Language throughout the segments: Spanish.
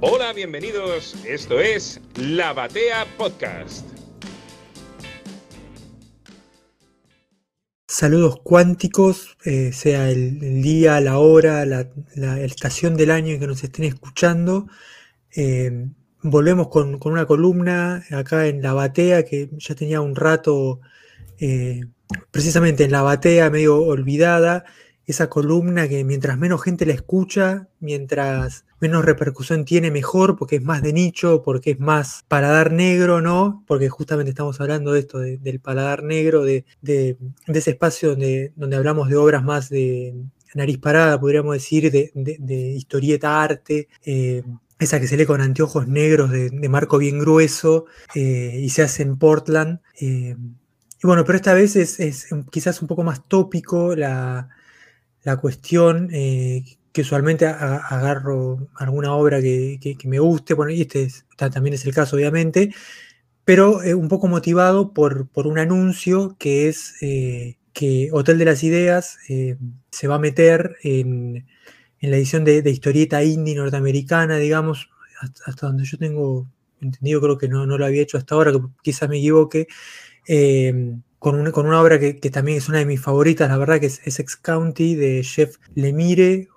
Hola, bienvenidos. Esto es La Batea Podcast. Saludos cuánticos, eh, sea el, día, la hora, la, estación del año en que nos estén escuchando. Eh, volvemos con, una columna acá en La Batea que ya tenía un rato eh, precisamente en La Batea medio olvidada esa columna que mientras menos gente la escucha, mientras menos repercusión tiene, mejor, porque es más de nicho, porque es más paladar negro, ¿no? Porque justamente estamos hablando de esto, del paladar negro, de, ese espacio donde, donde hablamos de obras más de nariz parada, podríamos decir, de, historieta arte. Eh, esa que se lee con anteojos negros de, marco bien grueso eh, y se hace en Portland. Eh, y bueno, pero esta vez es quizás un poco más tópico la, la cuestión que usualmente agarro alguna obra que, me guste, bueno, y este también es el caso, obviamente, pero eh, un poco motivado por, por, un anuncio que es eh, que Hotel de las Ideas se va a meter en, la edición de, historieta indie norteamericana, digamos, hasta, donde yo tengo entendido, creo que no, no, lo había hecho hasta ahora, que quizás me equivoque con una, con una obra que, también es una de mis favoritas, la verdad, que es Essex County de Jeff Lemire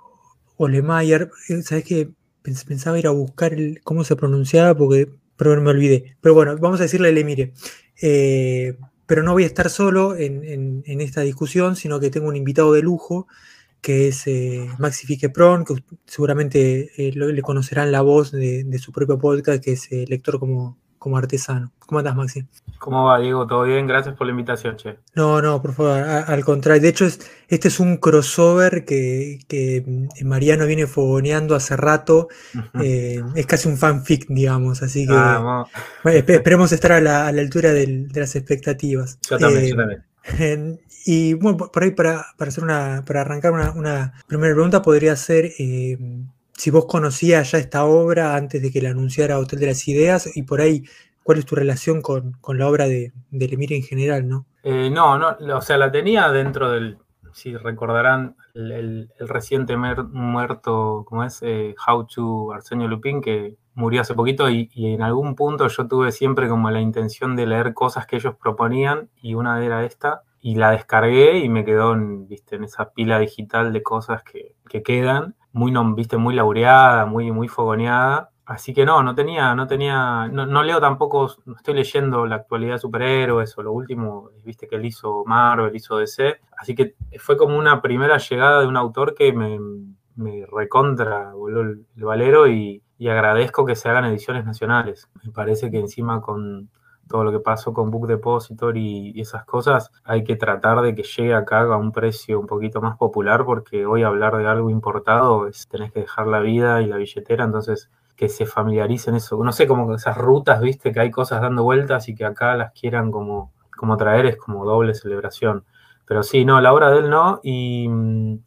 o Lemire. Eh, ¿Sabes qué? Pensaba ir a buscar cómo se pronunciaba porque pero me olvidé. Pero bueno, vamos a decirle Lemire. Eh, pero no voy a estar solo en, esta discusión, sino que tengo un invitado de lujo, que es eh, Maxi Fiquepron, que seguramente le conocerán la voz de, de, su propio podcast, que es Lector como, como artesano. ¿Cómo andas, Maxi? ¿Cómo va, Diego? ¿Todo bien? Gracias por la invitación, che. No, no, por favor, al contrario. De hecho, este es un crossover que, Mariano viene fogoneando hace rato. Eh, es casi un fanfic, digamos, así que esperemos estar a la, altura de las expectativas. Yo también, yo eh, también. y bueno, por ahí para, hacer una, para arrancar una, primera pregunta podría ser eh, si vos conocías ya esta obra antes de que la anunciara Hotel de las Ideas y por ahí, ¿cuál es tu relación con, la obra de, de Lemire en general, no? Eh, no, no, o sea, la tenía dentro del, si recordarán, el, reciente muerto, ¿cómo es? Eh, How to Arsenio Lupin, que murió hace poquito y, en algún punto yo tuve siempre como la intención de leer cosas que ellos proponían y una era esta y la descargué y me quedó en, ¿viste? en esa pila digital de cosas que, que quedan muy, viste, muy laureada, muy, muy fogoneada. Así que no, no tenía, no tenía, no, leo tampoco, no estoy leyendo la actualidad de superhéroes o lo último, viste que él hizo Marvel, hizo DC. Así que fue como una primera llegada de un autor que me, me recontra voló el, valero y, y agradezco que se hagan ediciones nacionales. Me parece que encima con, todo lo que pasó con Book Depositor y, esas cosas, hay que tratar de que llegue acá a un precio un poquito más popular, porque hoy hablar de algo importado es tenés que dejar la vida y la billetera, entonces que se familiaricen eso. No sé, como esas rutas, viste, que hay cosas dando vueltas y que acá las quieran como, como traer es como doble celebración. Pero sí, no, la obra de él no, y mm,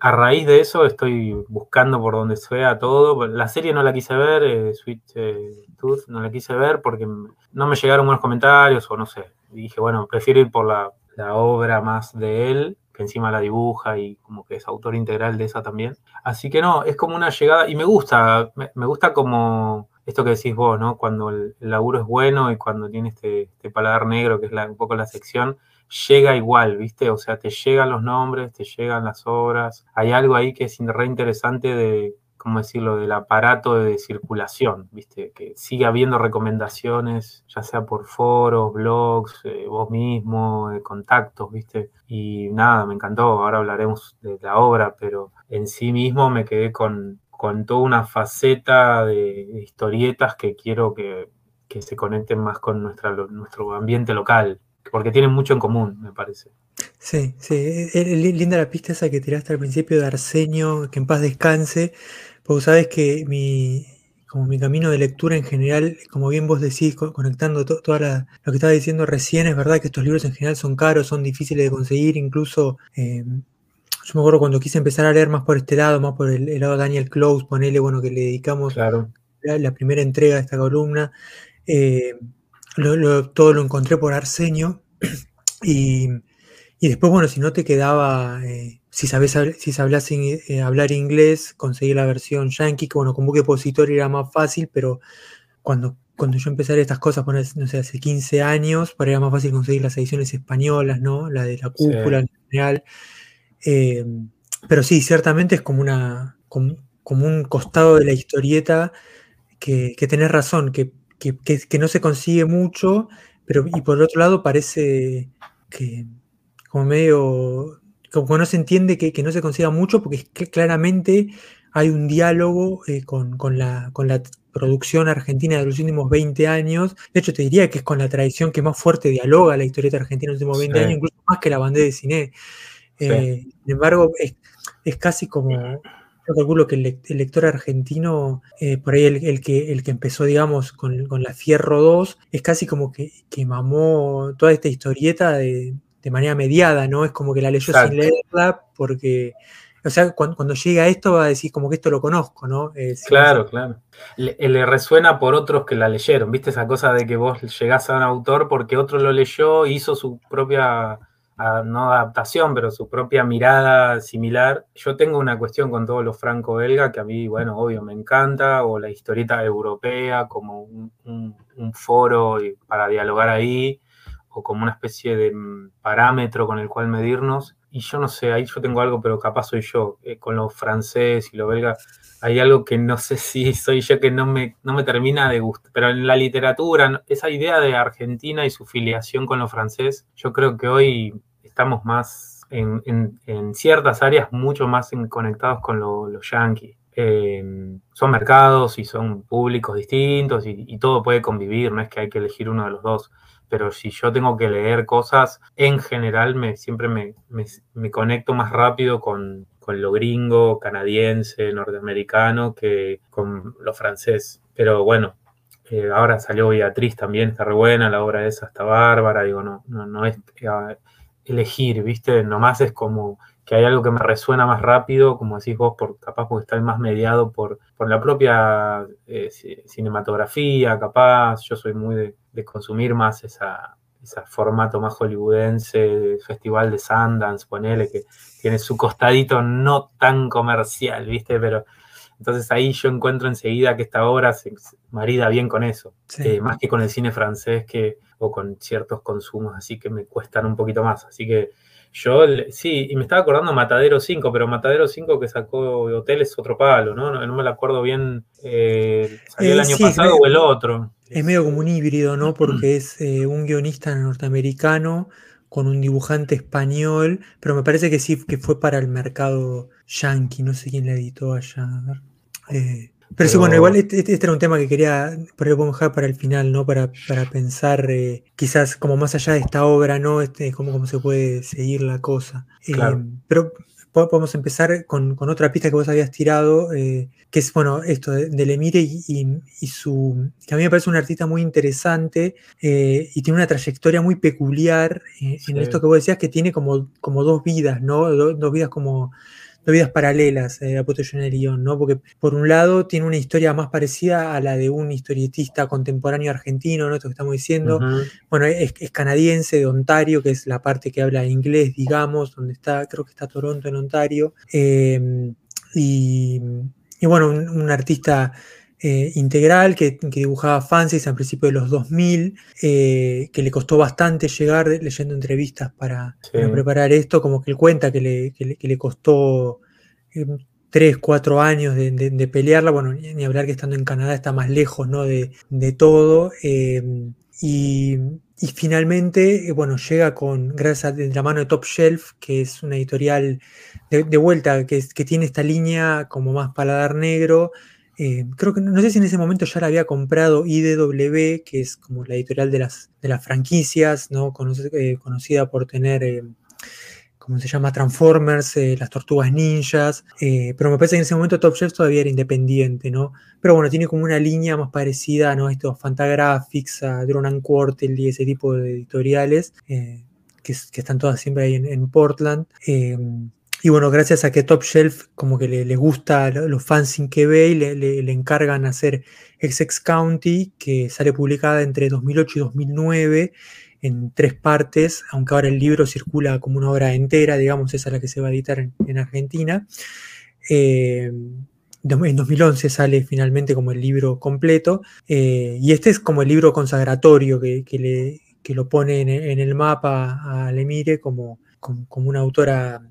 a raíz de eso estoy buscando por donde sea todo. La serie no la quise ver, eh, Sweet eh, Tooth no la quise ver porque no me llegaron buenos comentarios o no sé. Dije, bueno, prefiero ir por la, obra más de él, que encima la dibuja y como que es autor integral de esa también. Así que no, es como una llegada y me gusta, me, gusta como esto que decís vos, ¿no? Cuando el, laburo es bueno y cuando tiene este, este paladar negro, que es un poco la sección, llega igual, ¿viste? O sea, te llegan los nombres, te llegan las obras. Hay algo ahí que es re interesante de, ¿cómo decirlo?, del aparato de circulación, ¿viste? Que sigue habiendo recomendaciones, ya sea por foros, blogs, eh, vos mismo, contactos, ¿viste? Y nada, me encantó. Ahora hablaremos de la obra, pero en sí mismo me quedé con, con toda una faceta de historietas que quiero que, que se conecten más con nuestra, nuestro ambiente local, porque tienen mucho en común, me parece. Sí, sí, linda la pista esa que tiraste al principio de Arsenio, que en paz descanse, porque sabes que mi, como mi camino de lectura en general, como bien vos decís, conectando todo lo que estaba diciendo recién, es verdad que estos libros en general son caros, son difíciles de conseguir, incluso eh, yo me acuerdo cuando quise empezar a leer más por este lado, más por el, lado de Daniel Close, ponele, bueno, que le dedicamos la, primera entrega de esta columna. Eh, todo lo encontré por Arsenio y, y después, bueno, si no te quedaba, eh, si sabes si hablas eh, hablar inglés, conseguir la versión yankee, que bueno, con buque opositor era más fácil, pero cuando, cuando yo empecé a estas cosas, no sé, hace 15 años, para era más fácil conseguir las ediciones españolas, ¿no? La de la cúpula en general. Eh, pero sí, ciertamente es como una como, un costado de la historieta que, que tenés razón, que, que, no se consigue mucho, pero y por otro lado parece que como medio, como no se entiende que, no se consiga mucho, porque claramente hay un diálogo eh, con, la, con la producción argentina de los últimos 20 años. De hecho, te diría que es con la tradición que más fuerte dialoga la historieta argentina de los últimos 20 años, incluso más que la bandera de cine. Eh, sin embargo, es, casi como, yo calculo que el, lector argentino, eh, por ahí el, que, el que empezó, digamos, con, la Fierro 2, es casi como que, que mamó toda esta historieta de, de manera mediada, ¿no? Es como que la leyó sin leerla porque, o sea, cuando, llega a esto va a decir como que esto lo conozco, ¿no? Eh, claro, claro. Le, resuena por otros que la leyeron, ¿viste? Esa cosa de que vos llegás a un autor porque otro lo leyó, hizo su propia, no adaptación, pero su propia mirada similar. Yo tengo una cuestión con todo lo franco-belga que a mí, bueno, obvio, me encanta, o la historieta europea como un foro para dialogar ahí como una especie de mm, parámetro con el cual medirnos. Y yo no sé, ahí yo tengo algo, pero capaz soy yo. Eh, con lo francés y lo belga, hay algo que no sé si soy yo que no me, no me termina de gustar. Pero en la literatura, esa idea de Argentina y su filiación con lo francés, yo creo que hoy estamos más en, ciertas áreas mucho más conectados con los lo yanquis. Eh, son mercados y son públicos distintos y, y, todo puede convivir, no es que hay que elegir uno de los dos pero si yo tengo que leer cosas, en general me, siempre me, me, conecto más rápido con, con, lo gringo, canadiense, norteamericano, que con lo francés. Pero bueno, eh, ahora salió Beatriz también, está re buena, la obra esa está bárbara, digo, no, no, no es eh, elegir, ¿viste? Nomás es como que hay algo que me resuena más rápido, como decís vos, por, capaz porque está más mediado por, por la propia eh, cinematografía, capaz, yo soy muy de, consumir más esa, ese formato más hollywoodense, festival de Sundance, ponele, que tiene su costadito no tan comercial, ¿viste? Pero entonces ahí yo encuentro enseguida que esta obra se marida bien con eso, eh, más que con el cine francés que, o con ciertos consumos así que me cuestan un poquito más. Así que yo, sí, y me estaba acordando Matadero 5, pero Matadero 5 que sacó Hotel es otro palo, ¿no? No, me lo acuerdo bien, eh, salió el eh, año pasado o el otro. Es medio como un híbrido, ¿no? Porque es eh, un guionista norteamericano con un dibujante español, pero me parece que sí, que fue para el mercado yankee, no sé quién le editó allá. Eh, pero, sí, bueno, igual este, este, era un tema que quería, por dejar para el final, ¿no? Para, para pensar eh, quizás como más allá de esta obra, ¿no? Este, cómo, cómo se puede seguir la cosa. Eh, pero podemos empezar con, otra pista que vos habías tirado, eh, que es, bueno, esto de, del Emire y, su... que a mí me parece un artista muy interesante y tiene una trayectoria muy peculiar en esto que vos decías, que tiene como, como dos vidas, ¿no? dos vidas como vidas paralelas eh, a ¿no? Porque por un lado tiene una historia más parecida a la de un historietista contemporáneo argentino, ¿no? Esto que estamos diciendo. Bueno, es, canadiense, de Ontario, que es la parte que habla inglés, digamos, donde está, creo que está Toronto en Ontario. Em, y, bueno, un, artista eh, integral que, dibujaba fancies al principio de los 2000, eh, que le costó bastante llegar leyendo entrevistas para, preparar esto, como que él cuenta que le, que le, costó 3, eh, 4 años de, pelearla, bueno, ni, hablar que estando en Canadá está más lejos ¿no? de, todo. y, finalmente, bueno, llega con, gracias a la mano de Top Shelf, que es una editorial de, vuelta, que, que tiene esta línea como más paladar negro, eh, creo que no sé si en ese momento ya la había comprado IDW, que es como la editorial de las, de las franquicias, ¿no? Eh, conocida por tener, eh, ¿cómo se llama? Transformers, las tortugas ninjas, pero me parece que en ese momento Top Chef todavía era independiente, ¿no? Pero bueno, tiene como una línea más parecida ¿no? a estos Fantagraphics, a Drone and Quartel y ese tipo de editoriales, que, están todas siempre ahí en Portland. Y bueno, gracias a que Top Shelf como que le, gusta los fans sin que ve y le, encargan hacer XX County, que sale publicada entre 2008 y 2009. en tres partes, aunque ahora el libro circula como una obra entera, digamos, esa es la que se va a editar en, Argentina. Eh, en 2011 sale finalmente como el libro completo, eh, y este es como el libro consagratorio que, le, lo pone en, el mapa a Lemire como, como, una autora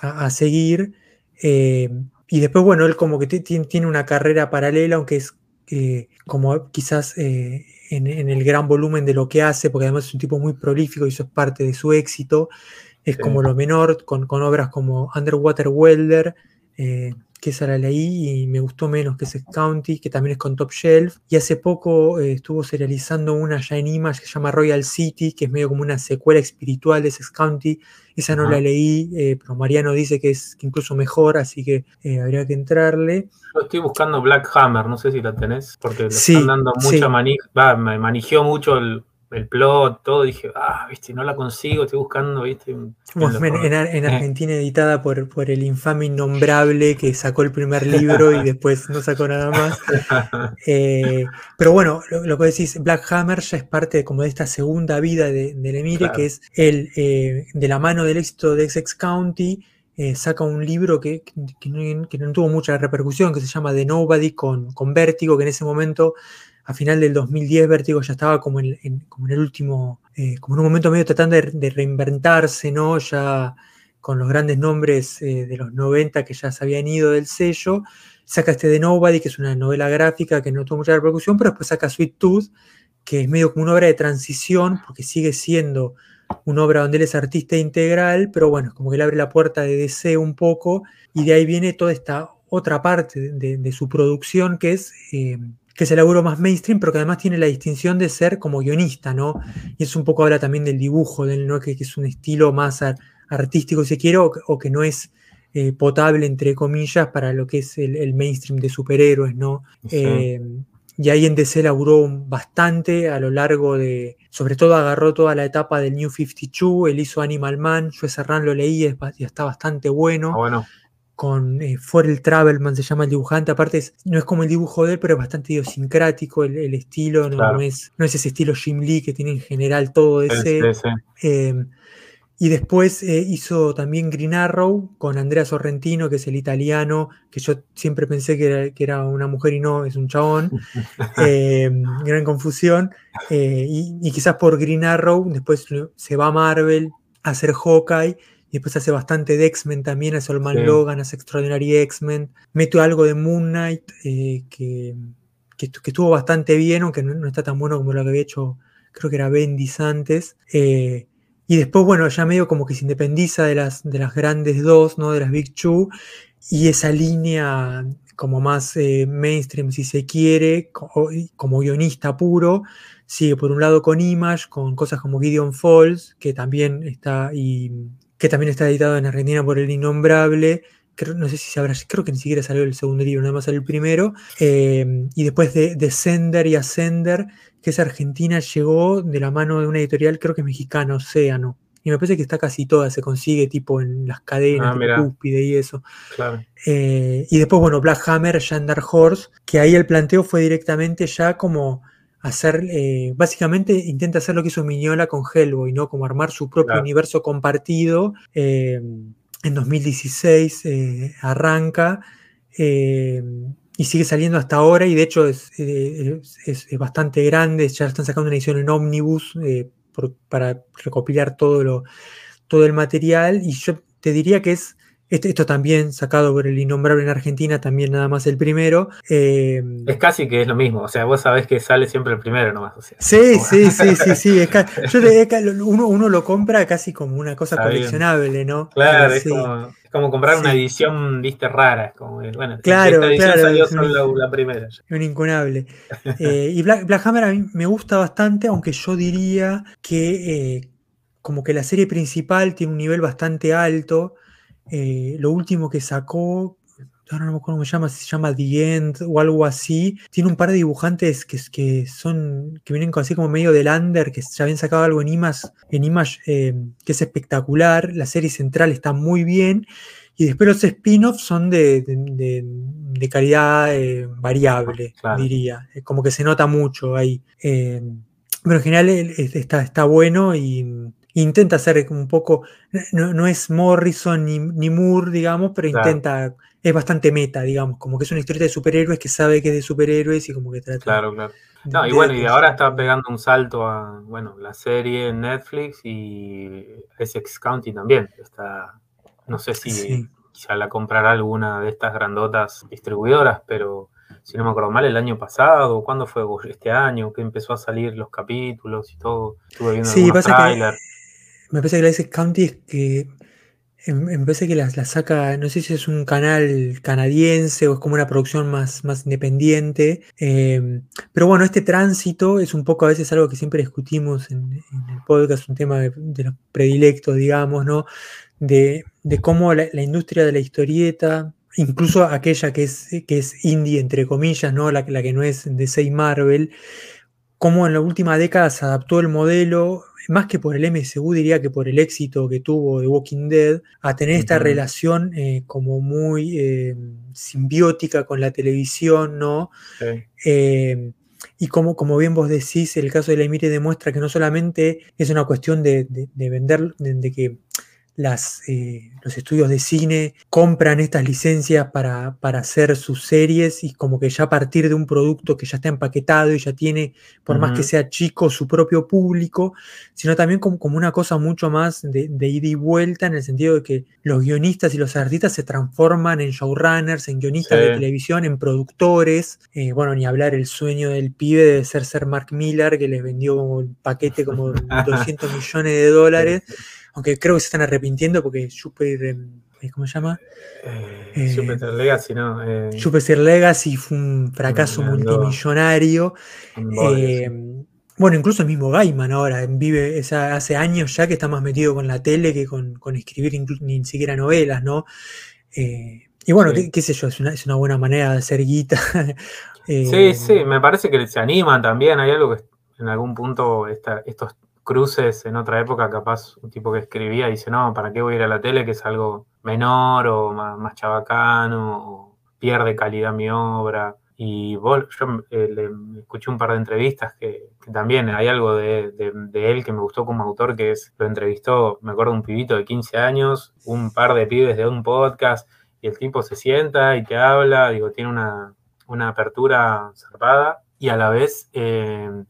a, seguir. Eh, y después, bueno, él como que tiene una carrera paralela, aunque es como quizás en, el gran volumen de lo que hace, porque además es un tipo muy prolífico y eso es parte de su éxito. Es como lo menor, con, obras como Underwater Welder, eh, que esa la leí y me gustó menos que Sex County, que también es con Top Shelf. Y hace poco eh, estuvo serializando una ya en Image que se llama Royal City, que es medio como una secuela espiritual de Sex County. Esa no la leí, eh, pero Mariano dice que es incluso mejor, así que habría que entrarle. Yo estoy buscando Black Hammer, no sé si la tenés, porque le están dando mucha manija, me manigió mucho el, el plot, todo, dije, ah, viste, no la consigo, estoy buscando, viste. En, eh. Argentina editada por, por el infame innombrable que sacó el primer libro y después no sacó nada más. Eh, pero bueno, lo, que decís, Black Hammer ya es parte de, como de esta segunda vida de, de Emire, que es el, eh, de la mano del éxito de Essex County, saca un libro que, que, no, tuvo mucha repercusión, que se llama The Nobody con, con Vértigo, que en ese momento a final del 2010 Vértigo ya estaba como en, como en el último, eh, como en un momento medio tratando de, reinventarse, ¿no? Ya con los grandes nombres eh, de los 90 que ya se habían ido del sello. Saca este de Nobody, que es una novela gráfica que no tuvo mucha repercusión, pero después saca Sweet Tooth, que es medio como una obra de transición, porque sigue siendo una obra donde él es artista integral, pero bueno, es como que le abre la puerta de DC un poco, y de ahí viene toda esta otra parte de, su producción, que es eh, que es el laburo más mainstream, pero que además tiene la distinción de ser como guionista, ¿no? Y eso un poco habla también del dibujo, del, ¿no? que, es un estilo más artístico, si quiero, o, que no es eh, potable, entre comillas, para lo que es el, mainstream de superhéroes, ¿no? Eh, y ahí en DC laburó bastante a lo largo de, sobre todo agarró toda la etapa del New 52, él hizo Animal Man, yo ese run lo leí y está bastante bueno. Ah, bueno con eh, el Travelman, se llama el dibujante. Aparte, no es como el dibujo de él, pero es bastante idiosincrático el, estilo. No, es, no es ese estilo Jim Lee que tiene en general todo ese. Em, y después eh, hizo también Green Arrow con Andrea Sorrentino, que es el italiano, que yo siempre pensé que era, una mujer y no, es un chabón. Em, gran confusión. Eh, y, y, quizás por Green Arrow, después se va a Marvel a hacer Hawkeye y después hace bastante de X-Men también, hace Olman Logan, hace Extraordinary X-Men. Meto algo de Moon Knight, eh, que, que, estuvo bastante bien, aunque no, está tan bueno como lo que había hecho, creo que era Bendis antes. Eh, y después, bueno, ya medio como que se independiza de las, de las grandes dos, ¿no? De las Big Two. Y esa línea como más eh, mainstream, si se quiere, como, guionista puro, sigue por un lado con Image, con cosas como Gideon Falls, que también está, y que también está editado en Argentina por el innombrable. Creo, no sé si sabrá, creo que ni siquiera salió el segundo libro, nada más salió el primero. Eh, y después de, Descender y Ascender, que es Argentina, llegó de la mano de una editorial, creo que es mexicana, Océano. Y me parece que está casi toda, se consigue tipo en las cadenas, ah, cúspide y eso. Eh, y después, bueno, Black Hammer, Jandar Horse, que ahí el planteo fue directamente ya como hacer, eh, básicamente intenta hacer lo que hizo Miñola con Hellboy, ¿no? Como armar su propio universo compartido. Eh, en 2016 eh, arranca y sigue saliendo hasta ahora y de hecho es, bastante grande, ya están sacando una edición en Omnibus para recopilar todo, lo, todo el material y yo te diría que es este, esto también sacado por el innombrable en Argentina, también nada más el primero. Eh, es casi que es lo mismo, o sea, vos sabés que sale siempre el primero nomás. sí, sí, sí, sí, sí, uno, lo compra casi como una cosa coleccionable, ¿no? Claro, es, como, comprar una edición, viste, rara. Como, bueno, claro, esta edición salió solo la, primera. Un incunable. Eh, y Black, Hammer a mí me gusta bastante, aunque yo diría que eh, como que la serie principal tiene un nivel bastante alto. Eh, lo último que sacó, ahora no me acuerdo cómo se llama, se llama The End o algo así. Tiene un par de dibujantes que, que son, que vienen así como medio de lander, que ya habían sacado algo en Image, en Image eh, que es espectacular. La serie central está muy bien. Y después los spin-offs son de, de, calidad eh, variable, diría. Como que se nota mucho ahí. pero en general está, está bueno y intenta hacer un poco, no, es Morrison ni, ni, Moore, digamos, pero intenta, es bastante meta, digamos, como que es una historia de superhéroes que sabe que es de superhéroes y como que trata. Claro, claro. No, y bueno, y ahora está pegando un salto a, bueno, la serie en Netflix y Essex County también. Está, no sé si ya la comprará alguna de estas grandotas distribuidoras, pero si no me acuerdo mal, el año pasado, ¿cuándo fue este año? Que empezó a salir los capítulos y todo. Estuve viendo sí, pasa que, me parece que la Essex County es que me parece que la, saca, no sé si es un canal canadiense o es como una producción más, más independiente. Em, pero bueno, este tránsito es un poco a veces algo que siempre discutimos en, el podcast, un tema de, los predilectos, digamos, ¿no? De, cómo la, industria de la historieta, incluso aquella que es, que es indie, entre comillas, ¿no? La, la que no es de Marvel, cómo en la última década se adaptó el modelo más que por el MSU, diría que por el éxito que tuvo de Walking Dead, a tener esta relación eh, como muy eh, simbiótica con la televisión, ¿no? Eh, y como, como bien vos decís, el caso de la Emire demuestra que no solamente es una cuestión de, vender, de, que las, eh, los estudios de cine compran estas licencias para, hacer sus series y como que ya a partir de un producto que ya está empaquetado y ya tiene, por más que sea chico, su propio público, sino también como, como una cosa mucho más de, ida y vuelta en el sentido de que los guionistas y los artistas se transforman en showrunners, en guionistas de televisión, en productores. Eh, bueno, ni hablar el sueño del pibe de ser ser Mark Miller, que les vendió un paquete como 200 millones de dólares aunque creo que se están arrepintiendo porque Super, em, eh, ¿cómo se llama? Eh, eh, Jupiter Legacy, ¿no? Jupiter Legacy fue un fracaso multimillonario. bueno, incluso el mismo Gaiman ahora vive, hace años ya que está más metido con la tele que con, escribir ni siquiera novelas, ¿no? y bueno, qué, sé yo, es una, es una, buena manera de hacer guita. sí, sí, me parece que se animan también. Hay algo que en algún punto estos cruces en otra época, capaz un tipo que escribía dice, no, ¿para qué voy a ir a la tele? Que es algo menor o más, chabacano, o pierde calidad mi obra. Y yo eh, le escuché un par de entrevistas que, también hay algo de, él que me gustó como autor, que es, lo entrevistó, me acuerdo, un pibito de 15 años, un par de pibes de un podcast, y el tipo se sienta y te habla, digo, tiene una, apertura zarpada, y a la vez... Eh,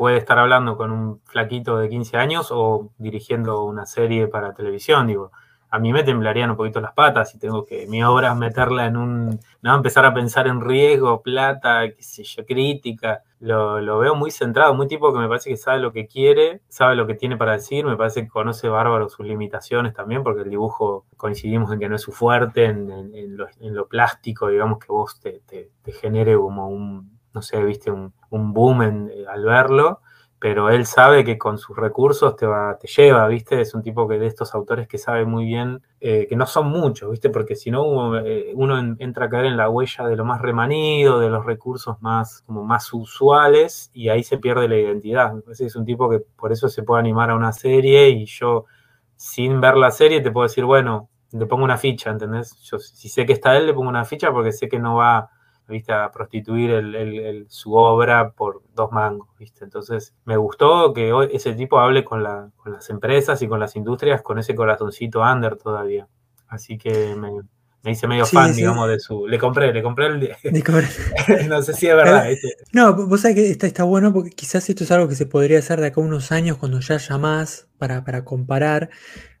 puede estar hablando con un flaquito de 15 años o dirigiendo una serie para televisión, digo. A mí me temblarían un poquito las patas y tengo que mi obra meterla en un. ¿no? Empezar a pensar en riesgo, plata, qué sé yo, crítica. Lo, veo muy centrado, muy tipo que me parece que sabe lo que quiere, sabe lo que tiene para decir, me parece que conoce bárbaro sus limitaciones también, porque el dibujo coincidimos en que no es su fuerte, en, lo, plástico, digamos, que vos te genere como un, no sé, viste, un, boom eh, al verlo, pero él sabe que con sus recursos te, va, te lleva, ¿viste? Es un tipo que de estos autores que sabe muy bien, eh, que no son muchos, ¿viste? Porque si no, uno, eh, entra a caer en la huella de lo más remanido, de los recursos más, como más usuales, y ahí se pierde la identidad. es un tipo que por eso se puede animar a una serie, y yo, sin ver la serie, te puedo decir, bueno, le pongo una ficha, ¿entendés? Yo si sé que está él, le pongo una ficha porque sé que no va ¿viste? a prostituir su obra por dos mangos. ¿viste? Entonces me gustó que hoy ese tipo hable con, las empresas y con las industrias con ese corazoncito under todavía. Así que me, hice medio fan, digamos, de su... Le compré, le compré el... no sé si es verdad. No, vos sabés que está, está bueno porque quizás esto es algo que se podría hacer de acá a unos años cuando ya haya más para, comparar,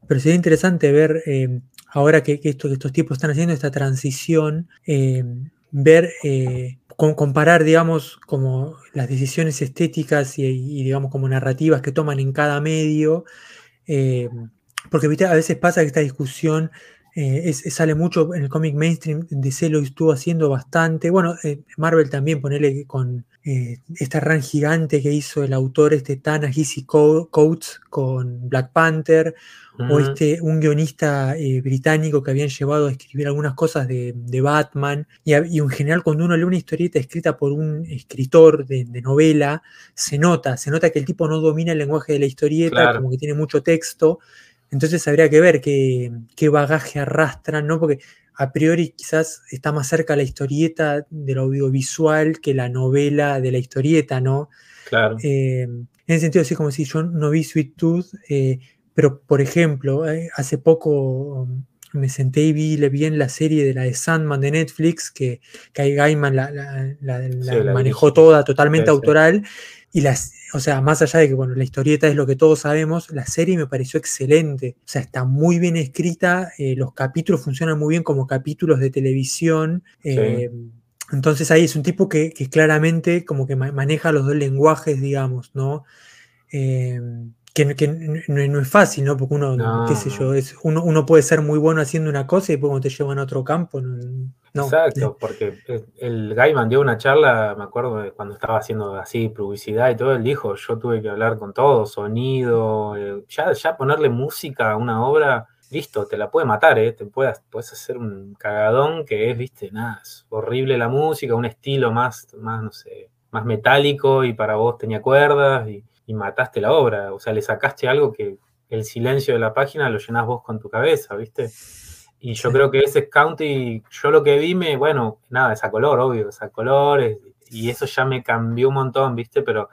pero sería interesante ver... Eh, ahora que, esto, que estos tipos están haciendo esta transición, eh, ver, eh, comparar, digamos, como las decisiones estéticas y, digamos, como narrativas que toman en cada medio, eh, porque a veces pasa que esta discusión eh, sale mucho en el cómic mainstream, DC lo estuvo haciendo bastante, bueno, Marvel también, ponerle con esta run gigante que hizo el autor este Tana Easy Coates con Black Panther, o este, un guionista eh, británico que habían llevado a escribir algunas cosas de, Batman, y, en general cuando uno lee una historieta escrita por un escritor de, novela, se nota, se nota que el tipo no domina el lenguaje de la historieta, como que tiene mucho texto, entonces habría que ver qué, qué bagaje arrastran, ¿no? Porque a priori quizás está más cerca la historieta del audiovisual que la novela de la historieta, ¿no? Claro. Eh, en ese sentido, así como si yo no vi Sweet Tooth, eh, pero por ejemplo, eh, hace poco me senté y vi bien la serie de la de Sandman de Netflix, que Kai Gaiman la, la- la- la Sí, la manejó toda totalmente Sí, sí. autoral. Y las, o sea, más allá de que bueno, la historieta es lo que todos sabemos, la serie me pareció excelente. O sea, está muy bien escrita, eh, los capítulos funcionan muy bien como capítulos de televisión. eh, entonces ahí es un tipo que, que claramente como que ma- maneja los dos lenguajes, digamos, ¿no? Eh, que, no, no es fácil, ¿no? Porque uno, No, qué sé yo, es, uno, uno puede ser muy bueno haciendo una cosa y después cuando te llevan a otro campo, no. Exacto, porque el- el Gaiman dio una charla, me acuerdo de cuando estaba haciendo así publicidad y todo, él dijo, yo tuve que hablar con todo, sonido, eh, ya, ya ponerle música a una obra, listo, te la puede matar, ¿eh? Te puedes, puedes hacer un cagadón que es, viste, nada, es horrible la música, un estilo más, más, no sé, más metálico y para vos tenía cuerdas y, y mataste la obra, o sea, le sacaste algo que el silencio de la página lo llenás vos con tu cabeza, ¿viste? Y yo creo que ese County, yo lo que vi, me, bueno, nada, es a color, obvio, es a colores, y eso ya me cambió un montón, ¿viste? Pero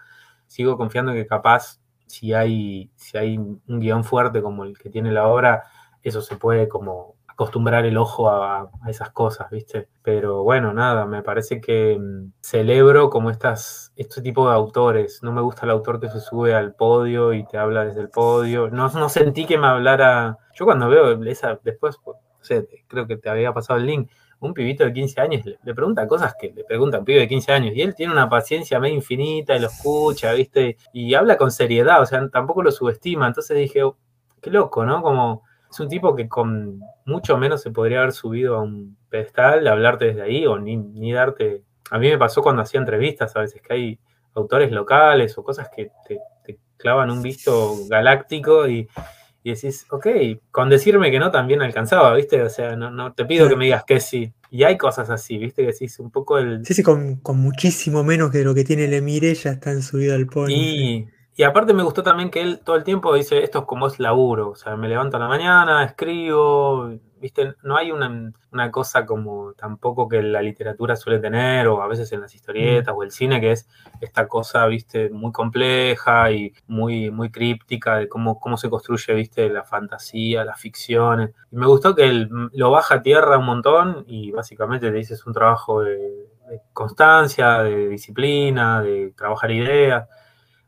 sigo confiando que capaz, si hay, si hay un guion fuerte como el que tiene la obra, eso se puede como acostumbrar el ojo a, esas cosas, ¿viste? Pero bueno, nada, me parece que mm, celebro como estas, este tipo de autores. No me gusta el autor que se sube al podio y te habla desde el podio. No, no sentí que me hablara. Yo cuando veo esa, después, no sé, creo que te había pasado el link, un pibito de 15 años le, le pregunta cosas que le pregunta un pibe de 15 años y él tiene una paciencia medio infinita y lo escucha, ¿viste? Y habla con seriedad, o sea, tampoco lo subestima. Entonces dije, oh, qué loco, ¿no? Como es un tipo que con mucho menos se podría haber subido a un pedestal, hablarte desde ahí o ni, ni darte... A mí me pasó cuando hacía entrevistas a veces que hay autores locales o cosas que te, te clavan un visto galáctico y, y decís, ok, con decirme que no también alcanzaba, ¿viste? O sea, no, no te pido que me digas que sí. Y hay cosas así, ¿viste? Que decís un poco el... Sí, sí, con, con muchísimo menos que lo que tiene el Emire ya están subido al pony. Y, y aparte me gustó también que él todo el tiempo dice, esto es como es laburo, o sea, me levanto a la mañana, escribo, viste, no hay una, una cosa como tampoco que la literatura suele tener, o a veces en las historietas o el cine, que es esta cosa, viste, muy compleja y muy, muy críptica de cómo, cómo se construye, viste, la fantasía, las ficciones. Y me gustó que él lo baja a tierra un montón y básicamente te dice es un trabajo de, de constancia, de disciplina, de trabajar ideas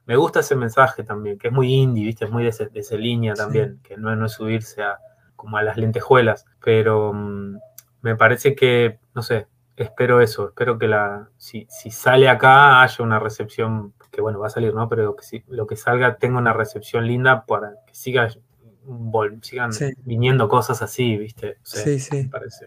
me gusta ese mensaje también, que es muy indie, ¿viste? Es muy de, ese, de esa línea también, sí. que no, no, es subirse a, como a las lentejuelas, pero um, me parece que, no sé, espero eso, espero que la, si, si, sale acá haya una recepción, que bueno, va a salir, ¿no? Pero que si, lo que salga tenga una recepción linda para que siga, sigan sí. viniendo cosas así, ¿viste? O sea, sí, sí. Me parece.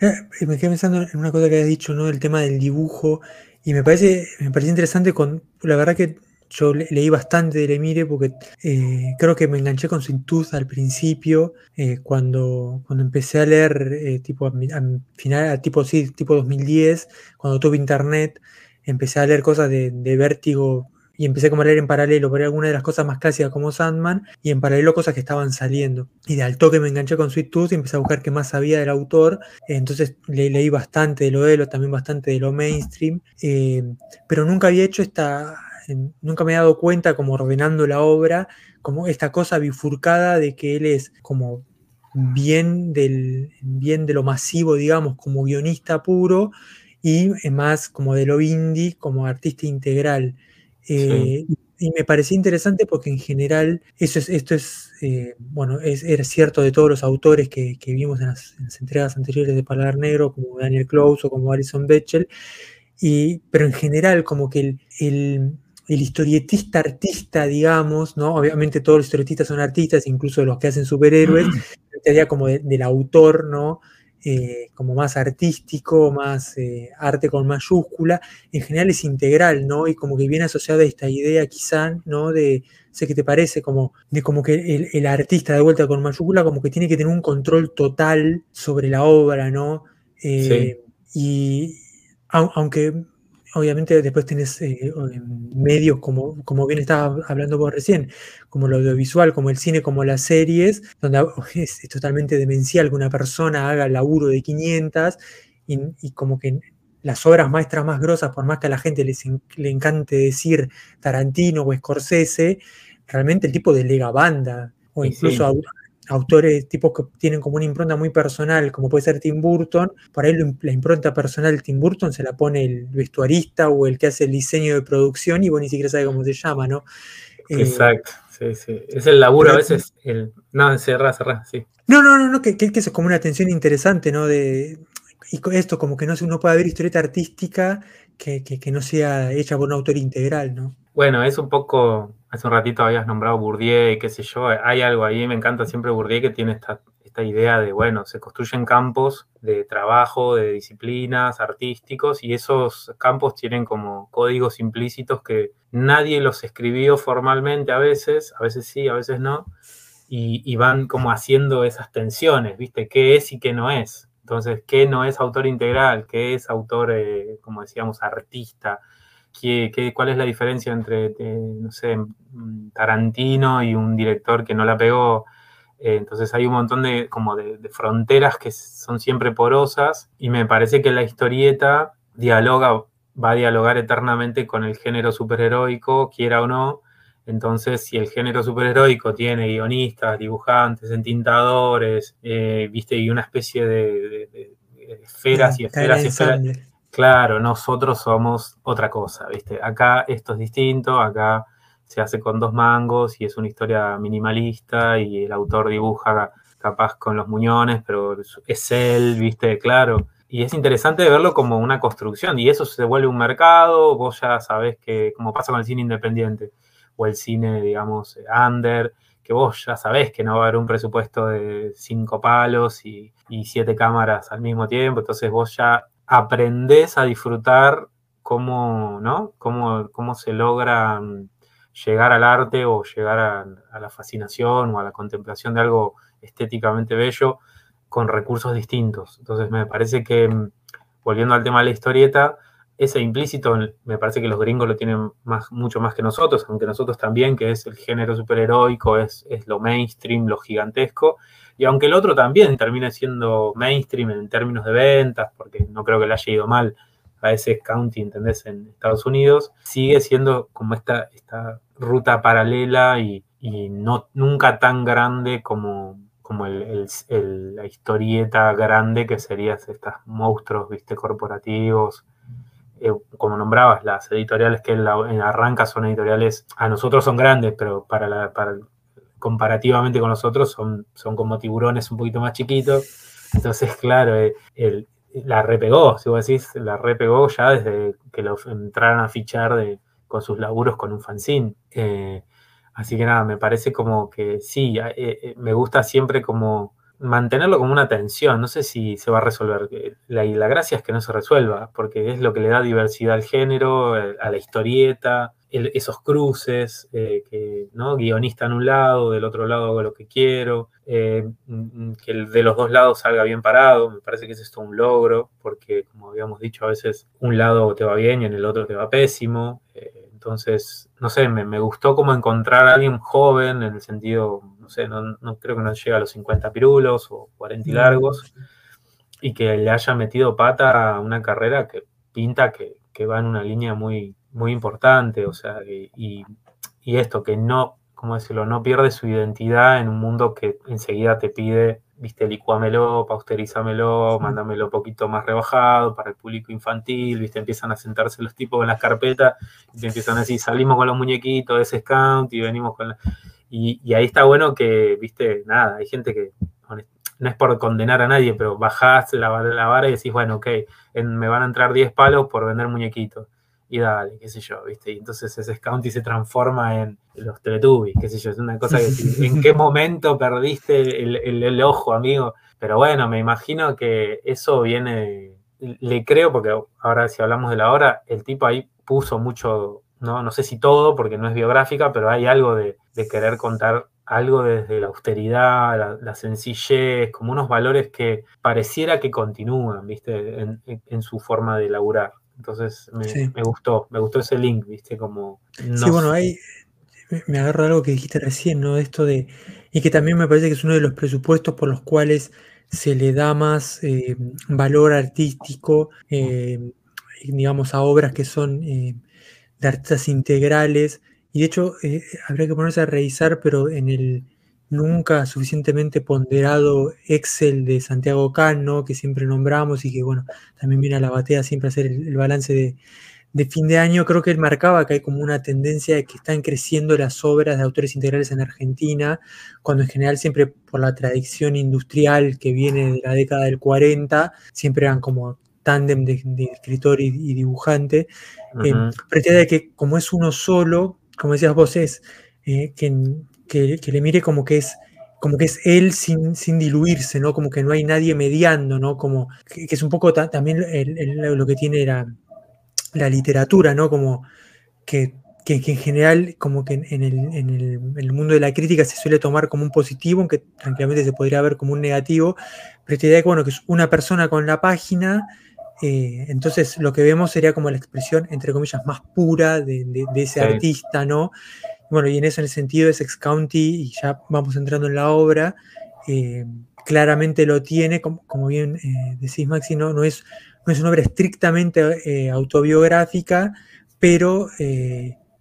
Eh, me quedé pensando en una cosa que has dicho, ¿no? El tema del dibujo, y me parece, me parece interesante con, la verdad que yo le, leí bastante de Lemire porque eh, creo que me enganché con Tooth al principio, eh, cuando, cuando empecé a leer, eh, tipo a, final, a tipo, sí, tipo 2010, cuando tuve internet, empecé a leer cosas de, de Vértigo y empecé como a leer en paralelo, por algunas de las cosas más clásicas como Sandman, y en paralelo cosas que estaban saliendo. Y de al toque me enganché con Sweet Tooth y empecé a buscar qué más sabía del autor, entonces le, leí bastante de lo de lo, también bastante de lo mainstream, pero nunca había hecho esta nunca me he dado cuenta como ordenando la obra, como esta cosa bifurcada de que él es como bien, del, bien de lo masivo, digamos, como guionista puro, y más como de lo indie, como artista integral. Eh, sí. Y me parecía interesante porque en general eso es, esto es, eh, bueno, es, es, cierto de todos los autores que, que vimos en las, en las, entregas anteriores de Paladar Negro, como Daniel Close o como Alison Betchel, y, pero en general como que el, el el historietista artista, digamos, ¿no? Obviamente todos los historietistas son artistas, incluso los que hacen superhéroes, sería como de, del autor, ¿no? Eh, como más artístico, más eh, arte con mayúscula, en general es integral, ¿no? Y como que viene asociada a esta idea quizá, ¿no? De, sé que te parece, como, de como que el, el, artista de vuelta con mayúscula como que tiene que tener un control total sobre la obra, ¿no? Eh, sí. Y aunque obviamente después tenés eh, medios como, como bien estaba hablando vos recién, como lo audiovisual, como el cine, como las series, donde es, totalmente demencial que una persona haga el laburo de 500 y, como que las obras maestras más grosas, por más que a la gente les, le encante decir Tarantino o Scorsese, realmente el tipo delega banda, o incluso autores, tipos que tienen como una impronta muy personal, como puede ser Tim Burton, por ahí la impronta personal de Tim Burton se la pone el vestuarista o el que hace el diseño de producción y vos ni siquiera sabes cómo se llama, ¿no? Eh, Exacto, sí, sí. Es el laburo a veces, el... no, cerrar, cerrar, sí. No, no, no, no que, que, es como una atención interesante, ¿no? De, y esto, como que no, uno puede ver historieta artística que, que, no sea hecha por un autor integral, ¿no? Bueno, es un poco, hace un ratito habías nombrado Bourdieu y qué sé yo, hay algo ahí, me encanta siempre Bourdieu que tiene esta, idea de, bueno, se construyen campos de trabajo, de disciplinas artísticos y esos campos tienen como códigos implícitos que nadie los escribió formalmente a veces, a veces sí, a veces no, y, y van como haciendo esas tensiones, ¿viste? ¿Qué es y qué no es? Entonces, ¿qué no es autor integral? ¿Qué es autor, eh, como decíamos, artista? ¿Qué, cuál es la diferencia entre, eh, no sé, Tarantino y un director que no la pegó? Eh, entonces hay un montón de, como de, fronteras que son siempre porosas y me parece que la historieta dialoga, va a dialogar eternamente con el género superheroico, quiera o no. Entonces, si el género superheroico tiene guionistas, dibujantes, entintadores, eh, viste, y una especie de, esferas y esferas y esferas. Claro, nosotros somos otra cosa, ¿viste? Acá esto es distinto, acá se hace con dos mangos y es una historia minimalista y el autor dibuja capaz con los muñones, pero es él, ¿viste? Claro. Y es interesante verlo como una construcción y eso se vuelve un mercado, vos ya sabés que, como pasa con el cine independiente o el cine, digamos, under, que vos ya sabés que no va a haber un presupuesto de cinco palos y, y siete cámaras al mismo tiempo, entonces vos ya aprendés a disfrutar cómo, ¿no? cómo, cómo se logra mm, llegar al arte o llegar a, la fascinación o a la contemplación de algo estéticamente bello con recursos distintos. Entonces me parece que, mm, volviendo al tema de la historieta, ese implícito, me parece que los gringos lo tienen más, mucho más que nosotros, aunque nosotros también, que es el género superheroico, es, es lo mainstream, lo gigantesco, y aunque el otro también termine siendo mainstream en términos de ventas, porque no creo que le haya ido mal a ese county, ¿entendés? En Estados Unidos, sigue siendo como esta, esta ruta paralela y, no, nunca tan grande como, como la historieta grande que serían estos monstruos, viste, corporativos, eh, como nombrabas, las editoriales que en, arranca son editoriales, a nosotros son grandes, pero para, la, para comparativamente con nosotros son, son como tiburones un poquito más chiquitos. Entonces, claro, eh, la repegó, si vos decís, la repegó ya desde que lo entraron a fichar de, con sus laburos con un fanzine. Eh, así que nada, me parece como que sí, me gusta siempre como mantenerlo como una tensión. No sé si se va a resolver. La, la gracia es que no se resuelva, porque es lo que le da diversidad al género, eh, a la historieta, esos cruces, eh, que, ¿no? Guionista en un lado, del otro lado hago lo que quiero, eh, mm, que el de los dos lados salga bien parado. Me parece que es esto un logro, porque como habíamos dicho, a veces un lado te va bien y en el otro te va pésimo. entonces, no sé, me, me gustó como encontrar a alguien joven en el sentido no sé, no, creo que no llega a los 50 pirulos o 40 largos, y que le haya metido pata a una carrera que pinta que, va en una línea muy, muy importante, o sea, y, esto, que no, ¿cómo decirlo?, no pierde su identidad en un mundo que enseguida te pide, viste, licuámelo, pausterízamelo, mándamelo un poquito más rebajado para el público infantil, viste, empiezan a sentarse los tipos en las carpetas y te empiezan a decir, salimos con los muñequitos de ese scout y venimos con la... Y, ahí está bueno que, viste, nada, hay gente que, no es por condenar a nadie, pero bajás la, la vara y decís, bueno, ok, me van a entrar 10 palos por vender muñequitos. Y dale, qué sé yo, viste. Y entonces ese Scounty se transforma en los Teletubbies, qué sé yo. Es una cosa que, ¿en qué momento perdiste el, ojo, amigo? Pero bueno, me imagino que eso viene, le creo, porque ahora si hablamos de la hora, el tipo ahí puso mucho no, no sé si todo, porque no es biográfica, pero hay algo de, querer contar algo desde la austeridad, la, sencillez, como unos valores que pareciera que continúan, ¿viste? En, su forma de laburar. Entonces me, gustó, me gustó ese link, ¿viste? Como... sí, bueno, ahí me agarro algo que dijiste recién, ¿no? Esto de... Y que también me parece que es uno de los presupuestos por los cuales se le da más eh, valor artístico, eh, digamos, a obras que son eh, de artistas integrales. Y de hecho, habría que ponerse a revisar, pero en el nunca suficientemente ponderado Excel de Santiago Cano, que siempre nombramos y que, bueno, también viene a la batea siempre a hacer el, balance de, fin de año, creo que él marcaba que hay como una tendencia de que están creciendo las obras de autores integrales en Argentina, cuando en general siempre por la tradición industrial que viene de la década del 40, siempre eran como tándem de, escritor y, dibujante. Eh, pero que como es uno solo, como decías vos, es eh, que que, le mire como que es como que es él sin, sin, diluirse, ¿no? Como que no hay nadie mediando, ¿no? Como que, es un poco también lo que tiene la, la, literatura, ¿no? Como que, que, en general, como que en el, en, el, mundo de la crítica se suele tomar como un positivo, aunque tranquilamente se podría ver como un negativo, pero esta idea que, bueno, que es una persona con la página, eh, entonces lo que vemos sería como la expresión, entre comillas, más pura de, de, ese artista, ¿no? Bueno, y en ese sentido es Ex County, y ya vamos entrando en la obra, eh, claramente lo tiene, como, bien eh, decís Maxi, no, no, es, no es una obra estrictamente eh, autobiográfica, pero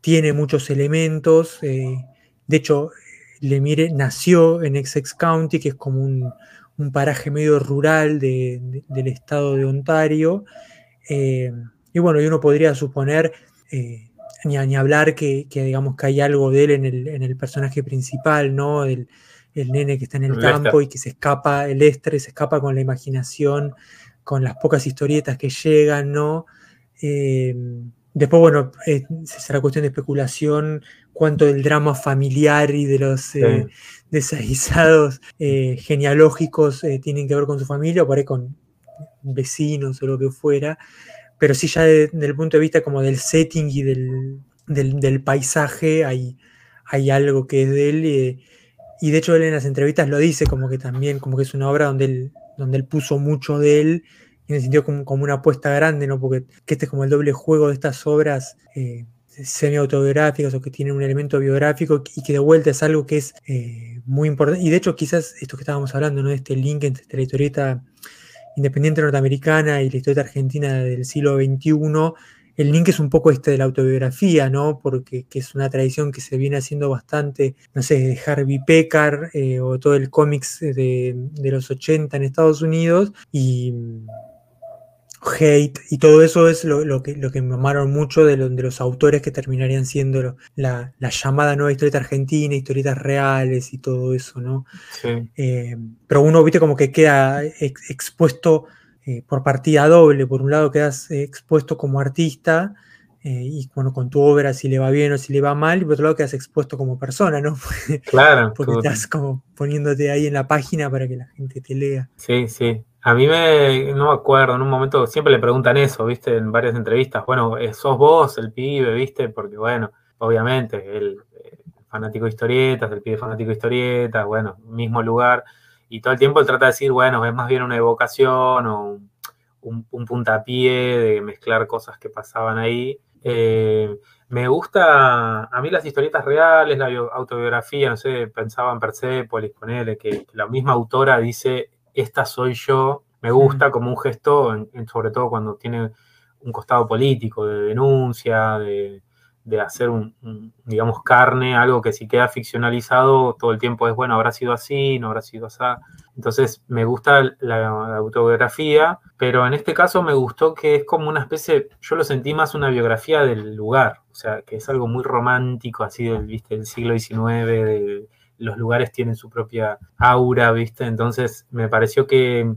tiene muchos elementos. de hecho, Lemire nació en Essex County, que es como un, paraje medio rural del estado de Ontario. y bueno, y uno podría suponer ni, hablar que, digamos que hay algo de él en el, en el personaje principal, ¿no? El, el, nene que está en el campo y que se escapa, el estrés se escapa con la imaginación, con las pocas historietas que llegan, ¿no? Eh, después, bueno, eh, será cuestión de especulación cuánto del drama familiar y de los eh, eh genealógicos tienen que ver con su familia o por ahí con vecinos o lo que fuera pero sí ya desde el punto de vista como del setting y del, paisaje hay, hay algo que es de él. Eh, y de hecho él en las entrevistas lo dice como que también, como que es una obra donde él, donde él puso mucho de él, en el sentido como, como una apuesta grande, ¿no? Porque este es como el doble juego de estas obras eh, semi-autobiográficas o que tienen un elemento biográfico y que de vuelta es algo que es eh, muy importante. Y de hecho quizás esto que estábamos hablando, ¿no? Este link entre la historieta independiente norteamericana y la historia argentina del siglo XXI, el link es un poco este de la autobiografía, ¿no? Porque es una tradición que se viene haciendo bastante, no sé, de Harvey Pekar eh, o todo el cómics de, los 80 en Estados Unidos y hate y todo eso es lo, que, lo que me amaron mucho de, de, los autores que terminarían siendo la, llamada nueva historieta argentina, historietas reales y todo eso, ¿no? Eh, pero uno, viste, como que queda expuesto eh, por partida doble. Por un lado quedas expuesto como artista eh, y bueno, con tu obra si le va bien o si le va mal, y por otro lado quedas expuesto como persona, ¿no? Claro. Porque estás como poniéndote ahí en la página para que la gente te lea. Sí, sí. A mí me, no me acuerdo, en un momento siempre le preguntan eso, viste, en varias entrevistas, bueno, eh, sos vos el pibe, viste, porque bueno, obviamente, el, fanático de historietas, el pibe fanático de historietas, bueno, mismo lugar, y todo el tiempo él trata de decir, bueno, es más bien una evocación o un, puntapié de mezclar cosas que pasaban ahí. Eh, me gusta, a mí las historietas reales, la autobiografía, no sé, pensaba en Persepolis, ponele, que la misma autora dice esta soy yo, me gusta como un gesto, sobre todo cuando tiene un costado político, de denuncia, de, hacer un, digamos, carne, algo que si queda ficcionalizado todo el tiempo es, bueno, habrá sido así, no habrá sido así. Entonces me gusta la, autobiografía, pero en este caso me gustó que es como una especie, yo lo sentí más una biografía del lugar, o sea, que es algo muy romántico, así del, ¿viste? del siglo XIX, de, los lugares tienen su propia aura, ¿viste? Entonces me pareció que,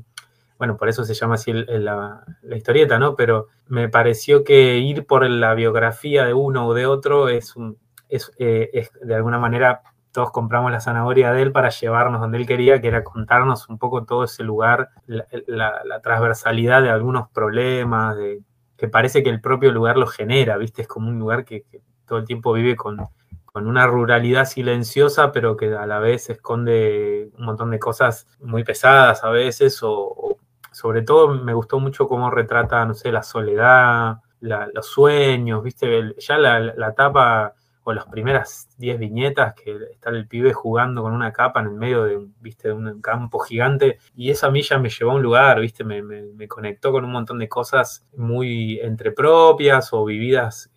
bueno, por eso se llama así la, historieta, ¿no? Pero me pareció que ir por la biografía de uno o de otro es, un, es, eh, de alguna manera todos compramos la zanahoria de él para llevarnos donde él quería, que era contarnos un poco todo ese lugar, la, transversalidad de algunos problemas, de, que parece que el propio lugar lo genera, ¿viste? Es como un lugar que todo el tiempo vive con, con una ruralidad silenciosa, pero que a la vez esconde un montón de cosas muy pesadas a veces, o, sobre todo me gustó mucho cómo retrata, no sé, la soledad, los sueños, ¿viste? Ya la, la tapa o las primeras 10 viñetas que está el pibe jugando con una capa en el medio de, ¿viste? de un campo gigante y esa milla me llevó a un lugar, ¿viste? Me, me, conectó con un montón de cosas muy entre propias o vividas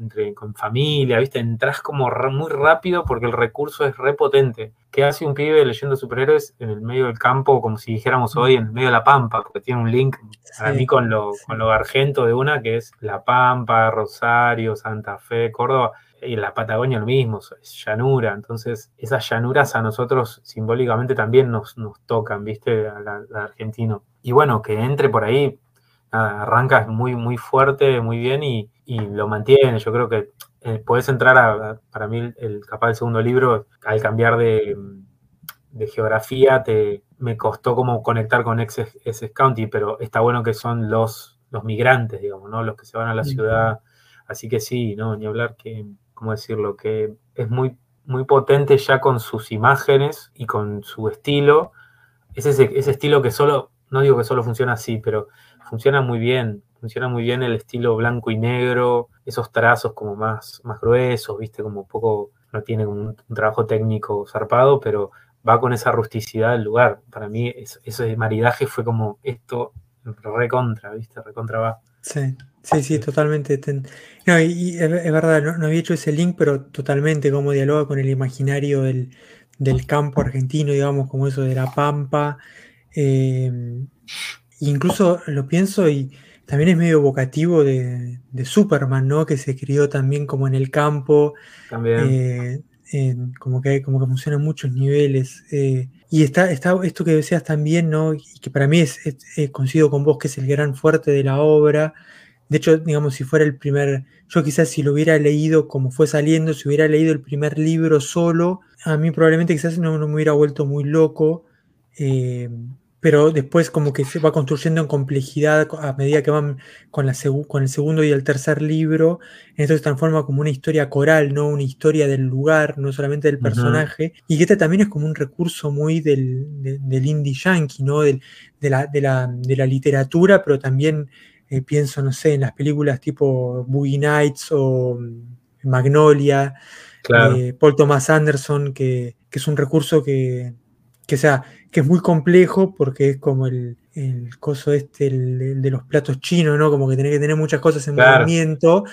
entre, con familia, ¿viste? Entras como muy rápido porque el recurso es repotente. ¿Qué hace un pibe leyendo superhéroes en el medio del campo, como si dijéramos hoy, en el medio de la pampa? Porque tiene un link para mí con lo, con lo argento de una, que es La Pampa, Rosario, Santa Fe, Córdoba y la Patagonia lo mismo, es llanura, entonces esas llanuras a nosotros simbólicamente también nos, nos tocan, ¿viste? Al argentino. Y bueno, que entre por ahí, arranca muy, muy fuerte, muy bien y, lo mantiene. Yo creo que eh, puedes entrar a, para mí, el, capaz del segundo libro, al cambiar de, geografía, te, me costó como conectar con ese County, pero está bueno que son los, los migrantes, digamos, ¿no? Los que se van a la ciudad. Así que sí, no, ni hablar que ¿cómo decirlo? Que es muy, muy potente ya con sus imágenes y con su estilo. Es ese, estilo que solo, no digo que solo funciona así, pero funciona muy bien. Funciona muy bien el estilo blanco y negro, esos trazos como más, más gruesos, viste, como un poco, no tiene un, trabajo técnico zarpado, pero va con esa rusticidad del lugar. Para mí, ese maridaje fue como esto recontra, viste, recontra va. Sí. Sí, sí, totalmente. No, y, es, verdad, no, había hecho ese link, pero totalmente como dialoga con el imaginario del, campo argentino, digamos, como eso de la pampa. Em, incluso lo pienso y también es medio evocativo de, Superman, ¿no? Que se crió también como en el campo. También. Eh, como, que, como que funciona en muchos niveles. Eh, y está, está esto que decías también, ¿no? Y que para mí es, coincido con vos, que es el gran fuerte de la obra de hecho, digamos, si fuera el primer, yo quizás si lo hubiera leído como fue saliendo, si hubiera leído el primer libro solo, a mí probablemente quizás no, me hubiera vuelto muy loco, eh, pero después como que se va construyendo en complejidad a medida que van con, la con el segundo y el tercer libro, esto se transforma como una historia coral, ¿no? Una historia del lugar, no solamente del personaje, y que este también es como un recurso muy del, indie yankee, ¿no? de, la, de, la, de la literatura, pero también eh, pienso, no sé, en las películas tipo Boogie Nights o mm, Magnolia, eh, Paul Thomas Anderson, que, es un recurso que, sea, que es muy complejo porque es como el, coso este, el, de los platos chinos, ¿no? Como que tiene que tener muchas cosas en movimiento,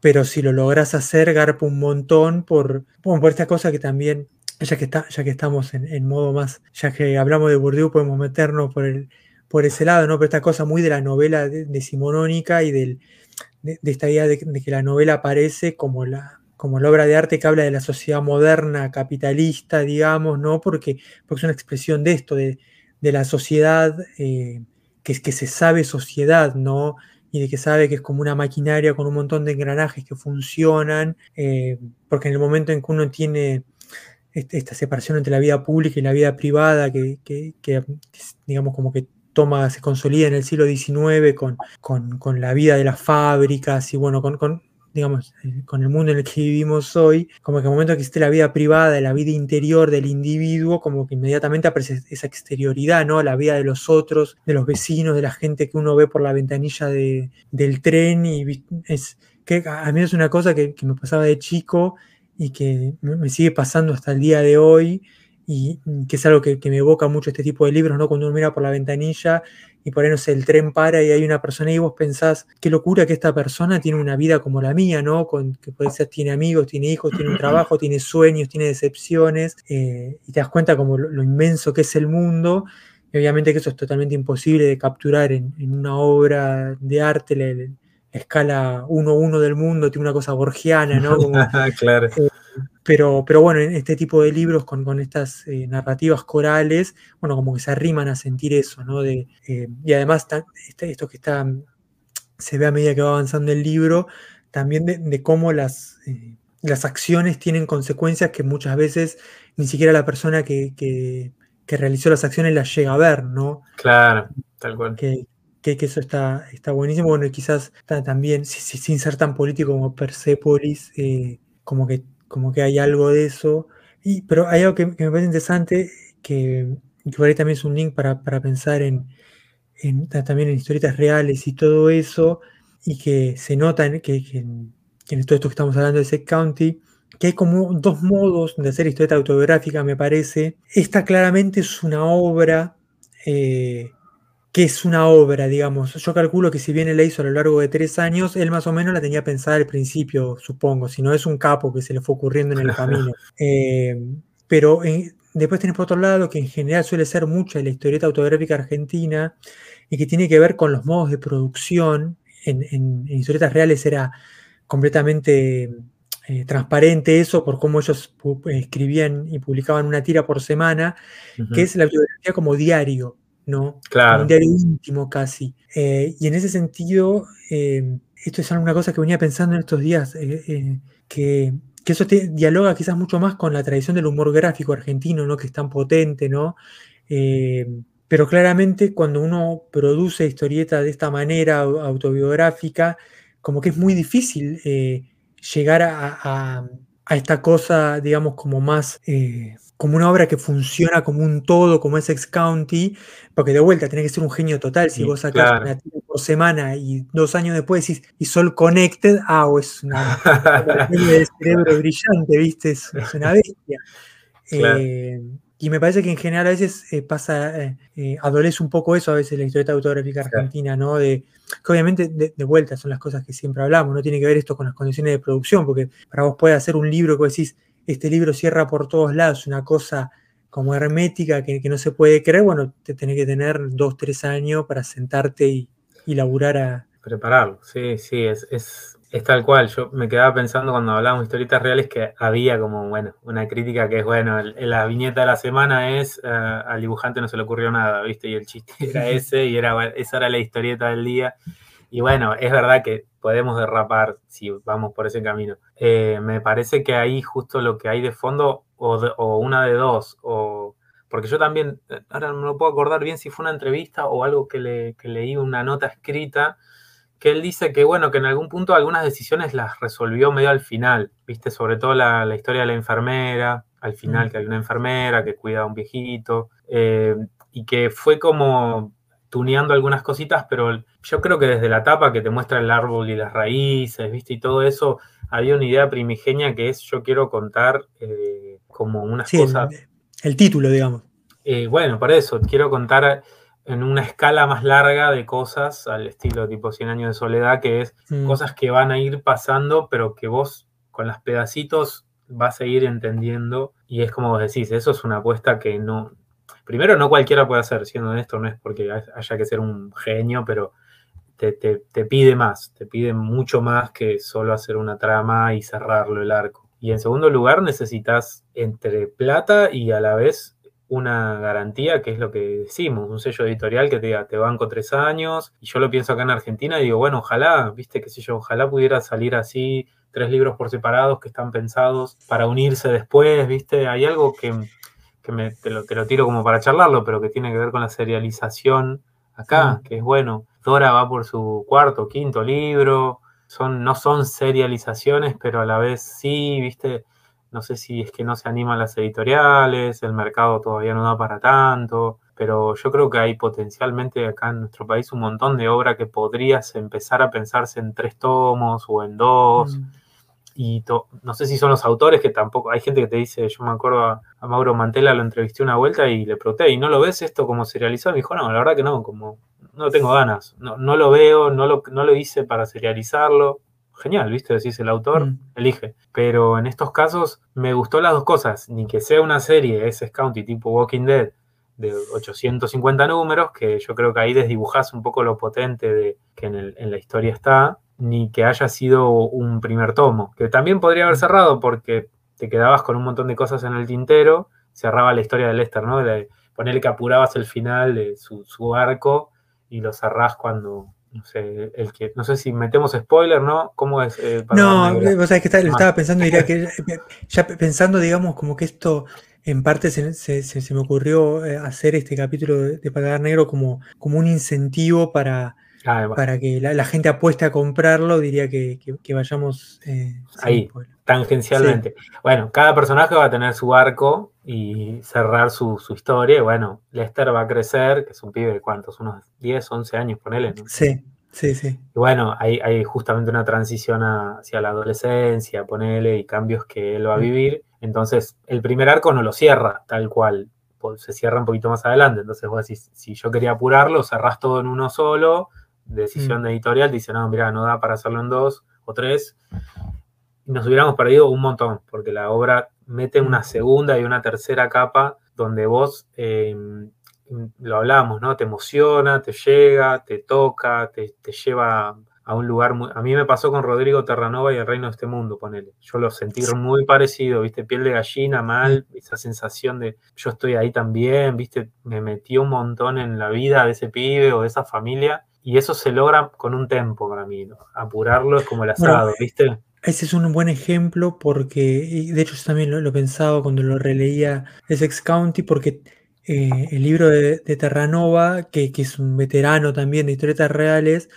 pero si lo logras hacer, garpa un montón por, por esta cosa que también, ya que, está, ya que estamos en, en modo más, ya que hablamos de Bourdieu, podemos meternos por el por ese lado, ¿no? Pero esta cosa muy de la novela decimonónica y del, de, esta idea de, que la novela aparece como la, como la obra de arte que habla de la sociedad moderna, capitalista, digamos, ¿no? Porque, porque es una expresión de esto, de, la sociedad eh, que, que se sabe sociedad, ¿no? y de que sabe que es como una maquinaria con un montón de engranajes que funcionan, eh, porque en el momento en que uno tiene este, esta separación entre la vida pública y la vida privada, que, que digamos como que se consolida en el siglo XIX con, la vida de las fábricas y bueno, con, digamos, eh, con el mundo en el que vivimos hoy, como que en el momento que existe la vida privada, la vida interior del individuo, como que inmediatamente aparece esa exterioridad, ¿no? La vida de los otros, de los vecinos, de la gente que uno ve por la ventanilla del tren y es que a mí es una cosa que, me pasaba de chico y que me sigue pasando hasta el día de hoy y que es algo que, me evoca mucho este tipo de libros, ¿no? Cuando uno mira por la ventanilla y por ahí, no sé, el tren para y hay una persona y vos pensás, qué locura que esta persona tiene una vida como la mía, ¿no? Con, que puede ser, tiene amigos, tiene hijos, tiene un trabajo, tiene sueños, tiene decepciones, eh, y te das cuenta como lo, inmenso que es el mundo. Y obviamente que eso es totalmente imposible de capturar en, una obra de arte, la, escala 1-1 del mundo, tiene una cosa borgiana, ¿no? claro. Eh, pero, pero bueno, en este tipo de libros con, con estas eh, narrativas corales, bueno, como que se arriman a sentir eso, ¿no? De, eh, y además este, esto que está, se ve a medida que va avanzando el libro, también de, cómo las, eh, las acciones tienen consecuencias que muchas veces ni siquiera la persona que, que, realizó las acciones las llega a ver, ¿no? Claro, tal cual. Que, que, eso está, está buenísimo. Bueno, y quizás también, sin, ser tan político como Persepolis, como que como que hay algo de eso. Y, pero hay algo que, me parece interesante, que, por ahí también es un link para, pensar en, también en historietas reales y todo eso, y que se nota en, que, en todo esto que estamos hablando de Sec County, que hay como dos modos de hacer historieta autobiográfica, me parece. Esta claramente es una obra, eh, que es una obra, digamos. Yo calculo que si bien él la hizo a lo largo de tres años, él más o menos la tenía pensada al principio, supongo, si no es un capo que se le fue ocurriendo en el camino. Eh, pero eh, después tenés por otro lado que en general suele ser mucha la historieta autobiográfica argentina y que tiene que ver con los modos de producción. En, historietas reales era completamente eh, transparente eso por cómo ellos escribían y publicaban una tira por semana, que es la autobiografía como diario, ¿no? Claro. un diario íntimo casi. Eh, y en ese sentido, eh, esto es alguna cosa que venía pensando en estos días, que que eso dialoga quizás mucho más con la tradición del humor gráfico argentino, ¿no? que es tan potente, ¿no? Eh, pero claramente cuando uno produce historieta de esta manera autobiográfica, como que es muy difícil eh, llegar a, esta cosa, digamos, como más, eh, como una obra que funciona como un todo, como es Ex County, porque de vuelta tenés que ser un genio total. Si vos sacás una tira por semana y dos años después decís, y Sol Connected, ah, o es una de cerebro brillante, ¿viste? Es, una bestia. Eh, y me parece que en general a veces eh, pasa, eh, adolece un poco eso a veces la historieta autográfica argentina, ¿no? De, que obviamente de, vuelta son las cosas que siempre hablamos, no tiene que ver esto con las condiciones de producción, porque para vos puede hacer un libro que decís, este libro cierra por todos lados, una cosa como hermética que, no se puede creer, bueno, te tenés que tener dos, tres años para sentarte y, y laburar a... Prepararlo, sí, sí, es, es, tal cual. Yo me quedaba pensando cuando hablábamos de historietas reales que había como, bueno, una crítica que es, bueno, la viñeta de la semana es, eh, al dibujante no se le ocurrió nada, ¿viste? Y el chiste era ese y era, esa era la historieta del día. Y bueno, es verdad que podemos derrapar si vamos por ese camino. Eh, me parece que ahí justo lo que hay de fondo, o, una de dos, o porque yo también, eh, ahora no me puedo acordar bien si fue una entrevista o algo que, le, leí, una nota escrita, que él dice que, bueno, que en algún punto algunas decisiones las resolvió medio al final, viste, sobre todo la, historia de la enfermera, al final mm. que hay una enfermera que cuida a un viejito, eh, y que fue como tuneando algunas cositas, pero yo creo que desde la tapa que te muestra el árbol y las raíces, ¿viste? Y todo eso, había una idea primigenia que es yo quiero contar eh, como unas cosas... El, título, digamos. Eh, bueno, por eso, quiero contar en una escala más larga de cosas al estilo tipo 100 años de soledad, que es mm. cosas que van a ir pasando, pero que vos con los pedacitos vas a ir entendiendo. Y es como vos decís, eso es una apuesta que no, primero no cualquiera puede hacer, siendo honesto, no es porque haya que ser un genio, pero te, pide más, te pide mucho más que solo hacer una trama y cerrarlo el arco. Y en segundo lugar, necesitas entre plata y a la vez una garantía, que es lo que decimos, un sello editorial que te diga, te banco tres años, y yo lo pienso acá en Argentina y digo, bueno, ojalá, viste, qué sé yo, ojalá pudiera salir así, tres libros por separados que están pensados para unirse después, viste, hay algo que que te, lo, tiro como para charlarlo, pero que tiene que ver con la serialización acá, que es bueno. Dora va por su cuarto, quinto libro, son, no son serializaciones, pero a la vez sí, viste, no sé si es que no se animan las editoriales, el mercado todavía no da para tanto, pero yo creo que hay potencialmente acá en nuestro país un montón de obra que podrías empezar a pensarse en tres tomos o en dos. Mm y no sé si son los autores que tampoco, hay gente que te dice, yo me acuerdo a, Mauro Mantela, lo entrevisté una vuelta y le pregunté, ¿y no lo ves esto como serializado? Me dijo, no, la verdad que no, como no tengo ganas, no, no lo veo, no lo, no lo hice para serializarlo. Genial, ¿viste? Decís el autor, mm. elige. Pero en estos casos me gustó las dos cosas, ni que sea una serie, ese County tipo Walking Dead, de 850 números, que yo creo que ahí desdibujás un poco lo potente de que en, en la historia está, ni que haya sido un primer tomo, que también podría haber cerrado porque te quedabas con un montón de cosas en el tintero, cerraba la historia de Lester, ¿no? De ponerle que apurabas el final de su, arco y lo cerrás cuando, no sé, el que, no sé si metemos spoiler, ¿no? ¿Cómo es? Eh, no, vos sabés que estaba, pensando, diría que ya pensando, digamos, como que esto en parte se, me ocurrió eh, hacer este capítulo de, de Negro como, como un incentivo para Ah, para que la, gente apueste a comprarlo, diría que, vayamos eh, ahí, tangencialmente. Bueno, cada personaje va a tener su arco y cerrar su, historia. bueno, Lester va a crecer, que es un pibe de cuántos, unos 10, 11 años, ponele. Sí. Sí, sí. Y bueno, hay, hay justamente una transición hacia la adolescencia, ponele, y cambios que él va a Mm. vivir. Entonces, el primer arco no lo cierra tal cual, se cierra un poquito más adelante. Entonces, vos decís, si yo quería apurarlo, cerrás todo en uno solo, decisión Mm. de editorial, dice, no, mira, no da para hacerlo en dos o tres. Y nos hubiéramos perdido un montón, porque la obra mete una Mm. segunda y una tercera capa donde vos, eh, lo hablamos, ¿no? Te emociona, te llega, te toca, te, te lleva a un lugar muy... A mí me pasó con Rodrigo Terranova y El Reino de este Mundo, ponele. Yo lo sentí muy parecido, ¿viste? Piel de gallina, mal, esa sensación de yo estoy ahí también, ¿viste? Me metió un montón en la vida de ese pibe o de esa familia. Y eso se logra con un tempo para mí, ¿no? Apurarlo es como el Bueno, asado, ¿viste? Ese es un buen ejemplo porque, y de hecho yo también lo, lo pensaba cuando lo releía Essex County, porque eh, el libro de, de Terranova, que, que es un veterano también de historietas reales,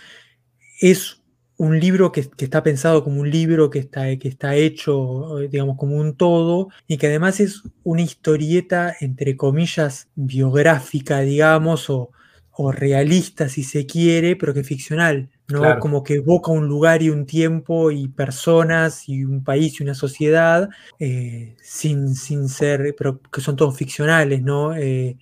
es un libro que, que está pensado como un libro que está, que está hecho, digamos, como un todo, y que además es una historieta, entre comillas, biográfica, digamos, o, o realista si se quiere, pero que es ficcional, ¿no? Claro. Como que evoca un lugar y un tiempo y personas y un país y una sociedad eh, sin, sin ser, pero que son todos ficcionales, ¿no? Eh,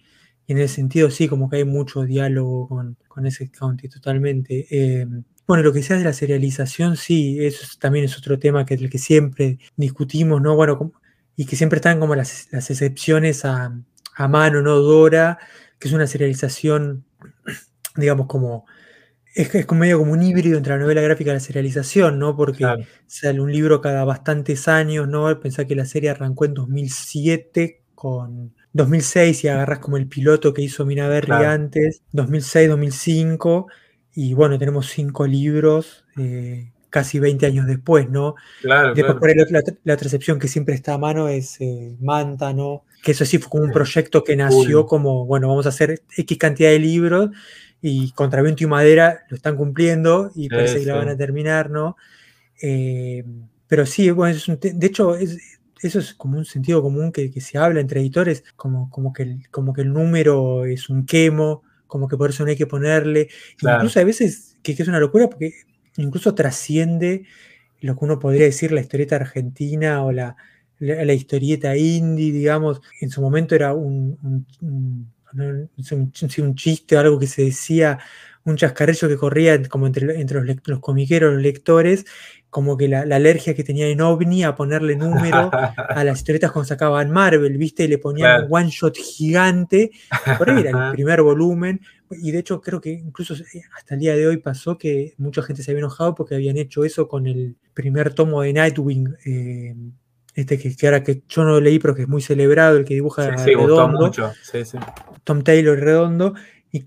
y en ese sentido sí, como que hay mucho diálogo con, con ese county totalmente. Eh, bueno, lo que decías de la serialización, sí, eso es- también es otro tema que el que siempre discutimos, ¿no? Bueno, como- y que siempre están como las, las excepciones a, a mano, ¿no? Dora, que es una serialización, digamos, como. Es, es como medio como un híbrido entre la novela gráfica y la serialización, ¿no? Porque Claro. sale un libro cada bastantes años, ¿no? Pensá que la serie arrancó en 2007 con 2006 y agarrás como el piloto que hizo Mina Berry Claro. antes, 2006, 2005 y bueno, tenemos cinco libros eh, casi 20 años después, ¿no? Claro, Después claro. por ahí la, la otra excepción que siempre está a mano es eh, Manta, ¿no? Que eso sí fue como un proyecto que nació como, bueno, vamos a hacer X cantidad de libros y contra viento y madera lo están cumpliendo y parece que la van a terminar, ¿no? Eh, pero sí, bueno, es un te- de hecho, es- eso es como un sentido común que, que se habla entre editores, como, como, que el, como que el número es un quemo, como que por eso no hay que ponerle. Claro. Incluso hay veces que, que es una locura porque incluso trasciende lo que uno podría decir la historieta argentina o la, la, la historieta indie, digamos. En su momento era un, un, un- chiste algo que se decía, un chascarrillo que corría como entre, entre los, los comiqueros, los lectores, como que la, la alergia que tenía en OVNI a ponerle número a las historietas cuando sacaban Marvel, ¿viste? Y le ponían un one shot gigante. Por ahí era el primer volumen. Y de hecho, creo que incluso eh, hasta el día de hoy pasó que mucha gente se había enojado porque habían hecho eso con el primer tomo de Nightwing. eh, este que, que ahora que yo no lo leí, pero que es muy celebrado, el que dibuja Sí, sí, gustó redondo, mucho. Sí, sí. Tom Taylor redondo. Y,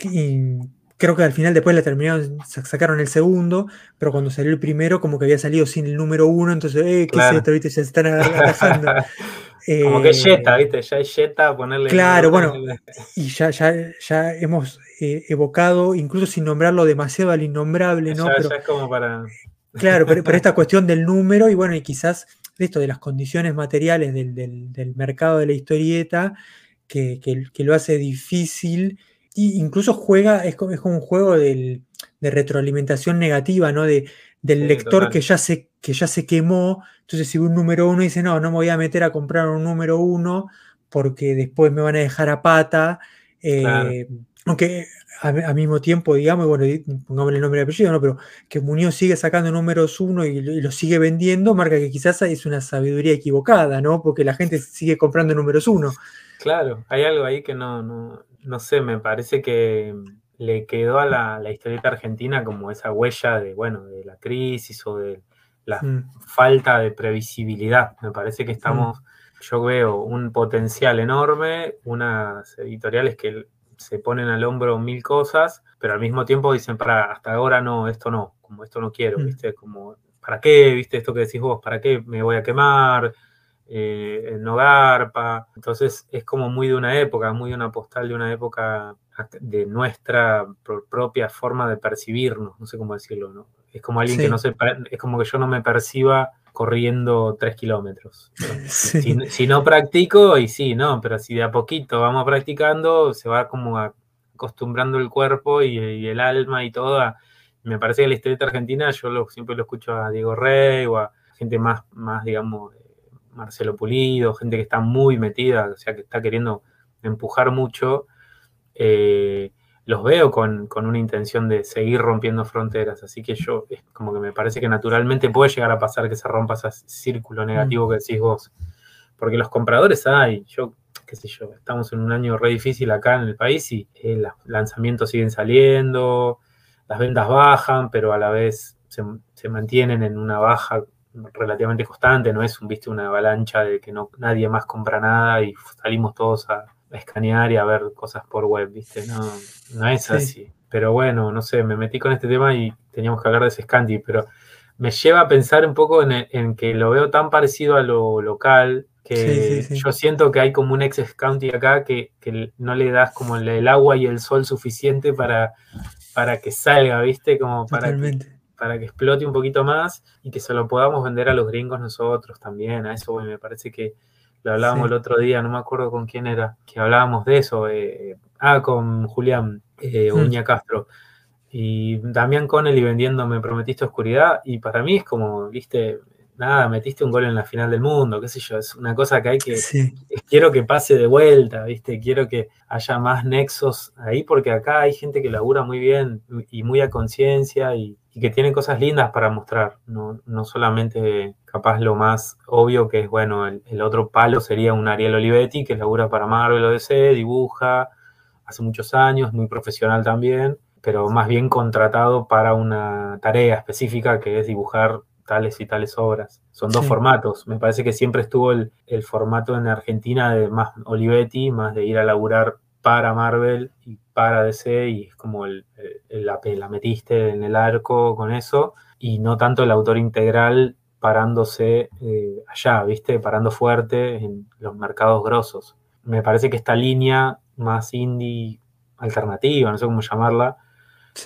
creo que al final después la terminaron, sa- sacaron el segundo, pero cuando salió el primero, como que había salido sin el número uno, entonces, eh, ¿qué Claro. es esto? ¿Viste? Ya se están atajando. Como que es Eh, Jetta, ¿viste? Ya es Jetta ponerle. Claro, bueno. Y ya, ya, ya hemos eh, evocado, incluso sin nombrarlo demasiado al innombrable, ¿no? ya, Pero ya es como para. claro, pero, pero esta cuestión del número y bueno, y quizás de esto, de las condiciones materiales del, del- del mercado de la historieta, que, que- que lo hace difícil, y incluso juega, es, es como un juego del- de retroalimentación negativa, ¿no? De, del Sí, lector total. que ya, se, que ya se quemó, entonces si un número uno dice, no, no me voy a meter a comprar un número uno porque después me van a dejar a pata. Claro. Aunque al mismo tiempo, digamos, bueno, y pongámosle el nombre y apellido, ¿no? Pero que Muñoz sigue sacando números uno y, lo- y lo sigue vendiendo, marca que quizás es una sabiduría equivocada, ¿no? Porque la gente sigue comprando números uno. Claro, hay algo ahí que no, no, no sé, me parece que le quedó a la, la historieta argentina como esa huella de, bueno, de la crisis o de la Mm, falta de previsibilidad. Me parece que estamos, yo veo un potencial enorme, unas editoriales que se ponen al hombro mil cosas, pero al mismo tiempo dicen, para, hasta ahora no, esto no, como esto no quiero, Mm. ¿viste? Como, ¿para qué? ¿Viste esto que decís vos? ¿Para qué me voy a quemar? Eh, no garpa. Entonces es como muy de una época, muy de una postal de una época de nuestra pro- propia forma de percibirnos, no sé cómo decirlo, ¿no? Es como alguien Sí. que no se, es como que yo no me perciba corriendo tres kilómetros. sí. Si, si no practico, y sí, no, pero si de a poquito vamos practicando, se va como acostumbrando el cuerpo y, y el alma y todo a me parece que la historieta argentina yo siempre lo escucho a Diego Rey o a gente más, más digamos, Marcelo Pulido, gente que está muy metida, o sea, que está queriendo empujar mucho. Eh, los veo con, una intención de seguir rompiendo fronteras. Así que yo, es como que me parece que naturalmente puede llegar a pasar que se rompa ese círculo negativo mm. que decís vos. Porque los compradores hay, yo, qué sé yo, estamos en un año re difícil acá en el país y eh, los lanzamientos siguen saliendo, las ventas bajan, pero a la vez se, se, mantienen en una baja relativamente constante, no es un, viste, una avalancha de que no, nadie más compra nada y salimos todos a, escanear y a ver cosas por web, ¿viste? No, no es así. Pero bueno, no sé, me metí con este tema y teníamos que hablar de ese Scanty, pero me lleva a pensar un poco en, que lo veo tan parecido a lo local que yo siento que hay como un ex Scanty acá que, no le das como el, agua y el sol suficiente para, para que salga, ¿viste? Como para que, para que explote un poquito más y que se lo podamos vender a los gringos nosotros también. A eso me parece que lo hablábamos el otro día, no me acuerdo con quién era, que hablábamos de eso. Eh, ah, con Julián eh, hmm. Uña Castro. Y Damián Connelly vendiendo Me Prometiste Oscuridad. Y para mí es como, viste, nada, metiste un gol en la final del mundo, qué sé yo, es una cosa que hay que, quiero que pase de vuelta, ¿viste? Quiero que haya más nexos ahí, porque acá hay gente que labura muy bien y muy a conciencia y, que tiene cosas lindas para mostrar, no, no, solamente capaz lo más obvio que es, bueno, el, otro palo sería un Ariel Olivetti que labura para Marvel o DC, dibuja hace muchos años, muy profesional también, pero más bien contratado para una tarea específica que es dibujar tales y tales obras. Son dos formatos. Me parece que siempre estuvo el, formato en Argentina de más Olivetti, más de ir a laburar para Marvel y para DC, y es como el, la, metiste en el arco con eso, y no tanto el autor integral parándose eh, allá, ¿viste? Parando fuerte en los mercados grosos. Me parece que esta línea más indie alternativa, no sé cómo llamarla,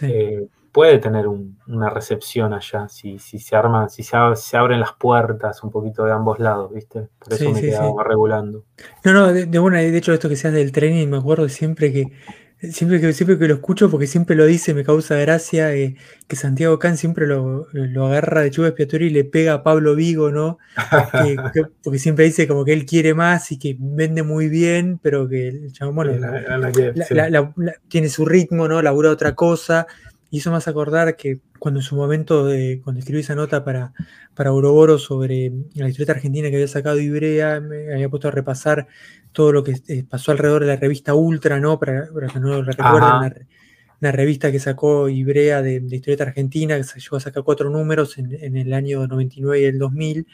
eh, puede tener una recepción allá, si, si se arma, si se, abren las puertas un poquito de ambos lados, ¿viste? Por eso me quedaba regulando. No, no, de, de hecho esto que seas del tren y me acuerdo siempre que siempre que siempre que lo escucho, porque siempre lo dice, me causa gracia, eh, que Santiago Can siempre lo, agarra de chuva expiatoria y le pega a Pablo Vigo, ¿no? porque siempre dice como que él quiere más y que vende muy bien, pero que el chabón, tiene su ritmo, ¿no? Labura otra cosa hizo más acordar que cuando en su momento, de, cuando escribí esa nota para, para Ouroboros sobre la historieta argentina que había sacado Ibrea, me había puesto a repasar todo lo que eh, pasó alrededor de la revista Ultra, ¿no? Para, que no lo recuerden, una, revista que sacó Ibrea de, historieta argentina, que se llegó a sacar cuatro números en, el año 99 y el 2000,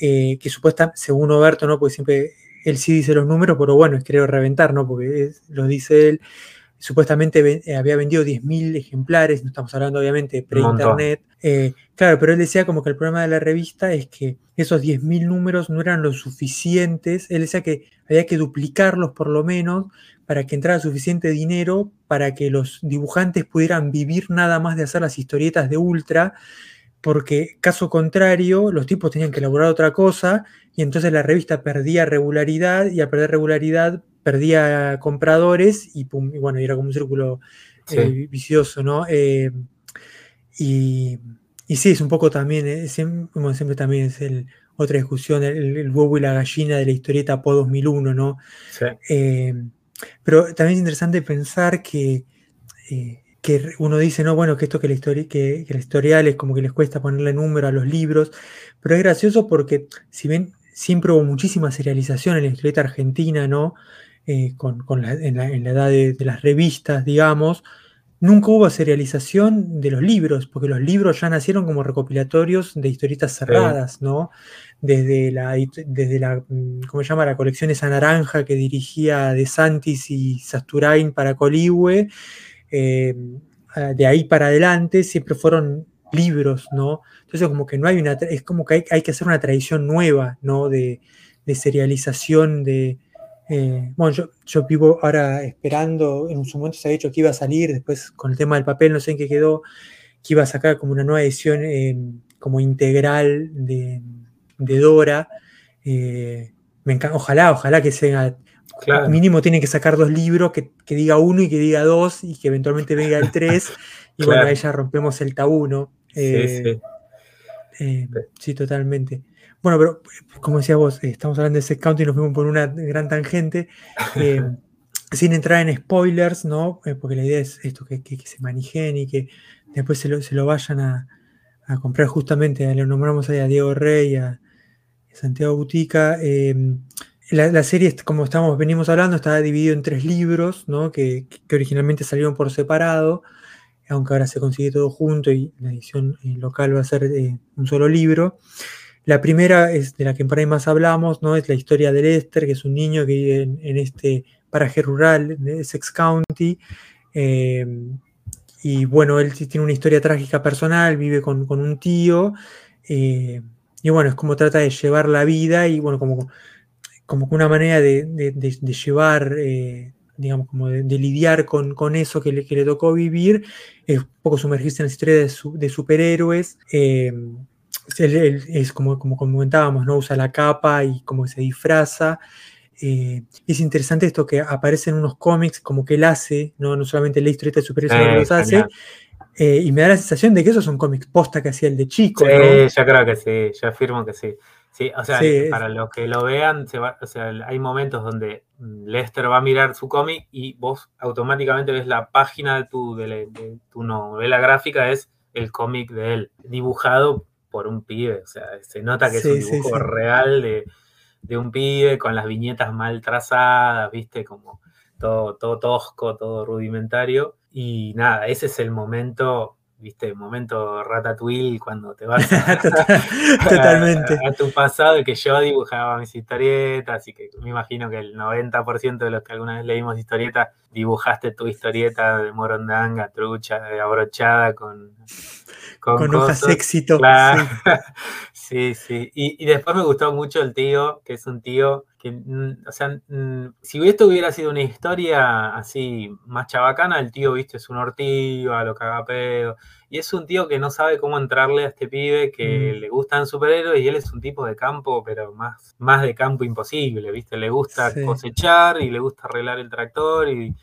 eh, que supuestamente, según Oberto, ¿no? Porque siempre él sí dice los números, pero bueno, es creo reventar, ¿no? Porque lo dice él supuestamente eh, había vendido 10.000 ejemplares, no estamos hablando obviamente de pre-internet. Eh, claro, pero él decía como que el problema de la revista es que esos 10.000 números no eran lo suficientes. Él decía que había que duplicarlos por lo menos para que entrara suficiente dinero para que los dibujantes pudieran vivir nada más de hacer las historietas de Ultra, porque caso contrario, los tipos tenían que elaborar otra cosa y entonces la revista perdía regularidad y al perder regularidad perdía compradores y, pum, bueno, era como un círculo eh, vicioso, ¿no? Eh, y, y, sí, es un poco también, eh, como siempre también es el, otra discusión, el, huevo y la gallina de la historieta Po 2001, ¿no? Sí. pero también es interesante pensar que, que uno dice, no, bueno, que esto que la, historia, que, que historial es como que les cuesta ponerle número a los libros, pero es gracioso porque si ven, siempre hubo muchísima serialización en la historieta argentina, ¿no? Eh, con, la, en, la, edad de, las revistas, digamos, nunca hubo serialización de los libros, porque los libros ya nacieron como recopilatorios de historietas cerradas, ¿no? Desde la, desde la, mm, ¿cómo se llama? La colección esa naranja que dirigía De Santis y Sasturain para Coligüe, eh, de ahí para adelante siempre fueron libros, ¿no? Entonces como que no hay una, es como que hay, que hacer una tradición nueva, ¿no? De, de serialización de, eh, bueno, yo, yo, vivo ahora esperando, en su momento se ha dicho que iba a salir, después con el tema del papel, no sé en qué quedó, que iba a sacar como una nueva edición eh, como integral de, Dora. Eh, me encanta, ojalá, ojalá que sea, Mínimo tiene que sacar dos libros, que, diga uno y que diga dos, y que eventualmente venga el tres. y bueno, ahí ya rompemos el tabú, ¿no? Eh, eh, sí, totalmente. Bueno, pero como decías vos, eh, estamos hablando de ese count y nos fuimos por una gran tangente. sin entrar en spoilers, ¿no? porque la idea es esto, que, se manejen y que después se lo, vayan a, comprar justamente, le nombramos ahí a Diego Rey a, Santiago Butica. La, serie, como estamos, venimos hablando, está dividido en tres libros, ¿no? que, originalmente salieron por separado, aunque ahora se consigue todo junto y la edición eh, local va a ser eh, un solo libro. La primera es de la que por ahí más hablamos, ¿no? es la historia de Lester, que es un niño que vive en, este paraje rural de Essex County. Eh, y bueno, él tiene una historia trágica personal, vive con, un tío. y bueno, es como trata de llevar la vida y bueno, como como una manera de, llevar, eh, digamos, como de, lidiar con, eso que le, le, tocó vivir, es un poco sumergirse en la historia de, superhéroes. Eh, es como, como comentábamos, ¿no? Usa la capa y como se disfraza. Eh, es interesante esto que aparece en unos cómics, como que él hace, no, no solamente la historieta de superhéroes, sino que los hace. y me da la sensación de que esos son cómics posta que hacía el de chico. Sí, yo creo que sí, yo afirmo que sí. Sí, o sea, para los que lo vean, o sea, hay momentos donde Lester va a mirar su cómic y vos automáticamente ves la página de tu, de, tu novela gráfica, es el cómic de él, dibujado por un pibe. O sea, se nota que es un dibujo real de, de, un pibe con las viñetas mal trazadas, viste, como todo, todo tosco, todo rudimentario. Y nada, ese es el momento viste, momento ratatouille cuando te vas a, Totalmente. A, tu pasado y que yo dibujaba mis historietas y que me imagino que el 90% de los que alguna vez leímos historietas dibujaste tu historieta de morondanga, trucha, abrochada con... Con, hojas éxito. Sí, sí. Y, y después me gustó mucho el tío, que es un tío Mm, o sea, mm, si esto hubiera sido una historia así más chabacana, el tío, viste, es un ortiva, lo caga pedo, y es un tío que no sabe cómo entrarle a este pibe, que mm. le gustan superhéroes, y él es un tipo de campo, pero más, más de campo imposible, viste, le gusta cosechar y le gusta arreglar el tractor y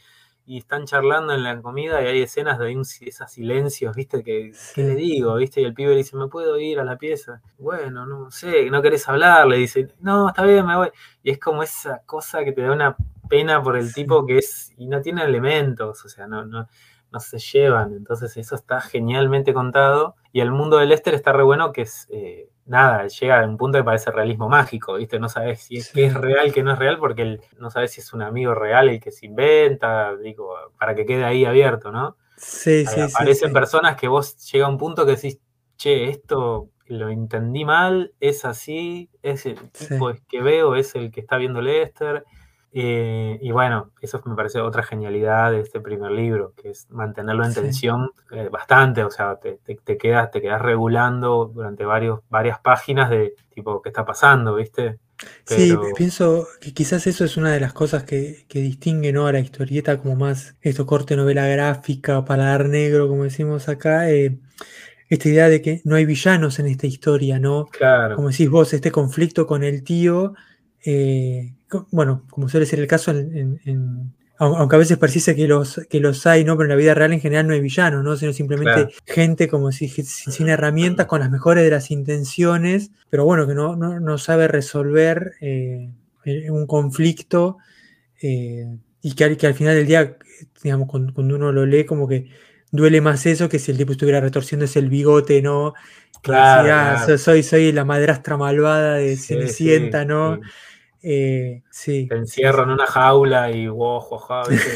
y están charlando en la comida y hay escenas de esos silencios, ¿viste? Que, ¿Qué le digo? ¿Viste? Y el pibe le dice, ¿me puedo ir a la pieza? Bueno, no sé, no querés hablar, le dice, no, está bien, me voy. Y es como esa cosa que te da una pena por el tipo que es, y no tiene elementos, o sea, no, no, no se llevan. Entonces eso está genialmente contado. Y el mundo de Lester está re bueno que es... Eh, nada, llega a un punto que parece realismo mágico, ¿viste? No sabes si es, es real, que no es real, porque no sabes si es un amigo real el que se inventa, digo, para que quede ahí abierto, ¿no? Sí, sí, Aparecen personas que vos llega a un punto que decís, che, esto lo entendí mal, es así, es el tipo que veo, es el que está viendo Lester. Eh, y bueno, eso me parece otra genialidad de este primer libro, que es mantenerlo en tensión eh, bastante, o sea, te, quedas, te quedas regulando durante varios, varias páginas de tipo, ¿qué está pasando? ¿Viste? Sí, pienso que quizás eso es una de las cosas que, distingue ¿no? a la historieta como más esto corte novela gráfica, paladar negro, como decimos acá. Eh, esta idea de que no hay villanos en esta historia, ¿no? Claro. Como decís vos, este conflicto con el tío bueno, como suele ser el caso, aunque a veces parece que los, que los hay, ¿no? Pero en la vida real en general no hay villanos, ¿no? Sino simplemente gente como si sin herramientas, con las mejores de las intenciones, pero bueno, que no, no, sabe resolver eh, un conflicto eh, y que, que, al final del día, digamos, cuando, uno lo lee, como que duele más eso que si el tipo estuviera retorciéndose el bigote, ¿no? Claro, Soy, soy la madrastra malvada de Cenicienta, ¿no? Eh, sí. Te encierro en una jaula y wow,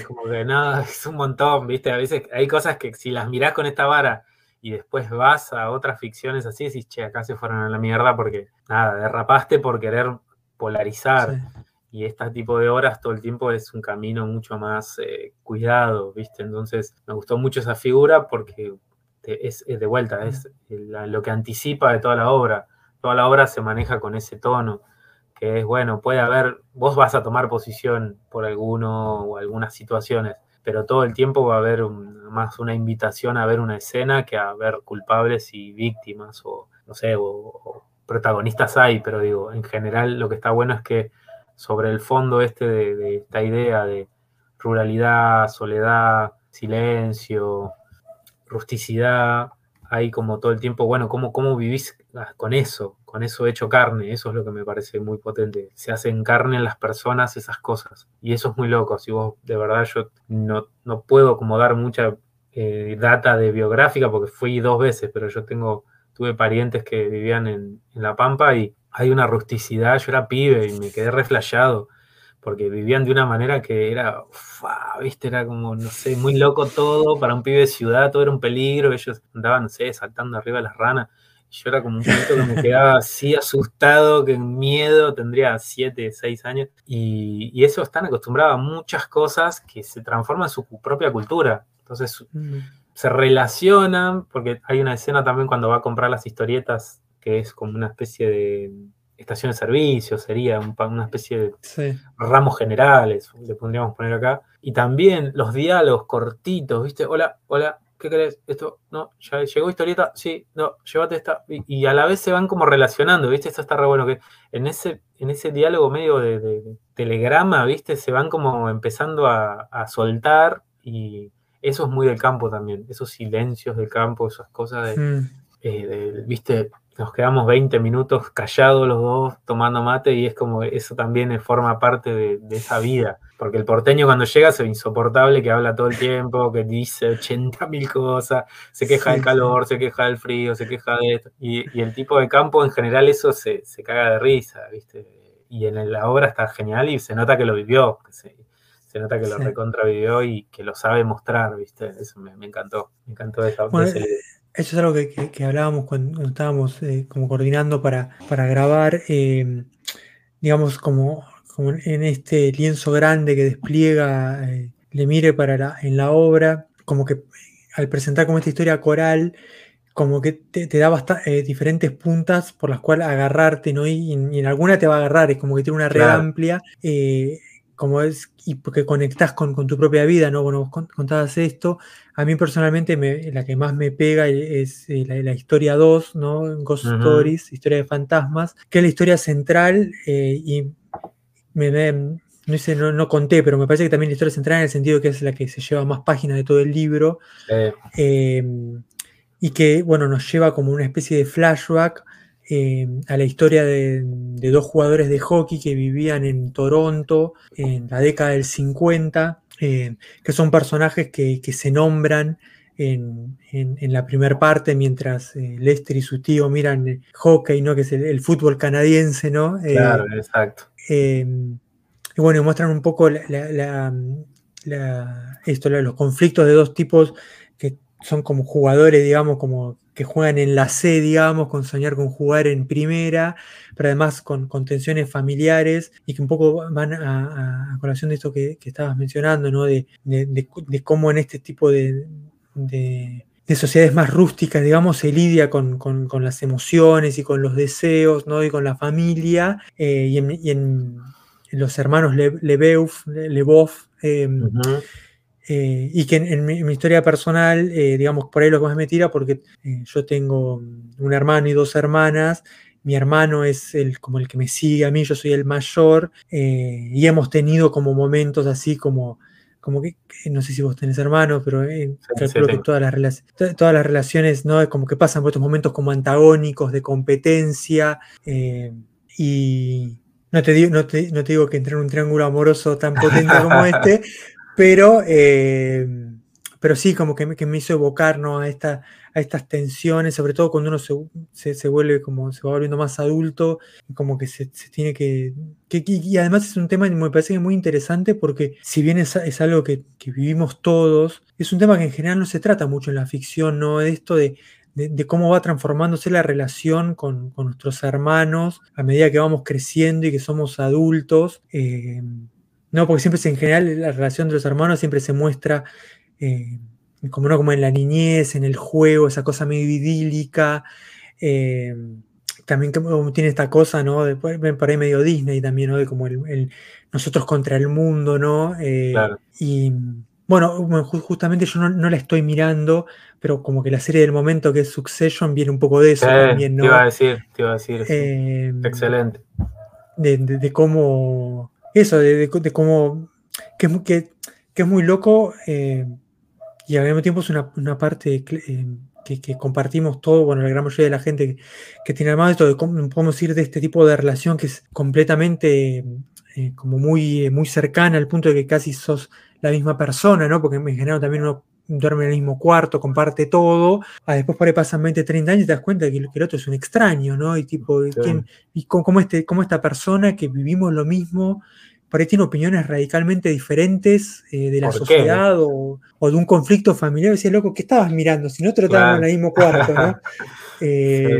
como que nada, es un montón, ¿viste? A veces hay cosas que si las mirás con esta vara y después vas a otras ficciones así, decís, che, acá se fueron a la mierda porque nada, derrapaste por querer polarizar. Y este tipo de obras todo el tiempo es un camino mucho más eh, cuidado, ¿viste? Entonces me gustó mucho esa figura porque es, de vuelta, es lo que anticipa de toda la obra. Toda la obra se maneja con ese tono que es, bueno, puede haber, vos vas a tomar posición por alguno o algunas situaciones, pero todo el tiempo va a haber más una invitación a ver una escena que a ver culpables y víctimas o, no sé, o, protagonistas hay, pero digo, en general lo que está bueno es que sobre el fondo este de, esta idea de ruralidad, soledad, silencio, rusticidad, hay como todo el tiempo, bueno, ¿cómo, cómo vivís con eso, con eso hecho carne? Eso es lo que me parece muy potente. Se hacen carne en las personas esas cosas. Y eso es muy loco. Si vos, de verdad, yo no, no puedo como dar mucha eh, data de biográfica porque fui dos veces, pero yo tengo, tuve parientes que vivían en, en La Pampa y hay una rusticidad, yo era pibe y me quedé reflejado porque vivían de una manera que era, viste, era como, no sé, muy loco todo, para un pibe de ciudad todo era un peligro, ellos andaban, no sé, saltando arriba de las ranas, yo era como un poquito que me quedaba así asustado, que en miedo, tendría 7, 6 años, y, y, eso están acostumbrados a muchas cosas que se transforman en su propia cultura, entonces mm. se relacionan, porque hay una escena también cuando va a comprar las historietas que es como una especie de estación de servicio, sería una especie de ramos generales, le podríamos poner acá. Y también los diálogos cortitos, ¿viste? Hola, hola, ¿qué querés? Esto, no, ya llegó historieta, sí, no, llévate esta. Y, a la vez se van como relacionando, ¿viste? Esto está re bueno, que en ese, en ese diálogo medio de, telegrama, ¿viste? Se van como empezando a, soltar y eso es muy del campo también, esos silencios del campo, esas cosas de, mm. eh, ¿viste? Nos quedamos 20 minutos callados los dos tomando mate y es como eso también forma parte de, esa vida. Porque el porteño cuando llega es insoportable, que habla todo el tiempo, que dice 80 mil cosas, se queja del calor, se queja del frío, se queja de esto. Y, el tipo de campo en general eso se, caga de risa, ¿viste? Y en la obra está genial y se nota que lo vivió, se, nota que lo recontravivió y que lo sabe mostrar, ¿viste? Eso me, encantó, me encantó esa, eso es algo que, hablábamos cuando, estábamos eh, como coordinando para, para grabar, em, digamos, como, en este lienzo grande que despliega eh, Le Mire para la, en la obra, como que al presentar como esta historia coral, como que te, da eh, diferentes puntas por las cuales agarrarte, ¿no? Y, en alguna te va a agarrar, es como que tiene una red amplia como es, y porque conectás con, tu propia vida, ¿no? Bueno, vos contabas esto. A mí personalmente la que más me pega es eh, la, historia 2, ¿no? Ghost Stories, historia de fantasmas, que es la historia central eh, y me, no, sé, no, conté, pero me parece que también la historia central en el sentido que es la que se lleva más páginas de todo el libro. Em, y que, bueno, nos lleva como una especie de flashback eh, a la historia de, dos jugadores de hockey que vivían en Toronto en la década del 50, eh, que son personajes que, se nombran en, la primera parte mientras eh, Lester y su tío miran hockey, ¿no? que es el, fútbol canadiense. ¿no? claro, exacto. y bueno, muestran un poco esto, los conflictos de dos tipos que son como jugadores, digamos, como que juegan en la C, digamos, con soñar con jugar en primera, pero además con, tensiones familiares y que un poco van a, colación de esto que, estabas mencionando, ¿no? De, cómo en este tipo de, sociedades más rústicas, digamos, se lidia con, las emociones y con los deseos, ¿no? Y con la familia, eh, y, en, los hermanos Lebeuf, Leboff, eh, eh, y que en, mi, historia personal, eh, digamos, por ahí lo que más me tira, porque eh, yo tengo un hermano y dos hermanas, mi hermano es el, como el que me sigue a mí, yo soy el mayor, y hemos tenido como momentos así como, como que, no sé si vos tenés hermanos, pero creo que todas las, todas las relaciones, ¿no? Como que pasan por estos momentos como antagónicos, de competencia, y no te, digo, no, te, no te digo que entre en un triángulo amoroso tan potente como este, pero, eh, pero sí, como que me, hizo evocar a, esta, a estas tensiones, sobre todo cuando uno se, se, vuelve como se va volviendo más adulto, como que se, tiene que, Y además es un tema que me parece muy interesante porque, si bien es, algo que, vivimos todos, es un tema que en general no se trata mucho en la ficción, ¿no? Esto de, de, cómo va transformándose la relación con, con, nuestros hermanos a medida que vamos creciendo y que somos adultos. Eh, no, porque siempre en general la relación de los hermanos siempre se muestra eh, como no como en la niñez, en el juego, esa cosa medio idílica. Eh, también tiene esta cosa, ¿no? De, por ahí medio Disney también, ¿no? De como el, nosotros contra el mundo, ¿no? Eh, y bueno, justamente yo no, la estoy mirando, pero como que la serie del momento que es Succession viene un poco de eso también, ¿no? Te iba a decir, te iba a decir. Excelente. de, cómo, eso, de, cómo, que, que, que, es muy loco eh, y al mismo tiempo es una, una parte eh, que, compartimos todo, bueno, la gran mayoría de la gente que, tiene armado esto, de cómo podemos ir de este tipo de relación que es completamente eh, como muy, muy cercana al punto de que casi sos la misma persona, ¿no? Porque en general también uno duerme en el mismo cuarto, comparte todo, a después por ahí pasan 20, 30 años y te das cuenta que, el otro es un extraño, ¿no? Y tipo, ¿quién, y cómo, este, cómo esta persona que vivimos lo mismo, por ahí tiene opiniones radicalmente diferentes eh, de la sociedad o, de un conflicto familiar. Decía, loco, ¿qué estabas mirando? Si nosotros estábamos en el mismo cuarto, ¿no? Eh,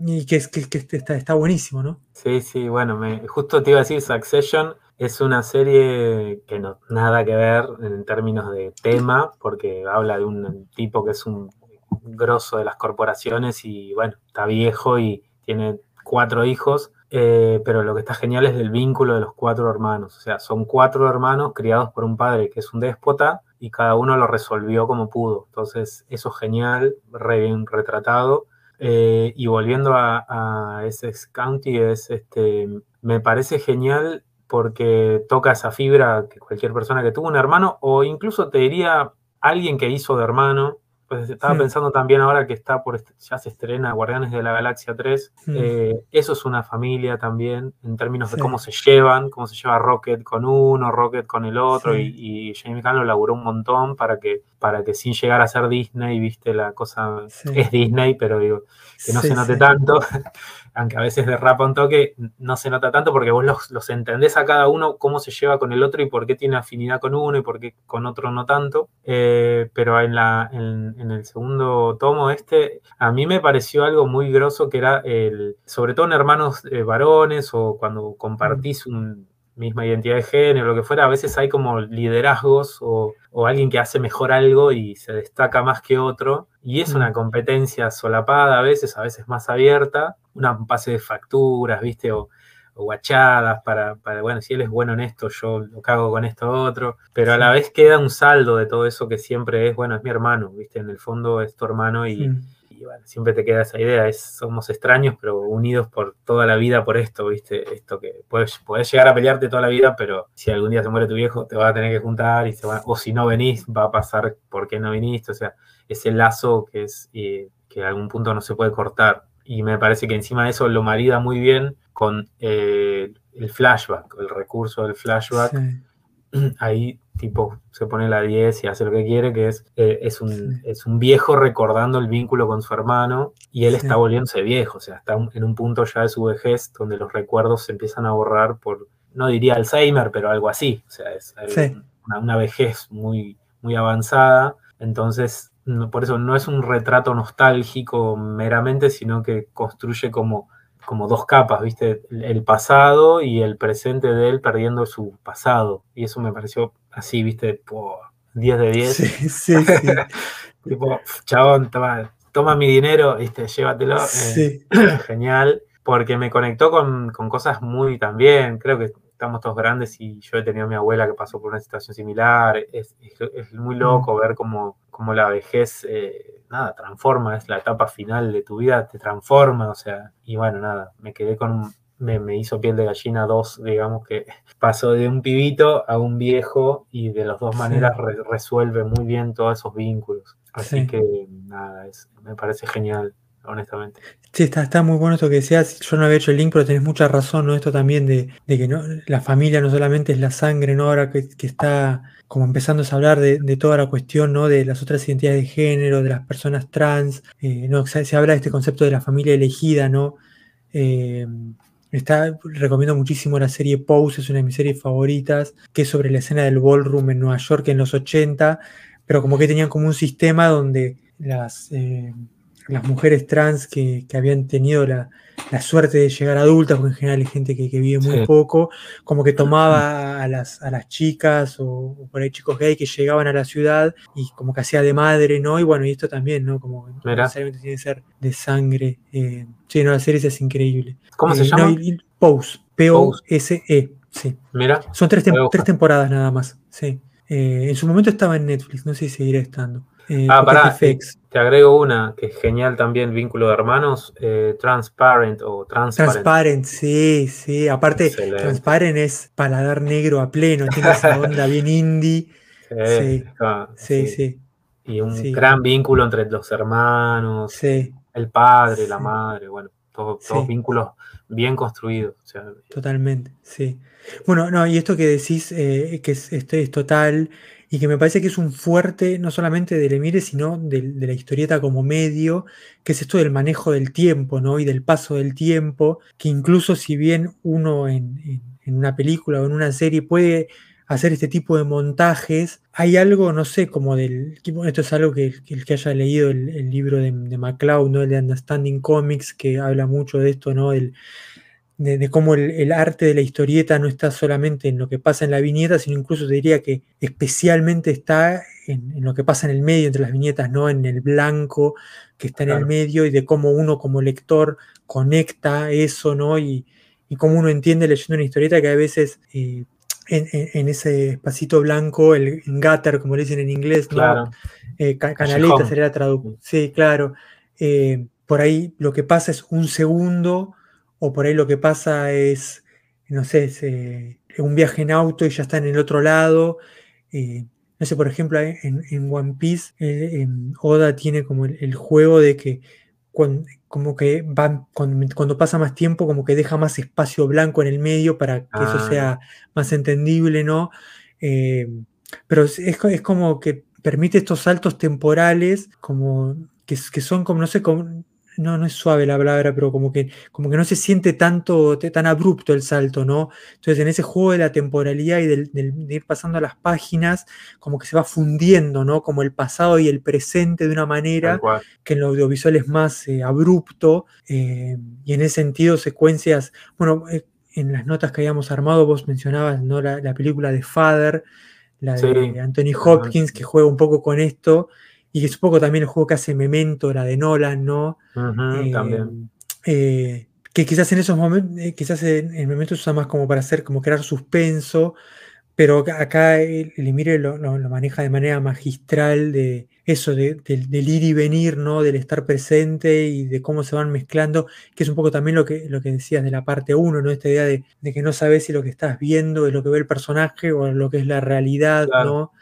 y que, es, que, está, está, buenísimo, ¿no? Sí, sí, bueno, me, justo te iba a decir, Succession es una serie que no nada que ver en términos de tema, porque habla de un tipo que es un grosso de las corporaciones y bueno, está viejo y tiene cuatro hijos, eh, pero lo que está genial es el vínculo de los cuatro hermanos. O sea, son cuatro hermanos criados por un padre que es un déspota y cada uno lo resolvió como pudo. Entonces, eso es genial, re bien retratado. Eh, y volviendo a, a Essex County, es, este, me parece genial porque toca esa fibra que cualquier persona que tuvo un hermano, o incluso te diría alguien que hizo de hermano, pues estaba pensando también ahora que está por ya se estrena Guardianes de la Galaxia 3. Mm. Eh, eso es una familia también, en términos de cómo se llevan, cómo se lleva Rocket con uno, Rocket con el otro, y, y, Jamie Khan lo laburó un montón para que, para que sin llegar a ser Disney, viste, la cosa es Disney, pero digo, que no se note tanto. aunque a veces derrapa un toque, no se nota tanto porque vos los, entendés a cada uno cómo se lleva con el otro y por qué tiene afinidad con uno y por qué con otro no tanto. Eh, pero en, la, en, el segundo tomo este, a mí me pareció algo muy grosso que era el, sobre todo en hermanos eh, varones o cuando compartís un misma identidad de género, lo que fuera, a veces hay como liderazgos o, alguien que hace mejor algo y se destaca más que otro. Y es una mm. competencia solapada a veces, a veces más abierta, una pase de facturas, ¿viste? O, guachadas para, para, bueno, si él es bueno en esto, yo lo cago con esto otro, pero a la vez queda un saldo de todo eso que siempre es, bueno, es mi hermano, ¿viste? En el fondo es tu hermano y, siempre te queda esa idea, es, somos extraños, pero unidos por toda la vida por esto, ¿viste? Esto que puedes, puedes llegar a pelearte toda la vida, pero si algún día se muere tu viejo, te va a tener que juntar, y se va, o si no venís, va a pasar por qué no viniste, o sea, ese lazo que es eh, que a algún punto no se puede cortar. Y me parece que encima de eso lo marida muy bien con eh, el flashback, el recurso del flashback. Ahí tipo se pone la 10 y hace lo que quiere, que es, eh, es, un, es un viejo recordando el vínculo con su hermano y él está volviéndose viejo, o sea, está en un punto ya de su vejez donde los recuerdos se empiezan a borrar por, no diría Alzheimer, pero algo así, o sea, es una, vejez muy, muy avanzada, entonces por eso no es un retrato nostálgico meramente, sino que construye como como dos capas, ¿viste? El pasado y el presente de él perdiendo su pasado. Y eso me pareció así, ¿viste? 10 de 10. Sí, sí, tipo, chabón, toma, mi dinero, ¿viste? Llévatelo. Eh, genial. Porque me conectó con, cosas muy también. Creo que estamos todos grandes y yo he tenido a mi abuela que pasó por una situación similar. Es, muy loco ver cómo, cómo la vejez. Eh, nada, transforma, es la etapa final de tu vida, te transforma, o sea, y bueno, nada, me quedé con, me, me hizo piel de gallina dos, digamos que pasó de un pibito a un viejo y de las dos maneras resuelve muy bien todos esos vínculos. Así que nada, es, me parece genial, honestamente. Sí, está, está muy bueno esto que decías. Yo no había hecho el link, pero tenés mucha razón, ¿no? Esto también de, de que no, la familia no solamente es la sangre, ¿no? Ahora que, está como empezando a hablar de, toda la cuestión ¿no? de las otras identidades de género, de las personas trans, eh, ¿no? se, habla de este concepto de la familia elegida, ¿no? Eh, está, recomiendo muchísimo la serie Pose, es una de mis series favoritas, que es sobre la escena del ballroom en Nueva York en los 80, pero como que tenían como un sistema donde las, eh, las mujeres trans que, habían tenido la, suerte de llegar adultas, porque en general hay gente que, vive muy poco, como que tomaba a las, a las chicas o, por ahí chicos gay que llegaban a la ciudad y como que hacía de madre, ¿no? Y bueno, y esto también, ¿no? Como no necesariamente tiene que ser de sangre. Eh, sí, no, la serie es increíble. ¿Cómo se eh, llama? Pose, P-O-S-E, sí. Mira. Son tres, tres temporadas nada más, sí. Eh, en su momento estaba en Netflix, no sé si seguirá estando. Ah, pará. te agrego una que es genial también, vínculo de hermanos, eh, Transparent o Transparent. Transparent, sí, sí. Aparte, Excelente. Transparent es paladar negro a pleno, tiene esa onda bien indie. Sí, ah, Sí, sí. sí, Y un Sí. gran vínculo entre los hermanos, sí, el padre, la madre, bueno, todos, vínculos bien construidos. o sea, totalmente, sí. Bueno, no, y esto que decís, eh, que es, esto es total, y que me parece que es un fuerte, no solamente del Emire, sino del- de, la historieta como medio, que es esto del manejo del tiempo, ¿no? Y del paso del tiempo, que incluso si bien uno en, una película o en una serie puede hacer este tipo de montajes, hay algo, no sé, como del... Esto es algo que, el que haya leído el, libro de, de MacLeod, ¿no? El de Understanding Comics, que habla mucho de esto, ¿no? De, de cómo el, el arte de la historieta no está solamente en lo que pasa en la viñeta, sino incluso te diría que especialmente está en, en lo que pasa en el medio entre las viñetas, ¿no? En el blanco que está en el medio y de cómo uno como lector conecta eso, ¿no? Y, y cómo uno entiende leyendo una historieta que a veces eh, en, ese espacito blanco, el gutter, como le dicen en inglés, ¿no? claro, eh, ca- canaleta sería la traducción. Sí, claro. Eh, por ahí lo que pasa es un segundo, o por ahí lo que pasa es, no sé, es, eh, un viaje en auto y ya está en el otro lado. Eh, no sé, por ejemplo, eh, en, en One Piece, eh, en Oda tiene como el, el juego de que cuan- como que va, cuando, cuando pasa más tiempo, como que deja más espacio blanco en el medio para que eso Ah. sea más entendible, ¿no? Pero es, es co- es como que permite estos saltos temporales, como que, que son como, no sé, como, no, no es suave la palabra, pero como que, como que no se siente tanto, tan abrupto el salto, ¿no? Entonces en ese juego de la temporalidad y del, del- de ir pasando las páginas, como que se va fundiendo, ¿no? Como el pasado y el presente de una manera que en lo audiovisual es más eh, abrupto eh, y en ese sentido secuencias, bueno, eh, en las notas que habíamos armado vos mencionabas ¿no? la, la película de Father, la de Sí. Anthony. Hopkins, que juega un poco con esto y que es un poco también el juego que hace Memento, la de Nolan, ¿no? Eh, también. eh, que quizás en esos momentos, eh, quizás en, en momentos se usa más como para hacer, como crear suspenso, pero acá- el, el Emire lo, lo- lo maneja de manera magistral de eso, de- del, del ir y venir, ¿no? Del estar presente y de cómo se van mezclando, que es un poco también lo que, lo que decías de la parte 1, ¿no? Esta idea de, de que no sabes si lo que estás viendo es lo que ve el personaje o lo que es la realidad, Claro. ¿no?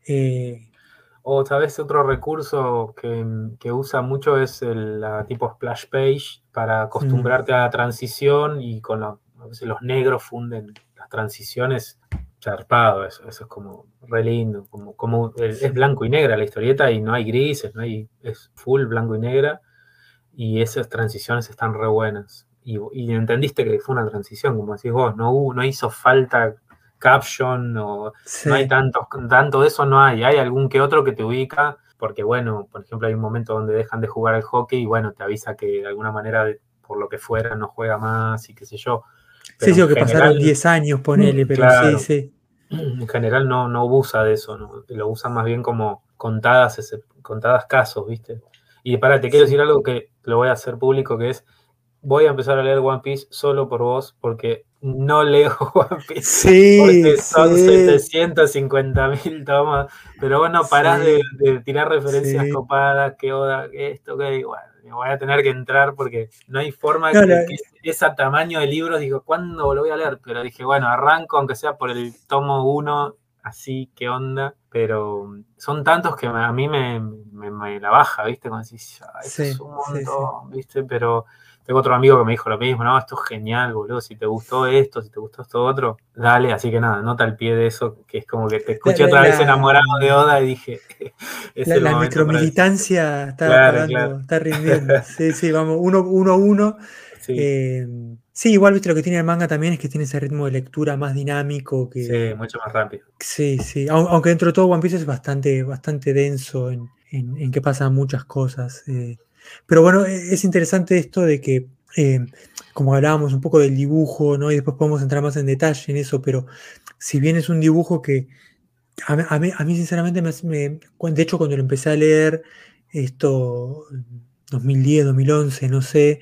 O tal vez otro recurso que, que usa mucho es el la tipo splash page para acostumbrarte a la transición y con la- a veces los negros funden las transiciones. Zarpado, eso, eso es como re lindo, como, como es blanco y negra la historieta y no hay grises, no hay, es full blanco y negra y esas transiciones están re buenas. Y, y entendiste que fue una transición, como decís vos, no, no hizo falta caption o sí. no hay tantos, tanto de eso no hay. Hay algún que otro que te ubica, porque bueno, por ejemplo, hay un momento donde dejan de jugar al hockey y bueno, te avisa que de alguna manera, por lo que fuera, no juega más y qué sé yo. Sí, Pero sí, en o que pasaron general- 10 años, ponele, pero Claro. sí, sí. En general no, no usa de eso, ¿no? lo usan más bien como contadas, ese- contadas casos, ¿viste? Y para, te quiero Sí. decir algo que lo voy a hacer público, que es, voy a empezar a leer One Piece solo por vos, porque no leo One Piece. Sí, Porque son sí. 750 mil tomas, pero vos no parás de, Sí. de tirar referencias Sí. copadas, que oda, que esto, que bueno, me voy a tener que entrar porque no hay forma No, que, ese tamaño de libros, digo, ¿cuándo lo voy a leer? Pero dije, bueno, arranco aunque sea por el tomo 1, así, ¿qué onda? Pero son tantos que a mí me, me- me la baja, ¿viste? Como decís, "Ah, esto Sí, es un montón, ¿viste? Pero tengo otro amigo que me dijo lo mismo, no, esto es genial, boludo, si te gustó esto, si te gustó esto otro, dale, así que nada, nota al pie de eso, que es como que te escuché La- otra la- vez enamorado de Oda y dije, es La, el la micromilitancia está, Claro, pagando, claro. está rindiendo. Sí, sí, vamos, uno, uno a uno. Sí, Eh, sí, igual viste lo que tiene el manga también es que tiene ese ritmo de lectura más dinámico que. sí, mucho más rápido. Sí, sí. Au- Aunque dentro de todo One Piece es bastante, bastante denso en, en- en que pasan muchas cosas. eh. Pero bueno, e- es interesante esto de que, eh, como hablábamos un poco del dibujo, ¿no? Y después podemos entrar más en detalle en eso, pero si bien es un dibujo que a mí, sinceramente, me, me- de hecho cuando lo empecé a leer, esto 2010, 2011, no sé,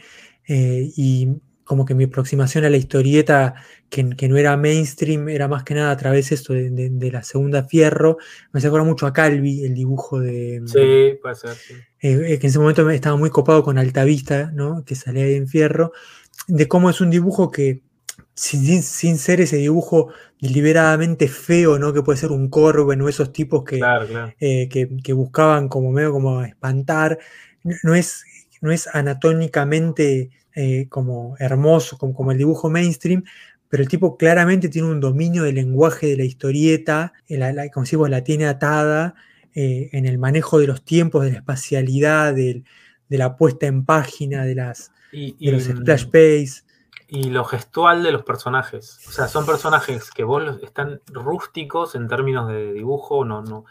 eh, y como que mi aproximación a la historieta, que, que, no era mainstream, era más que nada a través de esto de, la segunda Fierro. Me se acuerda mucho a Calvi, el dibujo de. Sí, puede ser. Eh, que en ese momento estaba muy copado con Altavista, ¿no? Que salía ahí en Fierro. De cómo es un dibujo que, sin, sin, ser ese dibujo deliberadamente feo, ¿no? Que puede ser un Corben o esos tipos que, eh, que, que, buscaban como medio como espantar. No es, no es anatómicamente eh, como hermoso, como, como, el dibujo mainstream, pero el tipo claramente tiene un dominio del lenguaje de la historieta, la, como decimos, la tiene atada eh, en el manejo de los tiempos, de la espacialidad, de, la puesta en página, de, las, de los splash pages y lo gestual de los personajes. O sea, son personajes que vos están rústicos en términos de dibujo, no, no.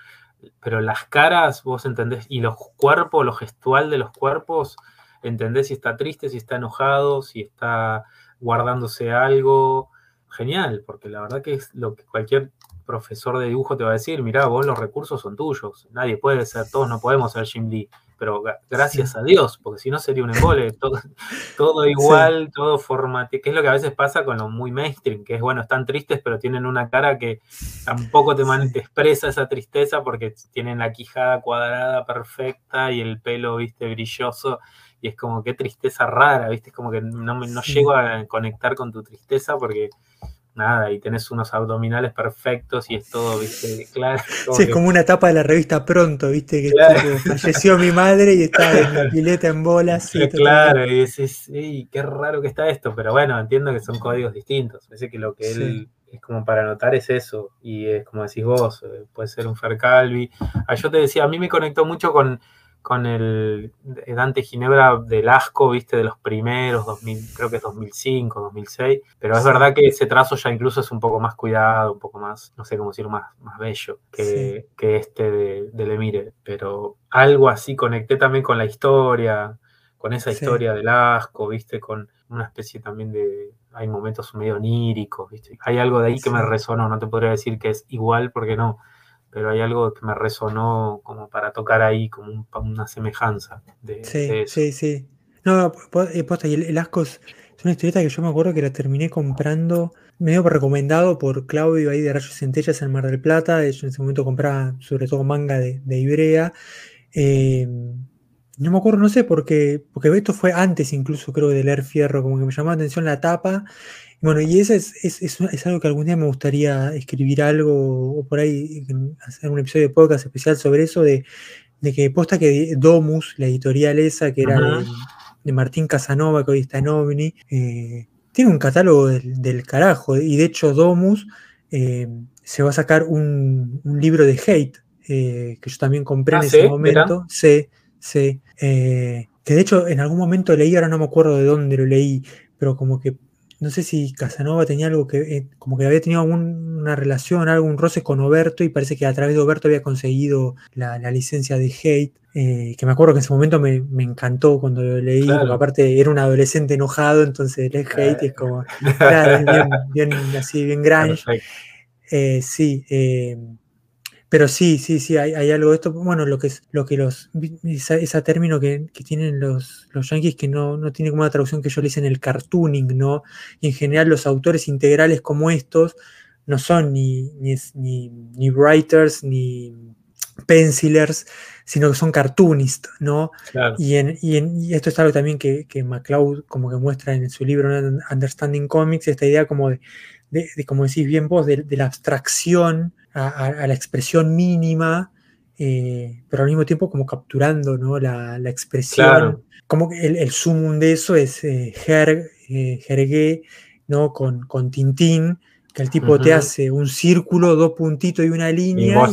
Pero las caras, vos entendés, y los cuerpos, lo gestual de los cuerpos, entendés si está triste, si está enojado, si está guardándose algo. Genial, porque la verdad que es lo que cualquier profesor de dibujo te va a decir, mirá, vos los recursos son tuyos, nadie puede ser, todos no podemos ser Jim Lee pero gracias a Dios, porque si no sería un embole, todo, todo igual, todo formate, que es lo que a veces pasa con los muy mainstream, que es bueno, están tristes, pero tienen una cara que tampoco te, expresa esa tristeza porque tienen la quijada cuadrada perfecta y el pelo, viste, brilloso, y es como qué tristeza rara, viste, es como que no, no llego a conectar con tu tristeza porque nada, y tenés unos abdominales perfectos y es todo, viste, claro. Sí, es como una tapa de la revista Pronto, viste, que falleció mi madre y está en la pileta en bolas. Sí, claro, y dices, qué raro que está esto, pero bueno, entiendo que son códigos distintos. Parece que lo que él es como para notar es eso, y es como decís vos, eh, puede ser un Fer Calvi. Ah, yo te decía, a mí me conectó mucho con con el Dante Ginebra del Asco, viste, de los primeros, 2000, creo que es 2005, 2006, pero es verdad que ese trazo ya incluso es un poco más cuidado, un poco más, no sé cómo decir, más, más bello que, que este de, de, Lemire, pero algo así conecté también con la historia, con esa historia del Asco, viste, con una especie también de, hay momentos medio oníricos, viste, hay algo de ahí que me resonó, no te podría decir que es igual porque no, pero hay algo que me resonó como para tocar ahí como una semejanza de, sí, Sí, sí. No, eh, posta, y el, Asco es, una historieta que yo me acuerdo que la terminé comprando medio recomendado por Claudio ahí de Rayos Centellas en Mar del Plata. Yo en ese momento compraba sobre todo manga de, Ibrea. Eh, no me acuerdo, no sé, porque, porque esto fue antes incluso creo de leer Fierro, como que me llamó la atención la tapa. Bueno, y eso es, es, algo que algún día me gustaría escribir algo o por ahí hacer un episodio de podcast especial sobre eso, de, que posta que Domus, la editorial esa, que era de, Martín Casanova, que hoy está en OVNI, eh, tiene un catálogo del, carajo, y de hecho Domus eh, se va a sacar un, libro de hate, eh, que yo también compré en ah, ese momento. Sí, sí. que de hecho en algún momento leí, ahora no me acuerdo de dónde lo leí, pero como que no sé si Casanova tenía algo que, eh, como que había tenido alguna relación, algún roce con Oberto y parece que a través de Oberto había conseguido la, licencia de Hate, eh, que me acuerdo que en ese momento me, encantó cuando lo leí, porque aparte era un adolescente enojado, entonces leí Hate y es como, claro, bien, bien, así, bien grunge. Eh, sí, pero sí, sí, sí, hay, algo de esto. Bueno, lo que es, lo que los, ese término que, tienen los, los yankees que no, no tiene como una traducción que yo le dicen el cartooning, ¿no? Y en general los autores integrales como estos no son ni, ni, writers ni pencilers, sino que son cartoonists, ¿no? Y, en, y, esto es algo también que, que MacLeod como que muestra en su libro Understanding Comics, esta idea como de, de, como decís bien vos, de la abstracción a, la expresión mínima, eh, pero al mismo tiempo como capturando ¿no? la, expresión. Como el, el sumum de eso es eh, eh ¿no? Con, con Tintín, que el tipo te hace un círculo, dos puntitos y una línea.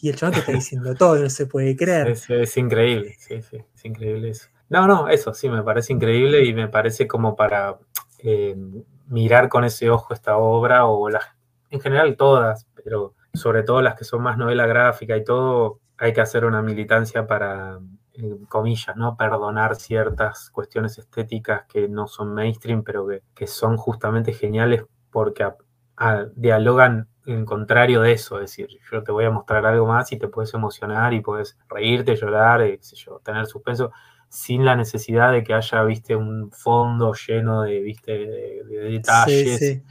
Y, el chaval te está diciendo todo, no se puede creer. Es, increíble, sí, sí, es increíble eso. No, no, eso sí, me parece increíble y me parece como para eh, mirar con ese ojo esta obra o las, en general todas, pero sobre todo las que son más novela gráfica y todo, hay que hacer una militancia para, en comillas, ¿no? Perdonar ciertas cuestiones estéticas que no son mainstream, pero que, son justamente geniales porque dialogan en contrario de eso, es decir, yo te voy a mostrar algo más y te puedes emocionar y puedes reírte, llorar, eh, yo, tener suspenso, sin la necesidad de que haya, viste, un fondo lleno de, viste, de, detalles. Sí, sí.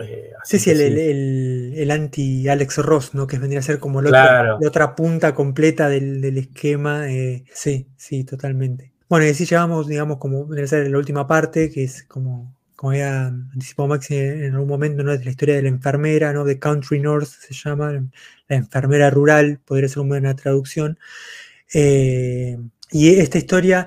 Eh, sí, sí, el, anti Alex Ross, ¿no? Que vendría a ser como la, otra, punta completa del, esquema. Eh, sí, sí, totalmente. Bueno, y así llevamos, digamos, como vendría a ser la última parte, que es como, como había anticipado Maxi en algún momento, ¿no? De la historia de la enfermera, ¿no? De Country North se llama, la enfermera rural, podría ser una buena traducción. Eh, y esta historia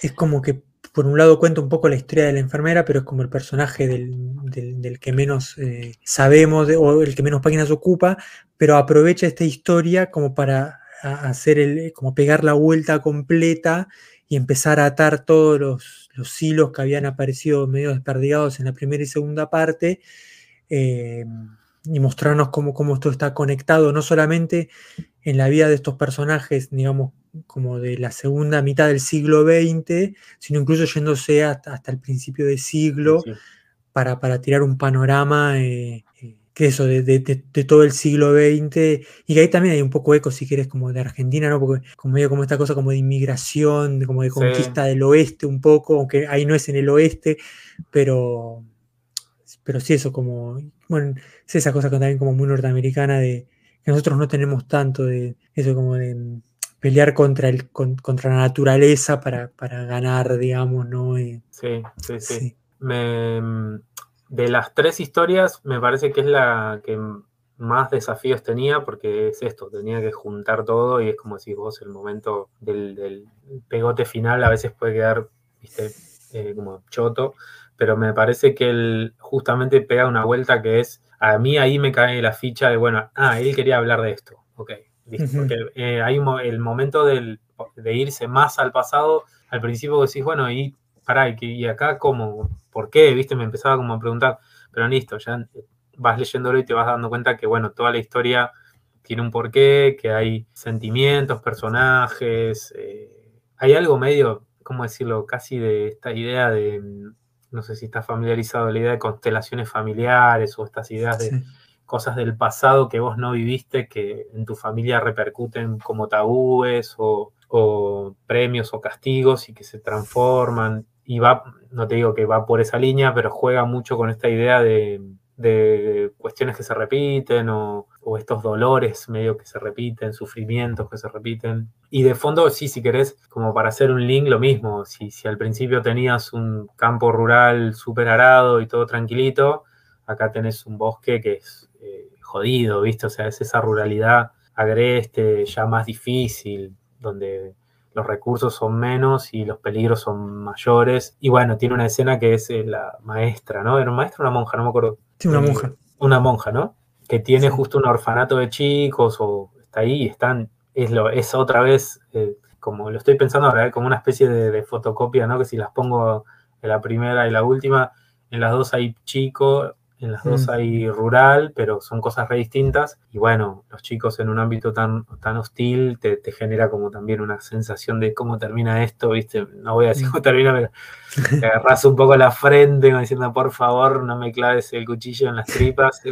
es como que por un lado cuenta un poco la historia de la enfermera, pero es como el personaje del, que menos eh, sabemos o el que menos páginas ocupa, pero aprovecha esta historia como para hacer el, como pegar la vuelta completa y empezar a atar todos los, hilos que habían aparecido medio desperdigados en la primera y segunda parte. Eh, y mostrarnos cómo, cómo esto está conectado, no solamente en la vida de estos personajes, digamos, como de la segunda mitad del siglo XX, sino incluso yéndose hasta, el principio del siglo para, para, tirar un panorama eh, eh, que eso, de, todo el siglo XX, y que ahí también hay un poco eco, si quieres, como de Argentina, ¿no? Porque como digo, como esta cosa como de inmigración, como de conquista del oeste un poco, aunque ahí no es en el oeste, pero, pero sí eso como, bueno, es esa cosa también como muy norteamericana de que nosotros no tenemos tanto de eso como de pelear contra, el, contra la naturaleza para, ganar, digamos, ¿no? sí, sí, sí. de las tres historias, me parece que es la que más desafíos tenía, porque es esto, tenía que juntar todo y es como si vos, el momento del, pegote final a veces puede quedar, viste, eh, como choto, pero me parece que él justamente pega una vuelta que es, a mí ahí me cae la ficha de, bueno, ah, él quería hablar de esto, ok, porque eh, hay el momento de irse más al pasado, al principio decís, bueno, y pará, y, acá cómo, por qué, viste, me empezaba como a preguntar, pero listo, ya vas leyéndolo y te vas dando cuenta que, bueno, toda la historia tiene un porqué, que hay sentimientos, personajes, eh, hay algo medio, ¿cómo decirlo?, casi de esta idea de, no sé si estás familiarizado, la idea de constelaciones familiares o estas ideas de cosas del pasado que vos no viviste que en tu familia repercuten como tabúes o, premios o castigos y que se transforman. Y va, no te digo que va por esa línea, pero juega mucho con esta idea de, cuestiones que se repiten o, estos dolores medio que se repiten, sufrimientos que se repiten. Y de fondo, sí, si querés, como para hacer un link, lo mismo. Si, si al principio tenías un campo rural súper arado y todo tranquilito, acá tenés un bosque que es jodido, ¿viste? O sea, es esa ruralidad agreste, ya más difícil, donde los recursos son menos y los peligros son mayores. Y bueno, tiene una escena que es eh, la maestra, ¿no? ¿Era una maestra o una monja? No me acuerdo. Sí, una monja. Una monja, ¿no? Que tiene justo un orfanato de chicos o está ahí y están, es, lo, es otra vez, eh, como lo estoy pensando ahora, ¿eh? como una especie de, de, fotocopia, ¿no? Que si las pongo en la primera y la última, en las dos hay chicos en las dos mm. hay rural, pero son cosas re distintas. Y bueno, los chicos en un ámbito tan, tan hostil te, genera como también una sensación de cómo termina esto, ¿viste? No voy a decir mm. cómo termina, pero te agarras un poco la frente diciendo, por favor, no me claves el cuchillo en las tripas.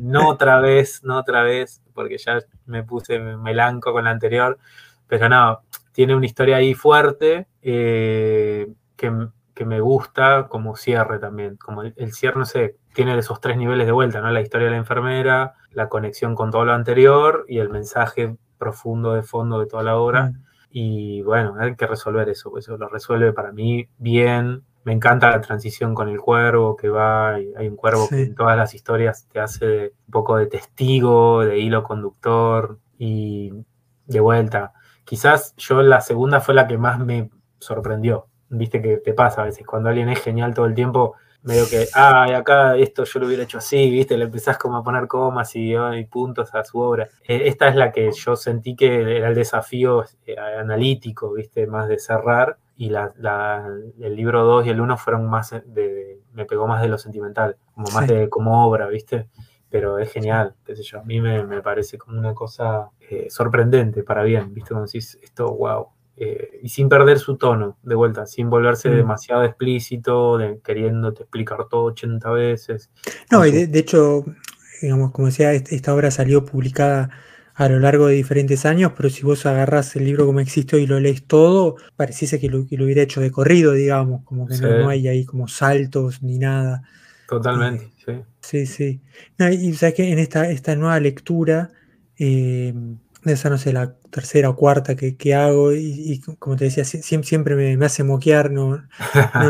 No otra vez, no otra vez, porque ya me puse melanco con la anterior. Pero no, tiene una historia ahí fuerte eh, que que me gusta como cierre también. Como el, cierre, no sé, tiene esos tres niveles de vuelta, ¿no? La historia de la enfermera, la conexión con todo lo anterior y el mensaje profundo de fondo de toda la obra. Mm. Y bueno, hay que resolver eso, pues eso lo resuelve para mí bien. Me encanta la transición con el cuervo que va, hay un cuervo que en todas las historias te hace un poco de testigo, de hilo conductor y de vuelta. Quizás yo la segunda fue la que más me sorprendió, viste que te pasa a veces, cuando alguien es genial todo el tiempo, medio que, ah, acá esto yo lo hubiera hecho así, viste, le empezás como a poner comas y, puntos a su obra. Eh, esta es la que yo sentí que era el desafío eh, analítico, viste, más de cerrar, y la, el libro 2 y el 1 fueron más de, me pegó más de lo sentimental, como más de como obra, viste pero es genial, qué sé yo, a mí me, parece como una cosa eh, sorprendente para bien, ¿viste? Cuando decís esto, wow, eh, y sin perder su tono, de vuelta, sin volverse mm. demasiado explícito, de, queriéndote explicar todo 80 veces. No, y de, hecho, digamos, como decía, esta obra salió publicada a lo largo de diferentes años, pero si vos agarrás el libro como existe y lo lees todo, pareciese que lo, que lo hubiera hecho de corrido, digamos, como que no, hay ahí como saltos ni nada. Totalmente, eh, sí. Sí, sí. y sabes que en esta, esta nueva lectura, eh, esa no sé, la tercera o cuarta que, hago, y, como te decía, siempre, siempre me, hace moquear, no,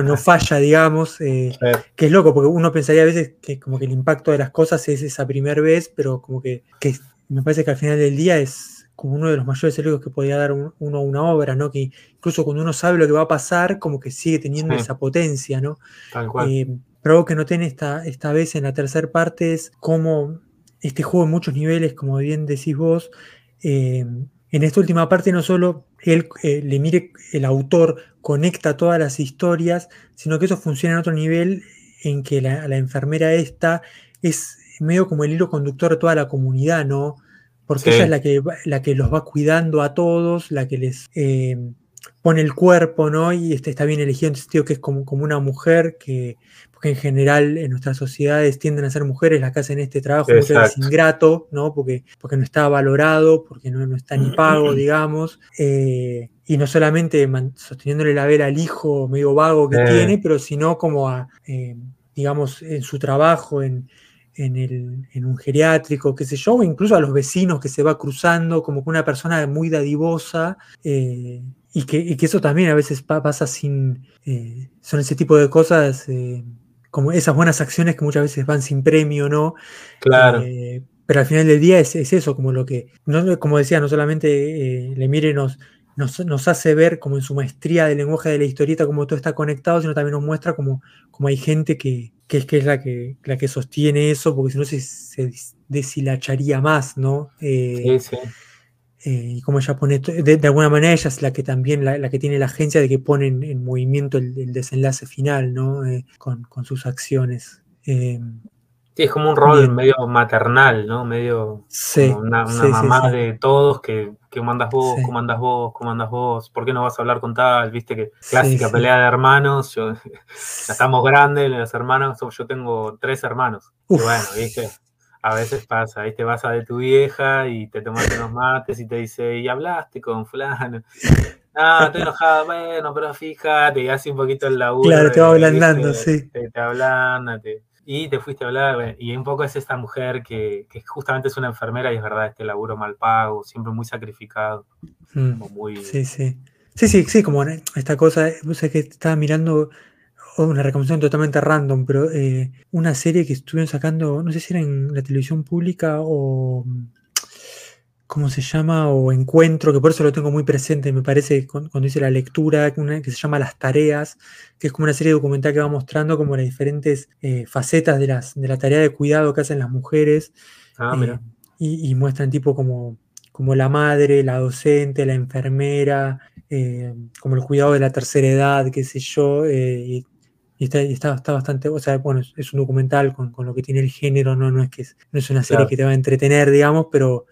no, falla, digamos, eh, que es loco, porque uno pensaría a veces que como que el impacto de las cosas es esa primera vez, pero como que, que me parece que al final del día es como uno de los mayores elogios que podía dar uno a una obra, ¿no? Que incluso cuando uno sabe lo que va a pasar, como que sigue teniendo esa potencia, ¿no? Tal cual. Eh, pero algo que noté en esta, esta vez en la tercera parte es cómo este juego en muchos niveles, como bien decís vos, eh, en esta última parte no solo él, eh, le mire, el autor conecta todas las historias, sino que eso funciona en otro nivel en que la, la enfermera esta es medio como el hilo conductor de toda la comunidad, ¿no? Porque ella es la que, la que los va cuidando a todos, la que les eh, pone el cuerpo, ¿no? Y este está bien elegido en sentido que es como, como una mujer que, porque en general en nuestras sociedades tienden a ser mujeres las que hacen este trabajo muchas veces ingrato, ¿no? Porque, porque no está valorado, porque no, no está ni pago, digamos. Eh, y no solamente sosteniéndole la vela al hijo medio vago que tiene, pero sino como a, eh, digamos, en su trabajo, en, en, el, en, un geriátrico, qué sé yo, o incluso a los vecinos que se va cruzando como una persona muy dadivosa. Eh, y, que, eso también a veces pasa sin. Eh, son ese tipo de cosas, eh, como esas buenas acciones que muchas veces van sin premio, ¿no? Claro. pero al final del día es, eso, como lo que. No, como decía, no solamente le mire nos, nos, hace ver como en su maestría del lenguaje de la historieta como todo está conectado, sino también nos muestra como, como hay gente que, que es, que es la, que, la que sostiene eso, porque si no se, se deshilacharía más, ¿no? Eh, sí, sí. Eh, y como ella pone, de, alguna manera ella es la que también, la, que tiene la agencia de que pone en, movimiento el, desenlace final, ¿no? Eh, con, sus acciones. sí, es como un rol medio maternal, ¿no? Medio como una, mamá de todos que, que mandas vos, cómo andas vos, cómo andas vos, ¿por qué no vas a hablar con tal? Viste que clásica pelea de hermanos, yo, ya estamos grandes los hermanos, yo tengo tres hermanos. Y bueno, viste, a veces pasa, ahí te vas a de tu vieja y te tomas unos mates y te dice, ¿y hablaste con fulano? No, estoy enojada, bueno, pero fíjate, y hace un poquito el laburo. Claro, te va ablandando, sí. Te, te ablanda, te, y te fuiste a hablar, y un poco es esta mujer que, justamente es una enfermera y es verdad, este laburo mal pago, siempre muy sacrificado. Mm, muy... Sí, sí. Sí, sí, sí, como esta cosa, sé que estaba mirando una recomendación totalmente random, pero eh, una serie que estuvieron sacando, no sé si era en la televisión pública o ¿cómo se llama? O encuentro, que por eso lo tengo muy presente, me parece, cuando hice la lectura, que se llama Las Tareas, que es como una serie documental que va mostrando como las diferentes eh, facetas de, las, de la tarea de cuidado que hacen las mujeres. Ah, eh, y, muestran tipo como, como la madre, la docente, la enfermera, eh, como el cuidado de la tercera edad, qué sé yo, y, está, está, bastante, o sea, bueno, es un documental con, lo que tiene el género, no, no es que no es una serie que te va a entretener, digamos, pero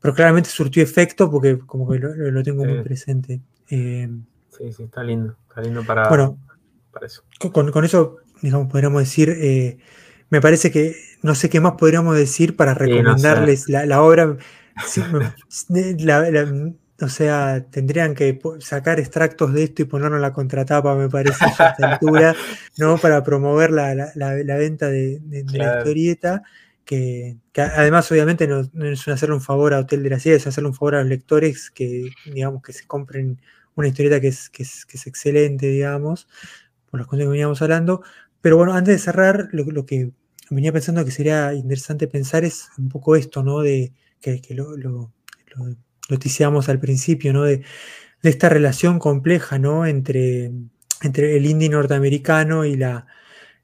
pero claramente surtió efecto porque como que lo, tengo muy presente. Eh, sí, sí, está lindo, está lindo para, bueno, para eso. Con, eso, digamos, podríamos decir, eh, me parece que no sé qué más podríamos decir para recomendarles la, obra. o sea, tendrían que sacar extractos de esto y ponerlo en la contratapa, me parece, a esta altura, ¿no? Para promover la, venta de, la historieta que, además obviamente no, es hacerle un favor a Hotel de la Ciudad, es hacerle un favor a los lectores que, digamos, que se compren una historieta que es, que es, excelente, digamos, por los cosas que veníamos hablando. Pero bueno, antes de cerrar, lo, que venía pensando que sería interesante pensar es un poco esto, ¿no? De que, lo, lo, noticiamos al principio, ¿no? De, de, esta relación compleja, ¿no? Entre, entre el indie norteamericano y la,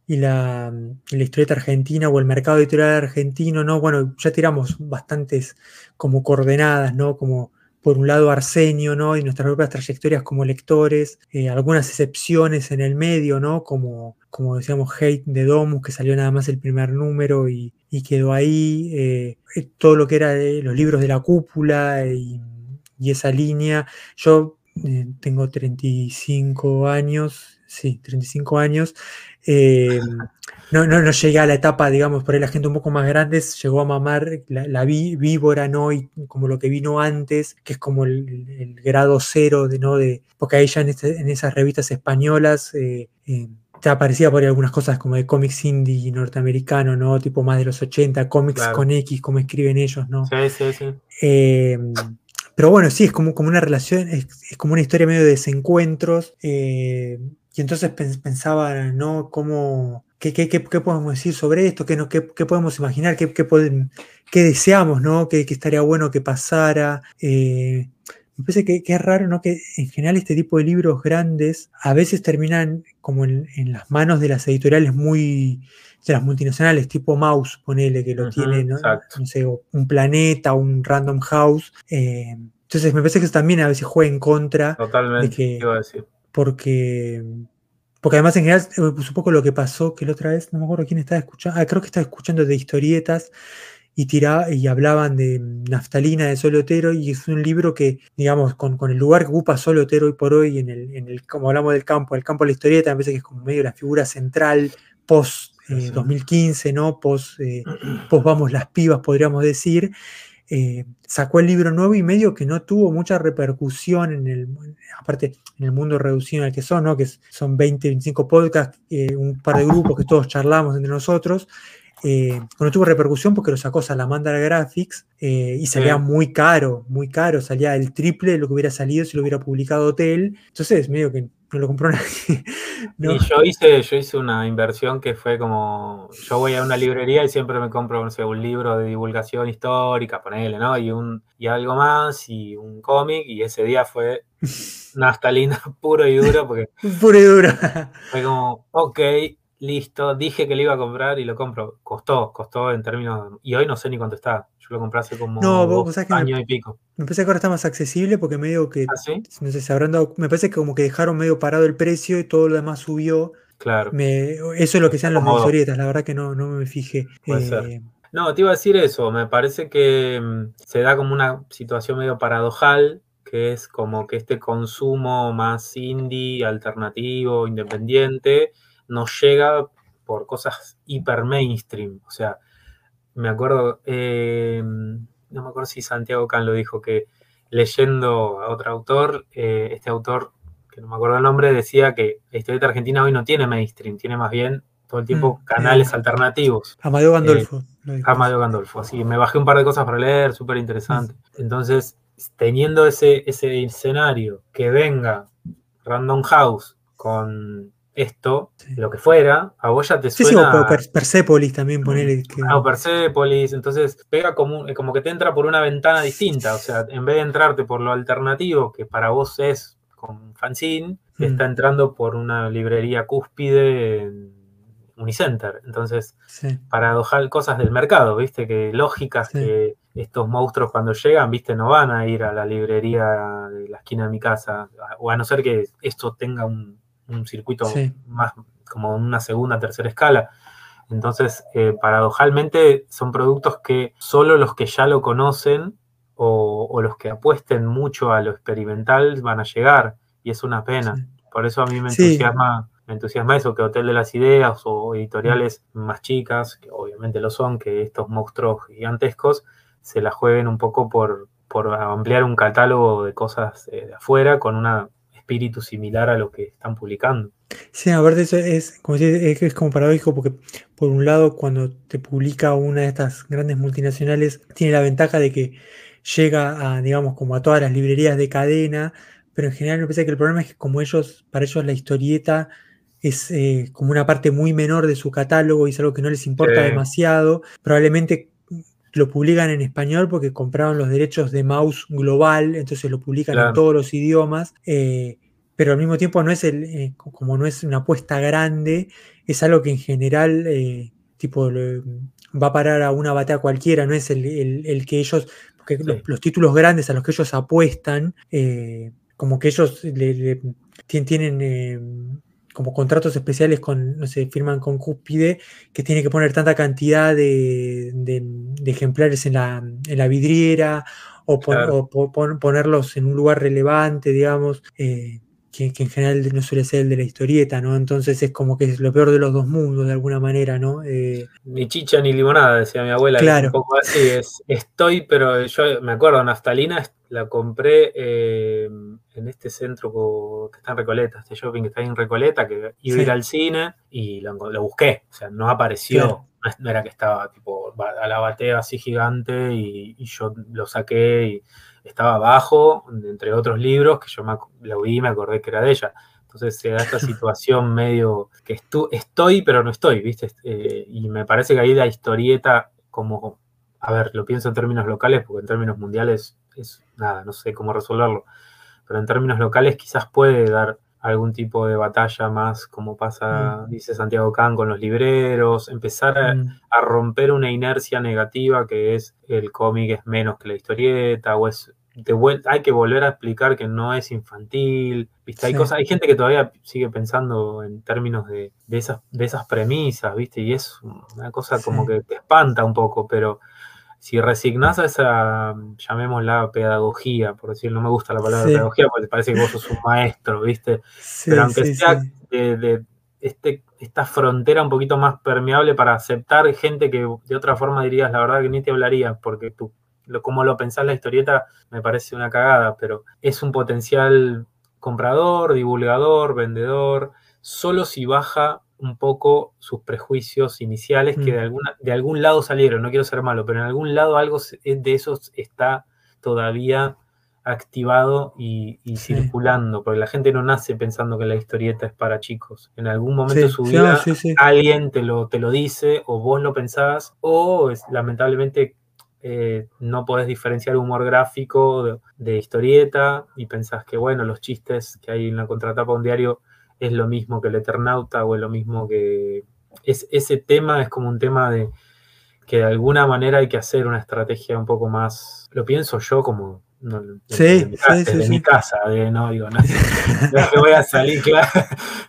y la, la, historieta argentina o el mercado editorial argentino, ¿no? Bueno, ya tiramos bastantes como coordenadas, ¿no? Como por un lado Arsenio, ¿no? Y nuestras propias trayectorias como lectores, eh, algunas excepciones en el medio, ¿no? Como, como decíamos, Hate de Domus, que salió nada más el primer número y, quedó ahí, eh, eh, todo lo que era de los libros de la cúpula y, y esa línea. Yo tengo 35 años, sí, 35 años. Eh, no, no, no llegué a la etapa, digamos, por ahí la gente un poco más grande llegó a mamar la, víbora, ¿no? Y como lo que vino antes, que es como el, grado cero, de, ¿no? De, porque ahí ya en, este, esas revistas españolas eh, eh, te aparecía por ahí algunas cosas como de cómics indie norteamericano, ¿no? Tipo más de los 80, cómics con X, como escriben ellos, ¿no? Sí, sí, sí. pero bueno, sí, es como, como una relación, es, como una historia medio de desencuentros. Y entonces pensaba, ¿no? ¿Cómo, qué, qué, qué, podemos decir sobre esto? ¿Qué, no, qué, podemos imaginar? ¿Qué, qué, deseamos, ¿no? ¿Qué, estaría bueno que pasara? Eh, me parece que, es raro, ¿no? Que en general este tipo de libros grandes a veces terminan como en, las manos de las editoriales muy, de las multinacionales, tipo Mouse, ponele, que lo tiene, ¿no? ¿no? sé, un planeta, un random house. Eh, entonces me parece que eso también a veces juega en contra Totalmente, de que, iba a decir porque, porque además en general, eh, pues un poco lo que pasó, que la otra vez, no me acuerdo quién estaba escuchando, ah, creo que estaba escuchando de historietas y, tiraba, y hablaban de Naftalina de Solotero y es un libro que, digamos, con, el lugar que ocupa Solotero hoy por hoy, en el, en el, como hablamos del campo, el campo de la historieta, me parece que es como medio la figura central post 2015, eh, ¿no? Post, eh, post Vamos las Pibas, podríamos decir. Eh, sacó el libro nuevo y medio que no tuvo mucha repercusión en el, aparte en el mundo reducido en el que son, ¿no? que son 20, 25 podcasts, eh, un par de grupos que todos charlamos entre nosotros. Eh, no tuvo repercusión porque lo sacó Salamander Graphics y salía muy caro, muy caro, salía el triple de lo que hubiera salido si lo hubiera publicado Hotel. Entonces, medio que no lo compró nadie. Y yo hice, yo hice una inversión que fue como, yo voy a una librería y siempre me compro, no sé, un libro de divulgación histórica, ponele, ¿no? Y, un, y algo más, y un cómic, y ese día fue naftalina puro y duro, porque... puro y duro. fue como, ok, listo, dije que lo iba a comprar y lo compro. Costó, costó en términos, y hoy no sé ni cuánto está. Yo lo compré hace como no, año y pico. Me parece que ahora está más accesible porque medio que. ¿Ah, no sé, se habrán dado. Me parece que como que dejaron medio parado el precio y todo lo demás subió. Claro. eso es lo que sean las historietas, la verdad que no, no me fijé. Eh, no, te iba a decir eso. Me parece que mm, se da como una situación medio paradojal, que es como que este consumo más indie, alternativo, independiente, nos llega por cosas hiper mainstream. O sea, me acuerdo, eh, no me acuerdo si Santiago Can lo dijo, que leyendo a otro autor, eh, este autor, que no me acuerdo el nombre, decía que la historieta argentina hoy no tiene mainstream, tiene más bien todo el tiempo mm, canales alternativos. Amadeo Gandolfo. Eh, Amadeo Gandolfo, así me bajé un par de cosas para leer, súper interesante. Mm. Entonces, teniendo ese, ese escenario, que venga Random House con esto, lo que fuera, a vos ya te suena... Sí, Persepolis también ponerle... Que... Ah, Persepolis, entonces pega como, como que te entra por una ventana distinta, o sea, en vez de entrarte por lo alternativo, que para vos es con fanzine, mm. está entrando por una librería cúspide en Unicenter. Entonces, paradojal cosas del mercado, ¿viste? Que lógicas que estos monstruos cuando llegan, ¿viste? No van a ir a la librería de la esquina de mi casa, o a no ser que esto tenga un un circuito más como una segunda, tercera escala. Entonces, eh, paradojalmente, son productos que solo los que ya lo conocen o, los que apuesten mucho a lo experimental van a llegar, y es una pena. Por eso a mí me entusiasma, me entusiasma eso, que Hotel de las Ideas o editoriales más chicas, que obviamente lo son, que estos monstruos gigantescos se la jueguen un poco por, por ampliar un catálogo de cosas eh, de afuera con una espíritu similar a lo que están publicando. Sí, aparte eso es como, es, es como paradójico porque por un lado cuando te publica una de estas grandes multinacionales tiene la ventaja de que llega a, digamos, como a todas las librerías de cadena, pero en general me parece que el problema es que como ellos, para ellos la historieta es eh, como una parte muy menor de su catálogo y es algo que no les importa demasiado, probablemente lo publican en español porque compraron los derechos de Mouse global, entonces lo publican en todos los idiomas, eh, pero al mismo tiempo no es el, eh, como no es una apuesta grande, es algo que en general eh, tipo va a parar a una batea cualquiera, no es el, que ellos, porque los, títulos grandes a los que ellos apuestan, como que ellos tienen como contratos especiales con, no sé, firman con Cúspide, que tiene que poner tanta cantidad de, ejemplares en la, en la, vidriera o, ponerlos en un lugar relevante, digamos. Eh, que, en general no suele ser el de la historieta, ¿no? Entonces es como que es lo peor de los dos mundos, de alguna manera, ¿no? Eh, ni chicha ni limonada, decía mi abuela. Claro. Un poco así, es, estoy, pero yo me acuerdo, naftalina la compré eh, en este centro que está en Recoleta, este shopping que está en Recoleta, que iba a ir al cine y lo, busqué, o sea, no apareció. No era que estaba tipo a la batea así gigante y, y yo lo saqué y estaba abajo, entre otros libros, que yo me, lo vi y me acordé que era de ella. Entonces se da esta situación medio que estoy, pero no estoy, ¿viste? Eh, y me parece que ahí la historieta, como, a ver, lo pienso en términos locales, porque en términos mundiales es nada, no sé cómo resolverlo, pero en términos locales quizás puede dar algún tipo de batalla más, como pasa, mm. dice Santiago Can, con los libreros, empezar a, mm. a, romper una inercia negativa que es el cómic es menos que la historieta, o es hay que volver a explicar que no es infantil, ¿viste? Hay, cosas, hay gente que todavía sigue pensando en términos de, esas, de esas premisas, ¿viste? Y es una cosa como que te espanta un poco, pero si resignás a esa, llamémosla pedagogía, por decir, no me gusta la palabra pedagogía porque parece que vos sos un maestro, ¿viste? pero aunque sea de, este, esta frontera un poquito más permeable para aceptar gente que de otra forma dirías, la verdad que ni te hablaría, porque tú lo, como lo pensás la historieta me parece una cagada, pero es un potencial comprador, divulgador, vendedor, solo si baja un poco sus prejuicios iniciales que de, mm. alguna, de algún lado salieron, no quiero ser malo, pero en algún lado algo de esos está todavía activado y, circulando, porque la gente no nace pensando que la historieta es para chicos. En algún momento de su vida alguien te lo, te lo dice o vos lo pensás o es, lamentablemente eh, no podés diferenciar humor gráfico de, historieta y pensás que, bueno, los chistes que hay en la contratapa de un diario es lo mismo que el Eternauta o es lo mismo que... Es, ese tema es como un tema de que de alguna manera hay que hacer una estrategia un poco más, lo pienso yo como no, sí, de, mi, casa, de, no digo, no, es que voy a salir, claro,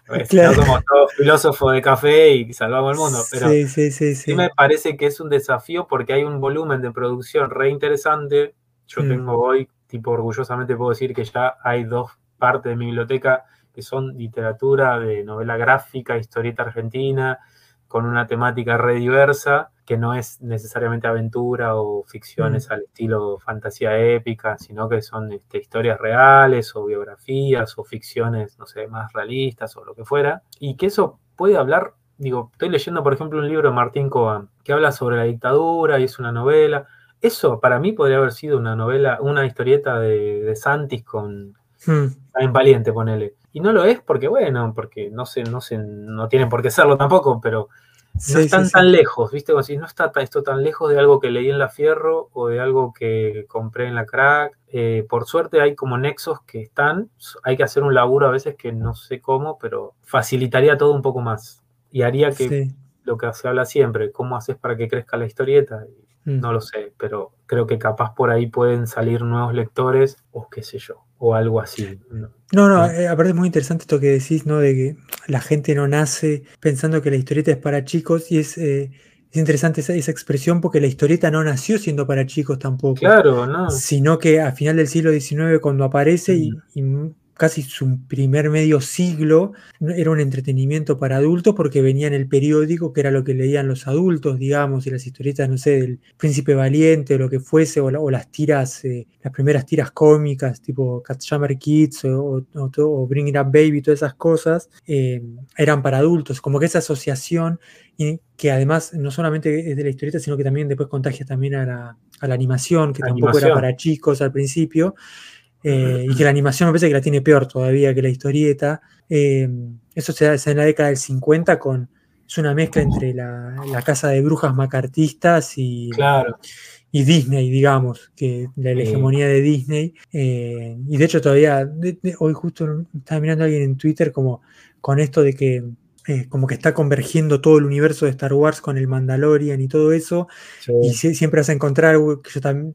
pues, no somos todos filósofos de café y salvamos el mundo, pero sí, sí, me parece que es un desafío porque hay un volumen de producción re interesante. Yo mm. tengo hoy, tipo, orgullosamente puedo decir que ya hay dos partes de mi biblioteca que son literatura de novela gráfica, historieta argentina, con una temática re diversa que no es necesariamente aventura o ficciones mm. al estilo fantasía épica, sino que son este, historias reales o biografías o ficciones, no sé, más realistas o lo que fuera. Y que eso puede hablar, digo, estoy leyendo por ejemplo un libro de Martín Coan que habla sobre la dictadura y es una novela. Eso para mí podría haber sido una novela, una historieta de, Santis con... Hmm. En Valiente, ponele. Y no lo es porque, bueno, porque no sé, no sé, no tienen por qué serlo tampoco, pero no están tan lejos, ¿viste? Como si no está esto tan lejos de algo que leí en la Fierro o de algo que compré en la Crack. Eh, por suerte hay como nexos que están, hay que hacer un laburo a veces que no sé cómo, pero facilitaría todo un poco más y haría que lo que se habla siempre, cómo haces para que crezca la historieta. No lo sé, pero creo que capaz por ahí pueden salir nuevos lectores o qué sé yo o algo así. No, no, eh, aparte es muy interesante esto que decís, ¿no? De que la gente no nace pensando que la historieta es para chicos y es, eh, es interesante esa, esa, expresión porque la historieta no nació siendo para chicos tampoco. Claro, no. Sino que a final del siglo XIX cuando aparece y casi su primer medio siglo era un entretenimiento para adultos porque venía en el periódico, que era lo que leían los adultos, digamos, y las historietas, no sé, del Príncipe Valiente o lo que fuese, o, las tiras, eh, las primeras tiras cómicas, tipo Catchammer Kids o, o, Bring It Up Baby, todas esas cosas, eh, eran para adultos. Como que esa asociación, y que además no solamente es de la historieta, sino que también después contagia también a la, animación, que tampoco era para chicos al principio. Eh, y que la animación me parece que la tiene peor todavía que la historieta. Eh, eso se da en la década del 50 con. Es una mezcla entre la, casa de brujas macartistas y, y Disney, digamos, que la, hegemonía de Disney. Eh, y de hecho, todavía, hoy justo estaba mirando a alguien en Twitter como con esto de que eh, como que está convergiendo todo el universo de Star Wars con el Mandalorian y todo eso. Y siempre vas a encontrar, yo,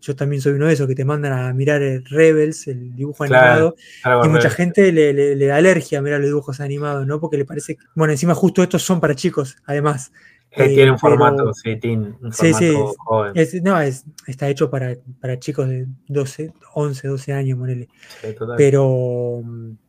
yo, también soy uno de esos, que te mandan a mirar el Rebels, el dibujo animado. y mucha gente le, da alergia a mirar los dibujos animados, ¿no? Porque le parece, bueno, encima justo estos son para chicos, además. Eh, tiene un formato, sí, tiene un sí, joven. no, es, está hecho para, para chicos de 12, 11, 12 años, ponele. pero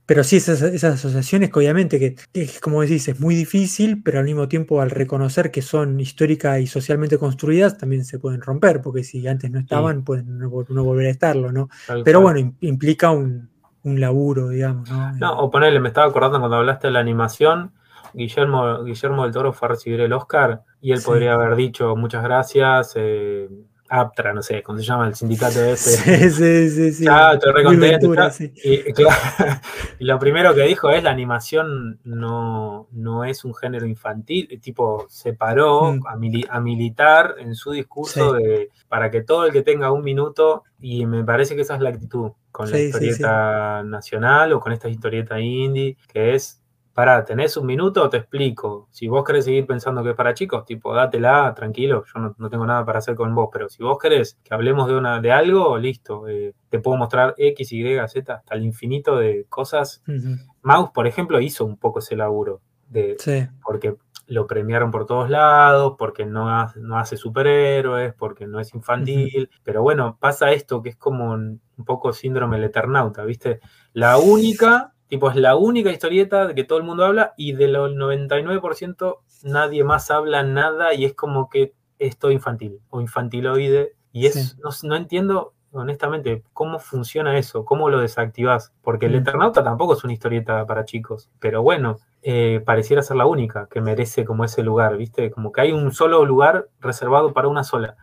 pero sí, esas, esas asociaciones que obviamente, que, que, como decís, es muy difícil, pero al mismo tiempo al reconocer que son histórica y socialmente construidas, también se pueden romper, porque si antes no estaban, Sí. pueden no, vol- no volver a estarlo, ¿no? Tal Pero cual. bueno, im- implica un, un laburo, digamos, ¿no? No, o ponerle, me estaba acordando cuando hablaste de la animación, Guillermo, Guillermo del Toro fue a recibir el Oscar y él Sí. podría haber dicho muchas gracias, eh, Aptra, no sé, ¿cómo se llama el sindicato ese? Sí, sí, sí, sí. Chao, Ventura, chao. sí. Y, claro, y lo primero que dijo es la animación no, no es un género infantil, tipo se paró Mm. a, mili- a militar en su discurso de para que todo el que tenga un minuto, y me parece que esa es la actitud con la historieta nacional o con esta historieta indie, que es para, ¿tenés un minuto? Te explico. Si vos querés seguir pensando que es para chicos, tipo, dátela, tranquilo, yo no, no tengo nada para hacer con vos, pero si vos querés que hablemos de, una, de algo, listo, eh, te puedo mostrar X, Y, Z, hasta el infinito de cosas. Ujú. Mouse, por ejemplo, hizo un poco ese laburo, de, Sí, porque lo premiaron por todos lados, porque no hace, no hace superhéroes, porque no es infantil, pero bueno, pasa esto que es como un, un poco síndrome del Eternauta, ¿viste? La única, tipo, es la única historieta de que todo el mundo habla y del 99% nadie más habla nada y es como que es todo infantil o infantiloide y es, Sí. no, no entiendo honestamente cómo funciona eso, cómo lo desactivás, porque el Mm. Eternauta tampoco es una historieta para chicos, pero bueno, eh, pareciera ser la única que merece como ese lugar, ¿viste? Como que hay un solo lugar reservado para una sola.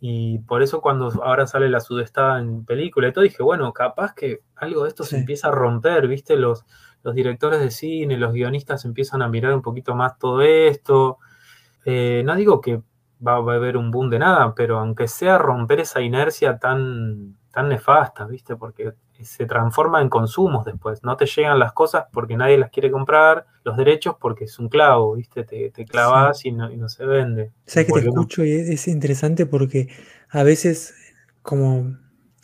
Y por eso cuando ahora sale la sudestada en película y todo, dije, bueno, capaz que algo de esto se empieza a romper, ¿viste? Los, los directores de cine, los guionistas empiezan a mirar un poquito más todo esto. Eh, no digo que va, va a haber un boom de nada, pero aunque sea romper esa inercia tan, tan nefasta, ¿viste? Porque se transforma en consumos después. No te llegan las cosas porque nadie las quiere comprar, los derechos porque es un clavo, ¿viste? Te, te clavas y, no, y no se vende. Sabes que te escucho y es es interesante porque a veces como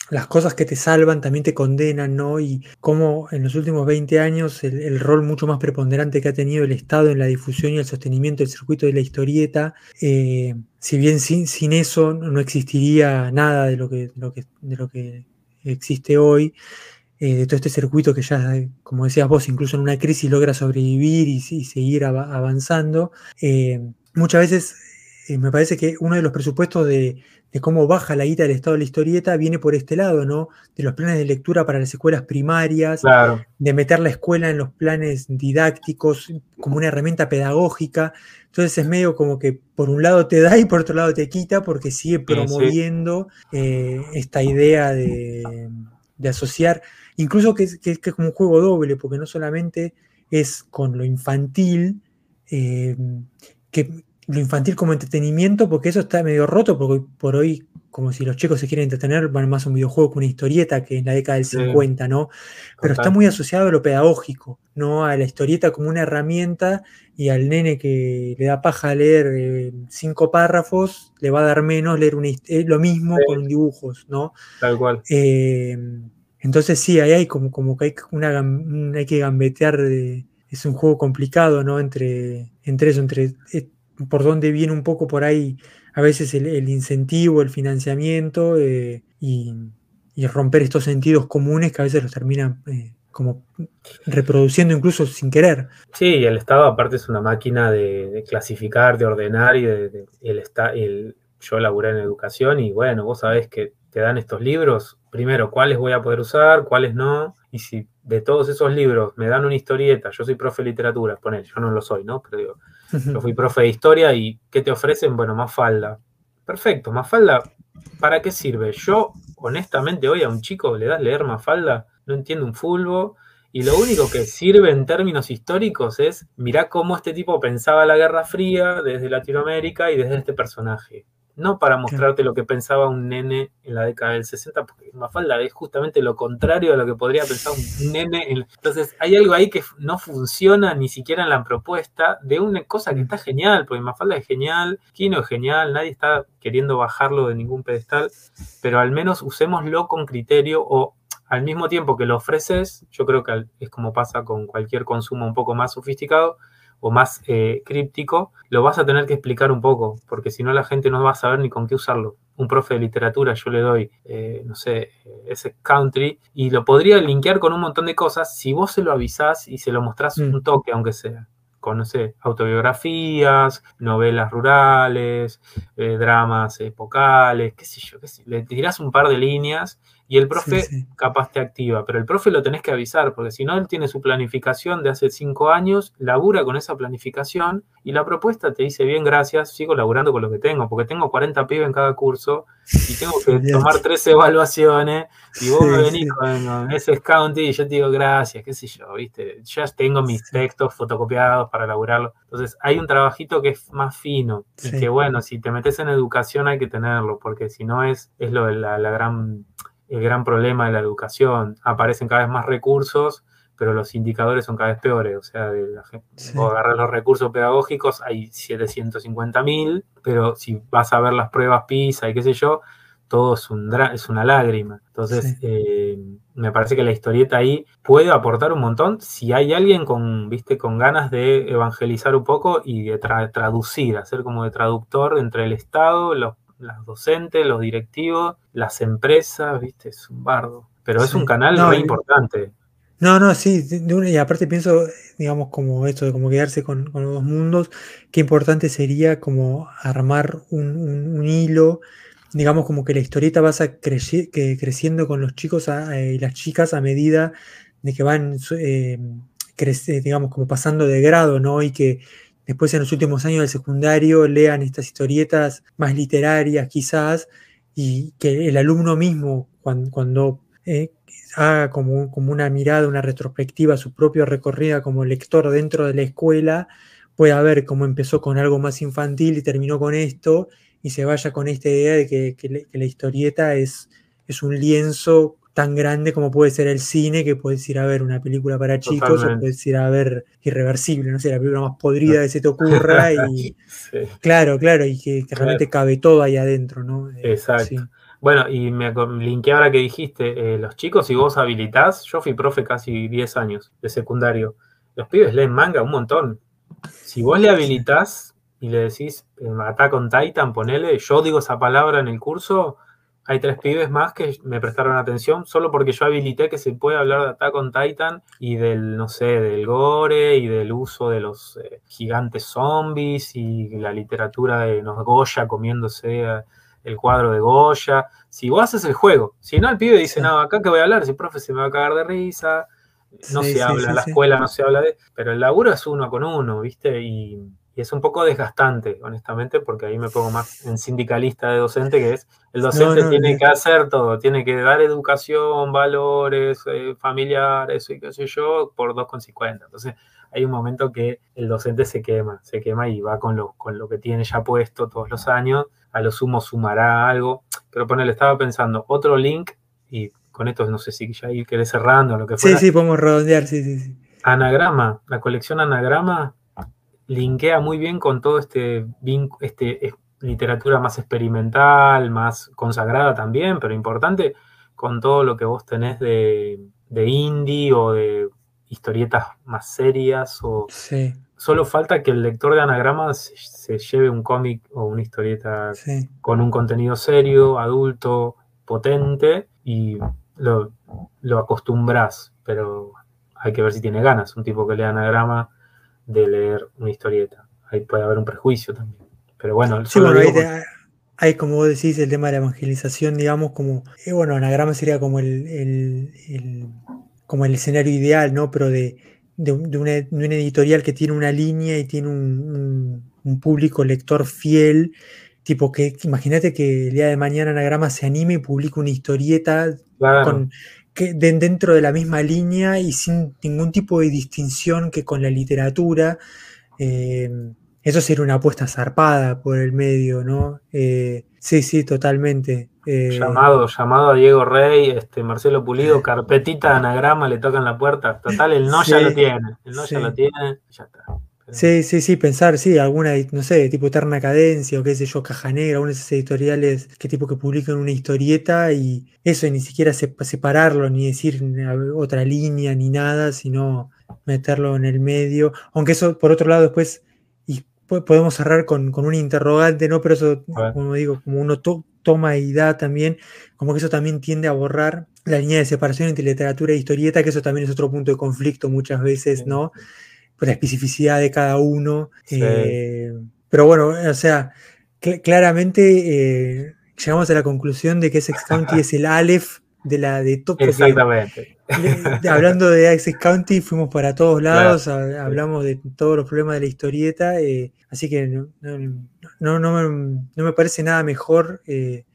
las cosas que te salvan también te condenan, ¿no? Y como en los últimos 20 años el, el rol mucho más preponderante que ha tenido el Estado en la difusión y el sostenimiento del circuito de la historieta, eh, si bien sin, sin eso no existiría nada de lo que, de lo que, de lo que existe hoy, eh, de todo este circuito que ya, como decías vos, incluso en una crisis logra sobrevivir y, seguir av- avanzando. Eh, muchas veces eh, me parece que uno de los presupuestos de, de cómo baja la guita del estado de la historieta viene por este lado, ¿no? De los planes de lectura para las escuelas primarias, Claro, de meter la escuela en los planes didácticos como una herramienta pedagógica. Entonces es medio como que por un lado te da y por otro lado te quita porque sigue sí. promoviendo eh, esta idea de, de asociar, incluso que es, que, que es como un juego doble, porque no solamente es con lo infantil, eh, que lo infantil como entretenimiento, porque eso está medio roto, porque hoy por hoy, como si los chicos se quieren entretener, van más a un videojuego que una historieta que en la década del Sí. 50, ¿no? Pero está muy asociado a lo pedagógico, ¿no? A la historieta como una herramienta y al nene que le da paja leer eh, cinco párrafos, le va a dar menos leer una eh, lo mismo Sí. con dibujos, ¿no? Tal cual. Eh, entonces sí, ahí hay como, como que hay, una, hay que gambetear, de- es un juego complicado, ¿no? Entre, entre eso, entre por dónde viene un poco por ahí a veces el, incentivo, el financiamiento eh, y, romper estos sentidos comunes que a veces los terminan eh, como reproduciendo incluso sin querer. Sí, el Estado aparte es una máquina de, clasificar, de ordenar y de, el- yo laburé en educación y bueno, vos sabés que te dan estos libros, primero, cuáles voy a poder usar, cuáles no, y si de todos esos libros me dan una historieta, yo soy profe de literatura, poner, yo no lo soy, ¿no? Pero digo, yo fui profe de historia y ¿qué te ofrecen? Bueno, más falda. Perfecto, más falda, ¿para qué sirve? Yo, honestamente, hoy a un chico le das leer más falda, no entiendo un fulbo, y lo único que sirve en términos históricos es mirá cómo este tipo pensaba la Guerra Fría desde Latinoamérica y desde este personaje. No para mostrarte lo que pensaba un nene en la década del 60, porque Mafalda es justamente lo contrario de lo que podría pensar un nene. en- Entonces, hay algo ahí que no funciona ni siquiera en la propuesta de una cosa que está genial, porque Mafalda es genial, Kino es genial, nadie está queriendo bajarlo de ningún pedestal, pero al menos usémoslo con criterio o al mismo tiempo que lo ofreces, yo creo que es como pasa con cualquier consumo un poco más sofisticado o más eh, críptico, lo vas a tener que explicar un poco, porque si no la gente no va a saber ni con qué usarlo. un profe de literatura, yo le doy, eh, no sé, ese country, y lo podría linkear con un montón de cosas si vos se lo avisás y se lo mostrás Mm. un toque, aunque sea. Con, no sé, autobiografías, novelas rurales, eh, dramas epocales, qué sé yo, qué sé. Le tirás un par de líneas y el profe Sí, sí. capaz te activa, pero el profe lo tenés que avisar, porque si no, él tiene su planificación de hace cinco años, labura con esa planificación y la propuesta te dice, bien, gracias, sigo laburando con lo que tengo, porque tengo 40 pibes en cada curso y tengo que tomar tres evaluaciones y vos me venís con, ese county y yo te digo, gracias, qué sé yo, viste, ya tengo mis textos fotocopiados para laburarlo. Entonces, hay un trabajito que es más fino y que, bueno, si te metes en educación hay que tenerlo, porque si no es, es lo de la, la gran el gran problema de la educación. Aparecen cada vez más recursos, pero los indicadores son cada vez peores. O sea, de la gente, Sí. agarrás los recursos pedagógicos, hay 750.000, pero si vas a ver las pruebas PISA y qué sé yo, todo es, un dra- es una lágrima. Entonces, Sí. eh, me parece que la historieta ahí puede aportar un montón si hay alguien con, viste, con ganas de evangelizar un poco y de tra- traducir, hacer como de traductor entre el Estado, los, las docentes, los directivos, las empresas, viste, es un bardo. Pero es un canal No, re y- importante. No, no, sí, y aparte pienso, digamos, como esto de como quedarse con, con los dos mundos, qué importante sería como armar un, un- un hilo, digamos, como que la historieta va creci- que creciendo con los chicos a- eh, y las chicas a medida de que van, eh, digamos, como pasando de grado, ¿no? Y que después en los últimos años del secundario lean estas historietas más literarias quizás, y que el alumno mismo, cuando, eh, haga como, una mirada, una retrospectiva, su propio recorrido como lector dentro de la escuela, pueda ver cómo empezó con algo más infantil y terminó con esto, y se vaya con esta idea de que, que la historieta es, es un lienzo tan grande como puede ser el cine, que puedes ir a ver una película para chicos o puedes ir a ver Irreversible, no sé, la película más podrida que se te ocurra y Sí. claro, claro, y que, que realmente cabe todo ahí adentro, ¿no? Eh, Exacto. sí. Bueno, y me linké ahora que dijiste, eh, los chicos, si vos habilitás, yo fui profe casi 10 años de secundario, los pibes leen manga un montón. Si vos le habilitás y le decís, eh, Attack on Titan, ponele, yo digo esa palabra en el curso, hay tres pibes más que me prestaron atención solo porque yo habilité que se puede hablar de Attack on Titan y del, no sé, del gore y del uso de los eh, gigantes zombies y la literatura de los Goya comiéndose a- el cuadro de Goya. Si vos haces el juego, si no, el pibe dice, no, acá que voy a hablar, si profe se me va a cagar de risa, no Sí, se sí, habla, sí, la escuela no se habla de. Pero el laburo es uno con uno, ¿viste? Y, y es un poco desgastante, honestamente, porque ahí me pongo más en sindicalista de docente, que es el docente no, tiene no. que hacer todo, tiene que dar educación, valores, eh, familiares y qué sé yo, por 2,50. Entonces, hay un momento que el docente se quema, se quema y va con lo, con lo que tiene ya puesto todos los años, a lo sumo sumará algo, pero ponele, estaba pensando, otro link, y con esto no sé si ya ir querés cerrando lo que Sí, fuera. sí, podemos redondear, sí, sí, sí. Anagrama, la colección Anagrama linkea muy bien con todo este, este es- literatura más experimental, más consagrada también, pero importante, con todo lo que vos tenés de, de indie o de historietas más serias o Sí, solo falta que el lector de anagrama se, se lleve un cómic o una historieta sí. con un contenido serio, adulto, potente y lo, lo acostumbras, pero hay que ver si tiene ganas. Un tipo que lea anagrama de leer una historieta. Ahí puede haber un prejuicio también. Pero bueno, Sí, bueno, digo hay, como vos decís, el tema de la evangelización, digamos, como, eh, bueno, anagrama sería como el, el- el- como el escenario ideal, ¿no? Pero de, de, un- de una, de una editorial que tiene una línea y tiene un, un- un público lector fiel, tipo que, imagínate que el día de mañana anagrama se anime y publica una historieta claro, con, que de- dentro de la misma línea y sin ningún tipo de distinción que con la literatura. eh, eso sería una apuesta zarpada por el medio, ¿no? Eh, sí, sí, totalmente. eh, llamado, llamado a Diego Rey, este Marcelo Pulido, carpetita de anagrama, le tocan la puerta. Total, el no ya lo tiene. El no sí. ya lo tiene, ya está. Sí, sí, sí, pensar, sí, alguna, no sé, tipo Eterna Cadencia o qué sé yo, Caja Negra, algunas de esas editoriales que tipo que publican una historieta y eso, y ni siquiera se- separarlo, ni decir otra línea, ni nada, sino meterlo en el medio. Aunque eso, por otro lado, después, y po- podemos cerrar con, con un interrogante, ¿no? Pero eso, como digo, como uno to- toma y da también, como que eso también tiende a borrar la línea de separación entre literatura e historieta, que eso también es otro punto de conflicto muchas veces, ¿no? La especificidad de cada uno. Eh, pero bueno, o sea, claramente eh, llegamos a la conclusión de que Essex County es el Aleph de la de top. Exactamente. hablando de Essex County, fuimos para todos lados, hablamos de todos los problemas de la historieta, eh, así que no, no, no, me, parece nada mejor,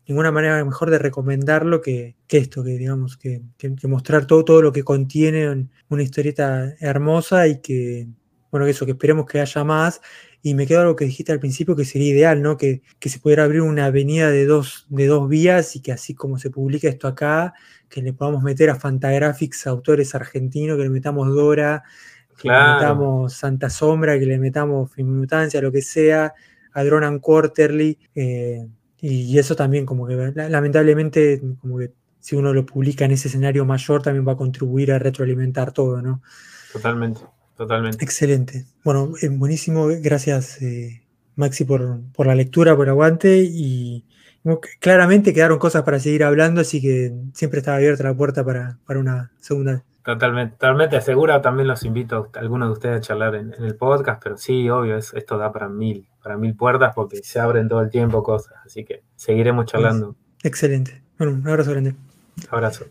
ninguna manera mejor de recomendarlo que, esto, que digamos, que, mostrar todo, todo lo que contiene una historieta hermosa y que, bueno, eso, que esperemos que haya más y me quedo algo que dijiste al principio que sería ideal, ¿no? Que, se pudiera abrir una avenida de dos, de dos vías y que así como se publica esto acá, que le podamos meter a Fantagraphics, autores argentinos, que le metamos Dora, que le metamos Santa Sombra, que le metamos Filmutancia, lo que sea, a Dronan Quarterly. Eh, y, eso también como que lamentablemente como que si uno lo publica en ese escenario mayor también va a contribuir a retroalimentar todo, ¿no? Totalmente. Totalmente. Excelente. Bueno, eh, buenísimo. Gracias, eh, Maxi, por, la lectura, por el aguante. Y claramente quedaron cosas para seguir hablando, así que siempre estaba abierta la puerta para, una segunda. Totalmente, totalmente segura. También los invito a algunos de ustedes a charlar en, el podcast, pero sí, obvio, esto da para mil, para mil puertas porque se abren todo el tiempo cosas. Así que seguiremos charlando. Excelente. Bueno, un abrazo grande. Abrazo.